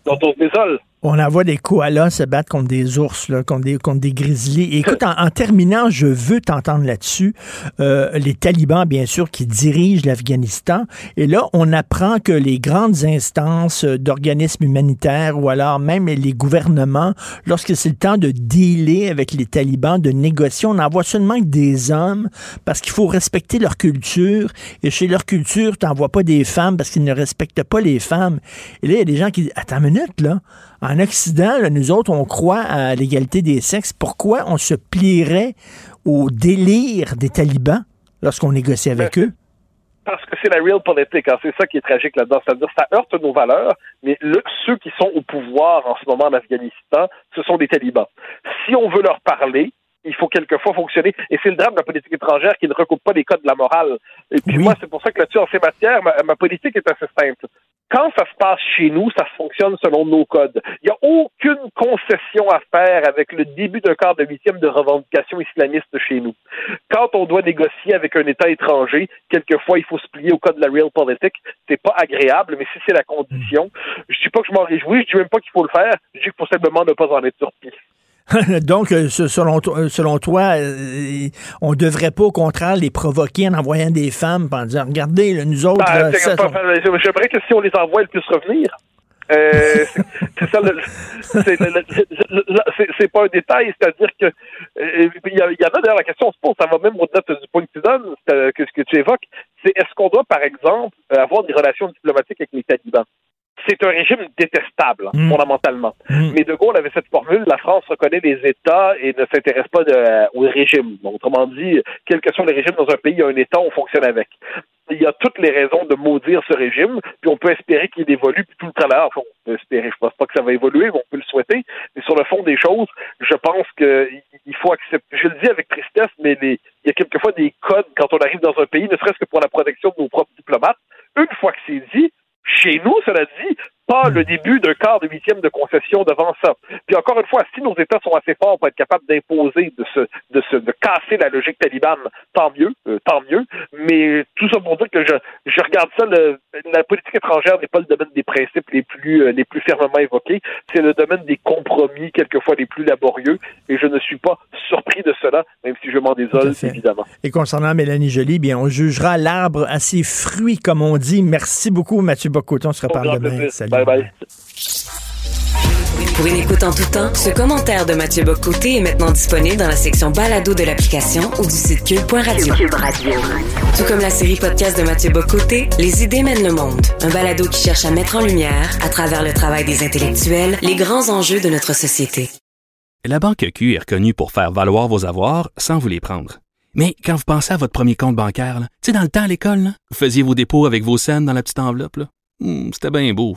dont on se désole. On envoie des koalas se battre contre des ours, là, contre, des, contre grizzlies. écoute, en, terminant, je veux t'entendre là-dessus. Euh, les talibans, bien sûr, qui dirigent l'Afghanistan. Et là, on apprend que les grandes instances d'organismes humanitaires ou alors même les gouvernements, lorsque c'est le temps de dealer avec les talibans, de négocier, on envoie seulement des hommes parce qu'il faut respecter leur culture. Et chez leur culture, tu n'envoies pas des femmes parce qu'ils ne respectent pas les femmes. Et là, il y a des gens qui disent, attends une minute, là. En Occident, nous autres, on croit à l'égalité des sexes. Pourquoi on se plierait au délire des talibans lorsqu'on négocie avec eux? Parce que c'est la real politique. Hein. C'est ça qui est tragique là-dedans. C'est-à-dire ça heurte nos valeurs, mais ceux qui sont au pouvoir en ce moment en Afghanistan, ce sont des talibans. Si on veut leur parler, il faut quelquefois fonctionner. Et c'est le drame de la politique étrangère qui ne recoupe pas les codes de la morale. Et puis moi, c'est pour ça que là-dessus, en ces matières, ma, politique est assez simple. Quand ça se passe chez nous, ça fonctionne selon nos codes. Il n'y a aucune concession à faire avec le début d'un quart de huitième de revendication islamiste chez nous. Quand on doit négocier avec un État étranger, quelquefois, il faut se plier au code de la real politique. C'est pas agréable, mais si c'est la condition, je dis pas que je m'en réjouis, je dis même pas qu'il faut le faire, je dis qu'il faut simplement ne pas en être surpris. Donc, euh, selon, euh, selon toi, euh, on ne devrait pas, au contraire, les provoquer en envoyant des femmes en disant Regardez, là, nous autres, Ben, pas- J'aimerais que si on les envoie, elles puissent revenir. Euh, c'est- ça, le- c'est pas un détail, c'est-à-dire que euh, il y, en a d'ailleurs la question se pose, ça va même au-delà de- du point que tu donnes, que ce que tu évoques, c'est est-ce qu'on doit, par exemple, avoir des relations diplomatiques avec les talibans? C'est un régime détestable, hein, Mm. fondamentalement. Mais De Gaulle avait cette formule, la France reconnaît les États et ne s'intéresse pas de- au régime. Donc, autrement dit, quel que soit le régime dans un pays, il y a un État, on fonctionne avec. Il y a toutes les raisons de maudire ce régime, puis on peut espérer qu'il évolue, puis tout le travail, enfin, on peut espérer, je pense pas que ça va évoluer, mais on peut le souhaiter. Mais sur le fond des choses, je pense que il faut accepter, je le dis avec tristesse, mais les- il y a quelquefois des codes quand on arrive dans un pays, ne serait-ce que pour la protection de nos propres diplomates. Une fois que c'est dit, chez nous, cela dit, pas le début d'un quart de huitième de concession devant ça. Puis encore une fois, si nos États sont assez forts pour être capables d'imposer, de se, de se, de casser la logique talibane, tant mieux, euh, tant mieux. Mais tout ça pour dire que je, je regarde ça, le, la politique étrangère n'est pas le domaine des principes les plus, euh, les plus fermement évoqués. C'est le domaine des compromis, quelquefois les plus laborieux. Et je ne suis pas surpris de cela, même si je m'en désole, évidemment. Et concernant Mélanie Joly, bien, on jugera l'arbre à ses fruits, comme on dit. Merci beaucoup, Mathieu Bocoton. On se reparle demain. plaisir. Salut. Bye bye. Pour une écoute en tout temps, ce commentaire de Mathieu Bocoté est maintenant disponible dans la section balado de l'application ou du site cube.radio. Tout comme la série podcast de Mathieu Bocoté, Les idées mènent le monde. Un balado qui cherche à mettre en lumière, à travers le travail des intellectuels, les grands enjeux de notre société. La Banque Q est reconnue pour faire valoir vos avoirs sans vous les prendre. Mais quand vous pensez à votre premier compte bancaire, tu sais, dans le temps à l'école, vous faisiez vos dépôts avec vos scènes dans la petite enveloppe. Hmm, C'était bien beau.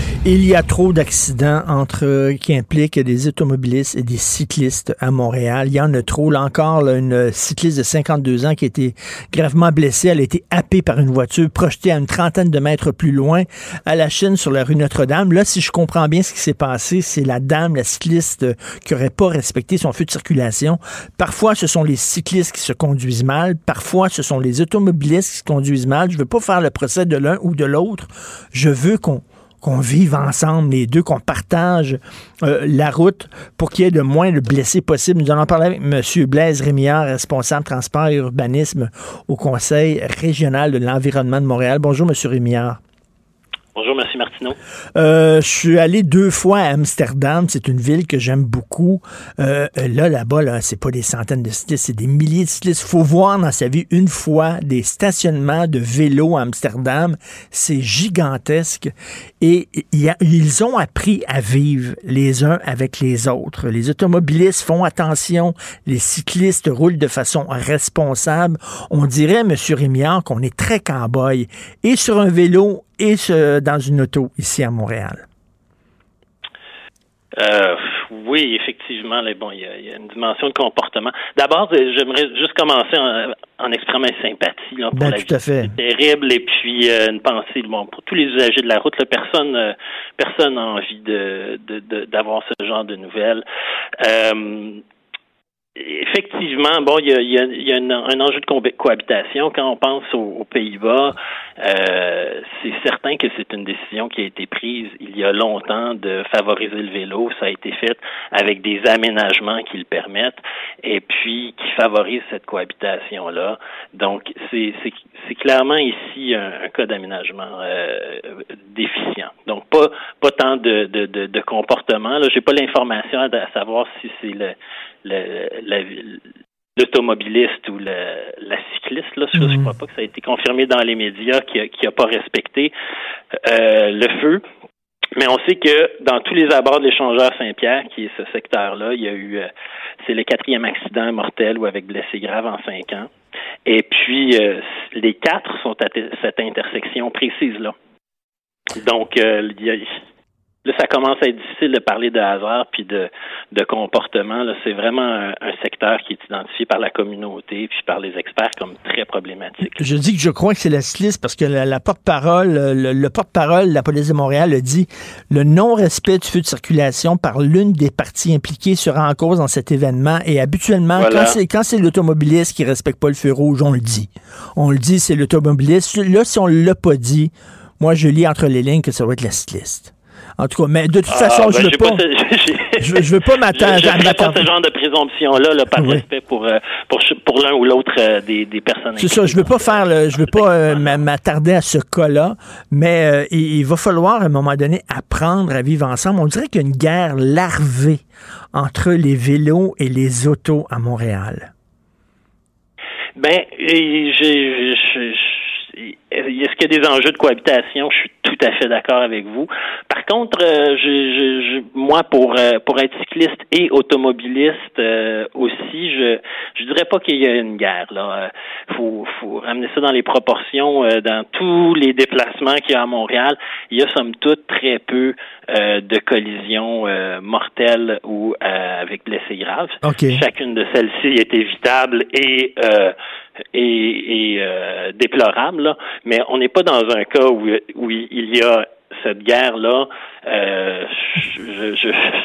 Il y a trop d'accidents entre qui impliquent des automobilistes et des cyclistes à Montréal. Il y en a trop. Là encore, là, une cycliste de 52 ans qui a été gravement blessée. Elle a été happée par une voiture projetée à une trentaine de mètres plus loin à la Chine sur la rue Notre-Dame. Là, si je comprends bien ce qui s'est passé, c'est la dame, la cycliste, euh, qui aurait pas respecté son feu de circulation. Parfois, ce sont les cyclistes qui se conduisent mal. Parfois, ce sont les automobilistes qui se conduisent mal. Je veux pas faire le procès de l'un ou de l'autre. Je veux qu'on qu'on vive ensemble, les deux, qu'on partage euh, la route pour qu'il y ait de moins de blessés possible. Nous allons parler avec M. Blaise Rémillard, responsable transport et urbanisme au Conseil régional de l'environnement de Montréal. Bonjour, M. Rémillard. Bonjour, merci Martineau. Euh, je suis allé deux fois à Amsterdam. C'est une ville que j'aime beaucoup. Euh, là, là-bas, là, c'est pas des centaines de cyclistes, c'est des milliers de cyclistes. faut voir dans sa vie une fois des stationnements de vélos à Amsterdam. C'est gigantesque. Et ils ont appris à vivre les uns avec les autres. Les automobilistes font attention. Les cyclistes roulent de façon responsable. On dirait, M. Rémillard, qu'on est très cow-boy. Et sur un vélo et ce- dans une auto ici à Montréal? Euh, oui, effectivement, là, bon, il y, a, il y a une dimension de comportement. D'abord, euh, j'aimerais juste commencer en, en exprimant une sympathie là, pour Ben, la tout à fait. terrible et puis euh, une pensée bon, pour tous les usagers de la route. Là, personne euh, personne n'a envie de d'avoir ce genre de nouvelles. Euh, Effectivement, bon, il y a, il y a- il y a un, un enjeu de co- cohabitation. Quand on pense aux, aux Pays-Bas, Euh, c'est certain que c'est une décision qui a été prise il y a longtemps de favoriser le vélo. Ça a été fait avec des aménagements qui le permettent et puis qui favorisent cette cohabitation-là. Donc, c'est clairement ici un, cas d'aménagement euh, déficient. Donc, pas, pas tant de, de, de, de comportement. Je n'ai pas l'information à, savoir si c'est le, le, l'automobiliste ou le, la cycliste. Là, je ne mhm. crois pas que ça a été confirmé dans les médias qui n'a pas respecté euh, le feu. Mais on sait que dans tous les abords de l'échangeur Saint-Pierre, qui est ce secteur-là, il y a eu, euh, c'est le quatrième accident mortel ou avec blessé grave en cinq ans. Et puis, euh, les quatre sont à cette intersection précise-là. Donc, il y a, Là, ça commence à être difficile de parler de hasard puis de, de comportement. Là, c'est vraiment un, secteur qui est identifié par la communauté puis par les experts comme très problématique. Je dis que je crois que c'est la SLIS parce que la, porte-parole, le, porte-parole de la police de Montréal a dit le non-respect du feu de circulation par l'une des parties impliquées sera en cause dans cet événement. Et habituellement, quand c'est quand c'est l'automobiliste qui respecte pas le feu rouge, on le dit. On le dit, c'est l'automobiliste. Là, si on l'a pas dit, moi, je lis entre les lignes que ça va être la cycliste. En tout cas, mais de toute ah, façon, ben, je, veux pas, je, veux pas m'attendre à pas ce genre de présomption-là, là, par respect pour, euh, pour, pour l'un ou l'autre euh, des, des personnes. C'est ça, je veux pas faire le, je veux pas euh, m'attarder à ce cas-là, mais il, va falloir à un moment donné apprendre à vivre ensemble. On dirait qu'il y a une guerre larvée entre les vélos et les autos à Montréal. Ben, j'ai est-ce qu'il y a des enjeux de cohabitation? Je suis tout à fait d'accord avec vous. Par contre, euh, je, je, moi, pour euh, pour être cycliste et automobiliste euh, aussi, je je dirais pas qu'il y a une guerre. Là, faut faut ramener ça dans les proportions. dans tous les déplacements qu'il y a à Montréal, il y a somme toute très peu de collisions mortelles ou avec blessés graves. Chacune de celles-ci est évitable et et, et déplorable. Là mais on n'est pas dans un cas où, où il y a cette guerre-là, euh,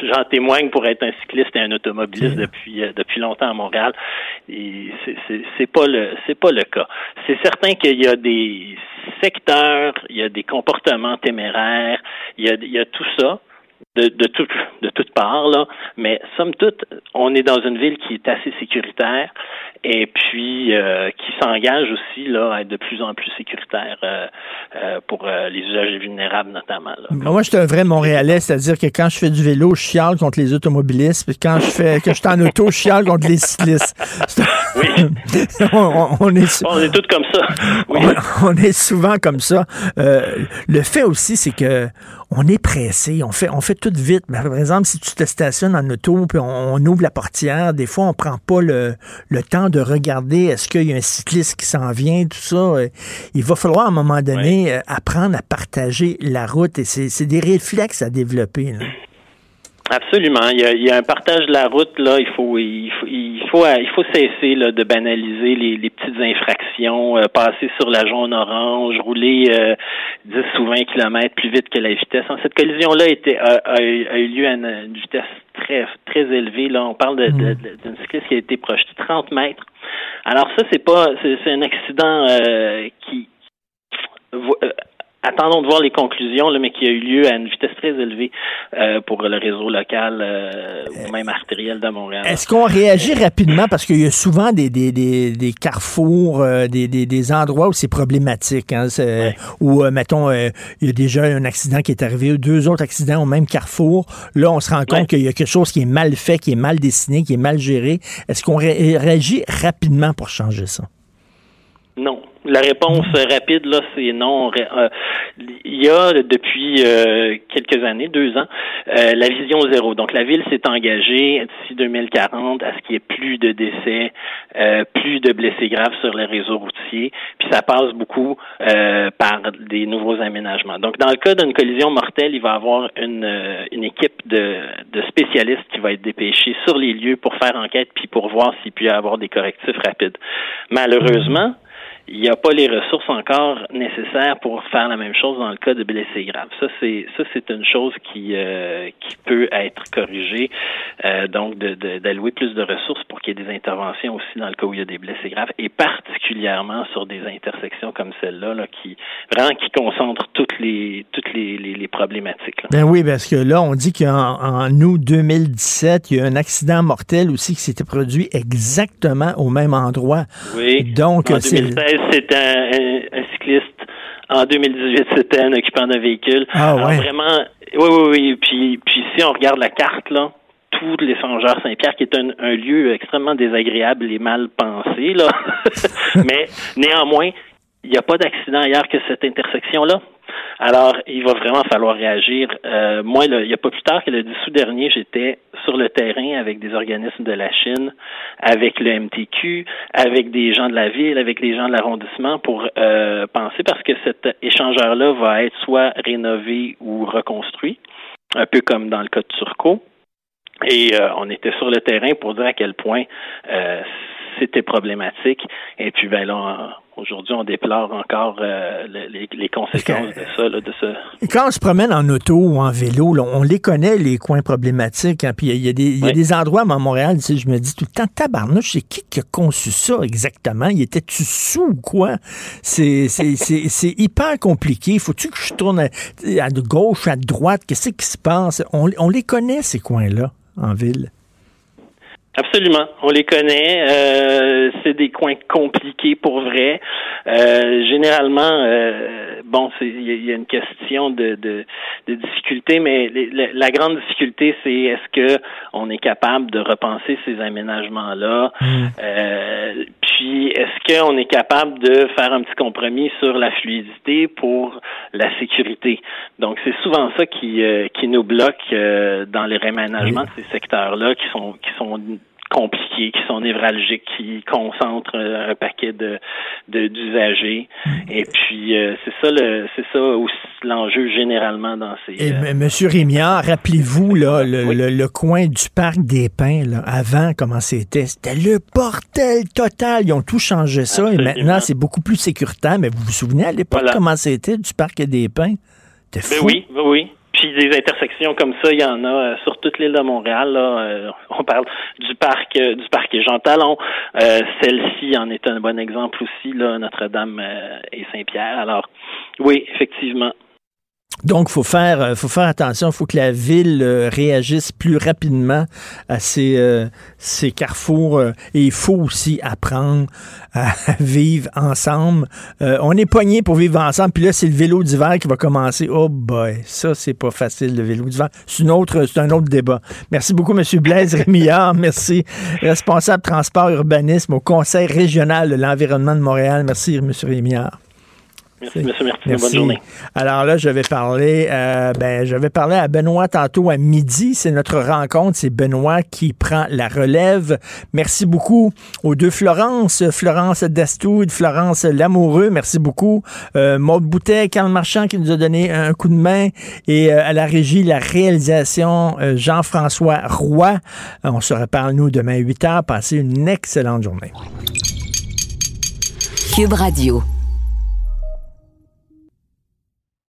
j'en témoigne pour être un cycliste et un automobiliste depuis euh, depuis longtemps à Montréal. C'est pas le c'est pas le cas. C'est certain qu'il y a des secteurs, il y a des comportements téméraires, il y a, il y a tout ça de, de, tout, de toutes parts, là. Mais somme toute, on est dans une ville qui est assez sécuritaire et puis euh, qui s'engage aussi là, à être de plus en plus sécuritaire euh, euh, pour les usagers vulnérables notamment. Moi, je suis un vrai Montréalais, c'est-à-dire que quand je fais du vélo, je chiale contre les automobilistes, puis quand je fais que je suis en auto, je chiale contre les cyclistes. Oui. on, est, on est tous comme ça. Oui. On, est souvent comme ça. le fait aussi, c'est que on est pressé, on fait, on fait tout vite. Mais par exemple, si tu te stationnes en auto, puis on, ouvre la portière, des fois, on prend pas le, le temps de regarder est-ce qu'il y a un cycliste qui s'en vient, tout ça. Euh, il va falloir à un moment donné euh, apprendre à partager la route et c'est des réflexes à développer. Absolument. Il y, a, il y, a, un partage de la route là. Il faut, il faut, il faut, il faut cesser là, de banaliser les, les petites infractions, euh, passer sur la jaune orange, rouler euh, 10 ou 20 km plus vite que la vitesse. Cette collision là a, a, eu lieu à une, vitesse très très élevée. Là, on parle mm. d'une cycliste qui a été projetée 30 mètres. Alors ça, c'est pas, c'est, un accident euh, qui euh, attendons de voir les conclusions, là, mais qui a eu lieu à une vitesse très élevée euh, pour le réseau local euh, ou même artériel de Montréal. Est-ce qu'on réagit rapidement? Parce qu'il y a souvent des, des, des, des carrefours, euh, des, des, des, endroits où c'est problématique, hein, où, mettons, il y a déjà un accident qui est arrivé, deux autres accidents au même carrefour. Là, on se rend compte qu'il y a quelque chose qui est mal fait, qui est mal dessiné, qui est mal géré. Est-ce qu'on réagit rapidement pour changer ça? Non. La réponse rapide, là, c'est non. Euh, il y a depuis euh, quelques années, deux ans, euh, la vision zéro. Donc, la ville s'est engagée d'ici 2040 à ce qu'il y ait plus de décès, plus de blessés graves sur les réseaux routiers. Puis ça passe beaucoup par des nouveaux aménagements. Donc, dans le cas d'une collision mortelle, il va y avoir une, équipe de, de spécialistes qui va être dépêchée sur les lieux pour faire enquête puis pour voir s'il peut y avoir des correctifs rapides. Malheureusement, il n'y a pas les ressources encore nécessaires pour faire la même chose dans le cas de blessés graves. Ça, c'est ça, c'est une chose qui euh, qui peut être corrigée. Euh, donc, d'allouer plus de ressources pour qu'il y ait des interventions aussi dans le cas où il y a des blessés graves, et particulièrement sur des intersections comme celle-là, là, qui vraiment qui concentrent toutes les toutes les, les, problématiques. Ben oui, parce que là, on dit qu'en août 2017, il y a un accident mortel aussi qui s'était produit exactement au même endroit. Oui. Donc, en 2016, c'était un, cycliste. En 2018, c'était un occupant d'un véhicule. Ah, ouais. Alors, vraiment, oui, oui, oui. Puis, puis si on regarde la carte, là, tous les Sangeurs Saint-Pierre, qui est un, un, lieu extrêmement désagréable et mal pensé, là. Mais néanmoins, il n'y a pas d'accident ailleurs que cette intersection-là. Alors, il va vraiment falloir réagir. Euh, moi, il n'y a pas plus tard que le 10 août dernier, j'étais sur le terrain avec des organismes de la Chine, avec le MTQ, avec des gens de la ville, avec les gens de l'arrondissement pour euh, penser parce que cet échangeur-là va être soit rénové ou reconstruit, un peu comme dans le cas de Turcot. Et euh, on était sur le terrain pour dire à quel point c'était problématique. Et puis, ben là, Aujourd'hui, on déplore encore euh, les, conséquences de ça, de ça. Quand on se promène en auto ou en vélo, on les connaît, les coins problématiques. Hein, puis il y, a, des, endroits à Montréal, tu je me dis tout le temps, tabarnouche, c'est qui qui a conçu ça exactement? Il était-tu sous ou quoi? C'est hyper compliqué. Faut-tu que je tourne à, gauche, à droite? Qu'est-ce qui se passe? on les connaît, ces coins-là, en ville. Absolument, on les connaît. Euh, c'est des coins compliqués pour vrai. Euh, généralement, euh, bon, il y, a une question de, de, de difficulté, mais la, grande difficulté, c'est est-ce que on est capable de repenser ces aménagements-là, mmh. Puis est-ce qu'on est capable de faire un petit compromis sur la fluidité pour la sécurité? Donc, c'est souvent ça qui qui nous bloque dans les réaménagements de ces secteurs-là, qui sont qui sont compliqués, qui sont névralgiques, qui concentrent euh, un paquet de d'usagers. Et puis euh, c'est ça le c'est ça aussi l'enjeu généralement dans ces. Et, euh, Monsieur Rémiard, rappelez-vous là le, le, coin du parc des Pins là, avant comment c'était? C'était le bordel total. Ils ont tout changé ça et maintenant c'est beaucoup plus sécuritaire. Mais vous vous souvenez à l'époque comment c'était du parc des Pins? Ben oui, oui. Puis des intersections comme ça, il y en a euh, sur toute l'île de Montréal. Là, euh, on parle du parc euh, du parc Jean Talon. Celle-ci en est un bon exemple aussi, là, Notre-Dame et Saint-Pierre. Alors, oui, effectivement, donc, faut faire, euh, faut faire attention. Il faut que la ville euh, réagisse plus rapidement à ces, euh, carrefours. et il faut aussi apprendre à vivre ensemble. on est poigné pour vivre ensemble. Puis là, c'est le vélo d'hiver qui va commencer. Oh boy, ça, c'est pas facile, le vélo d'hiver. C'est un autre débat. Merci beaucoup, M. Blaise Rémillard. Merci. Responsable transport urbanisme au Conseil régional de l'environnement de Montréal. Merci, M. Rémillard. Merci, M. Martin. Bonne journée. Alors là, je vais parler, euh, ben, je vais parler à Benoît tantôt à midi. C'est notre rencontre. C'est Benoît qui prend la relève. Merci beaucoup aux deux Florence, Florence Destoud, Florence Lamoureux. Merci beaucoup. Euh, Maude Boutet, Carl Marchand qui nous a donné un coup de main. Et euh, à la régie, la réalisation, euh, Jean-François Roy. On se reparle, nous, demain à 8 h. Passez une excellente journée. Cube Radio.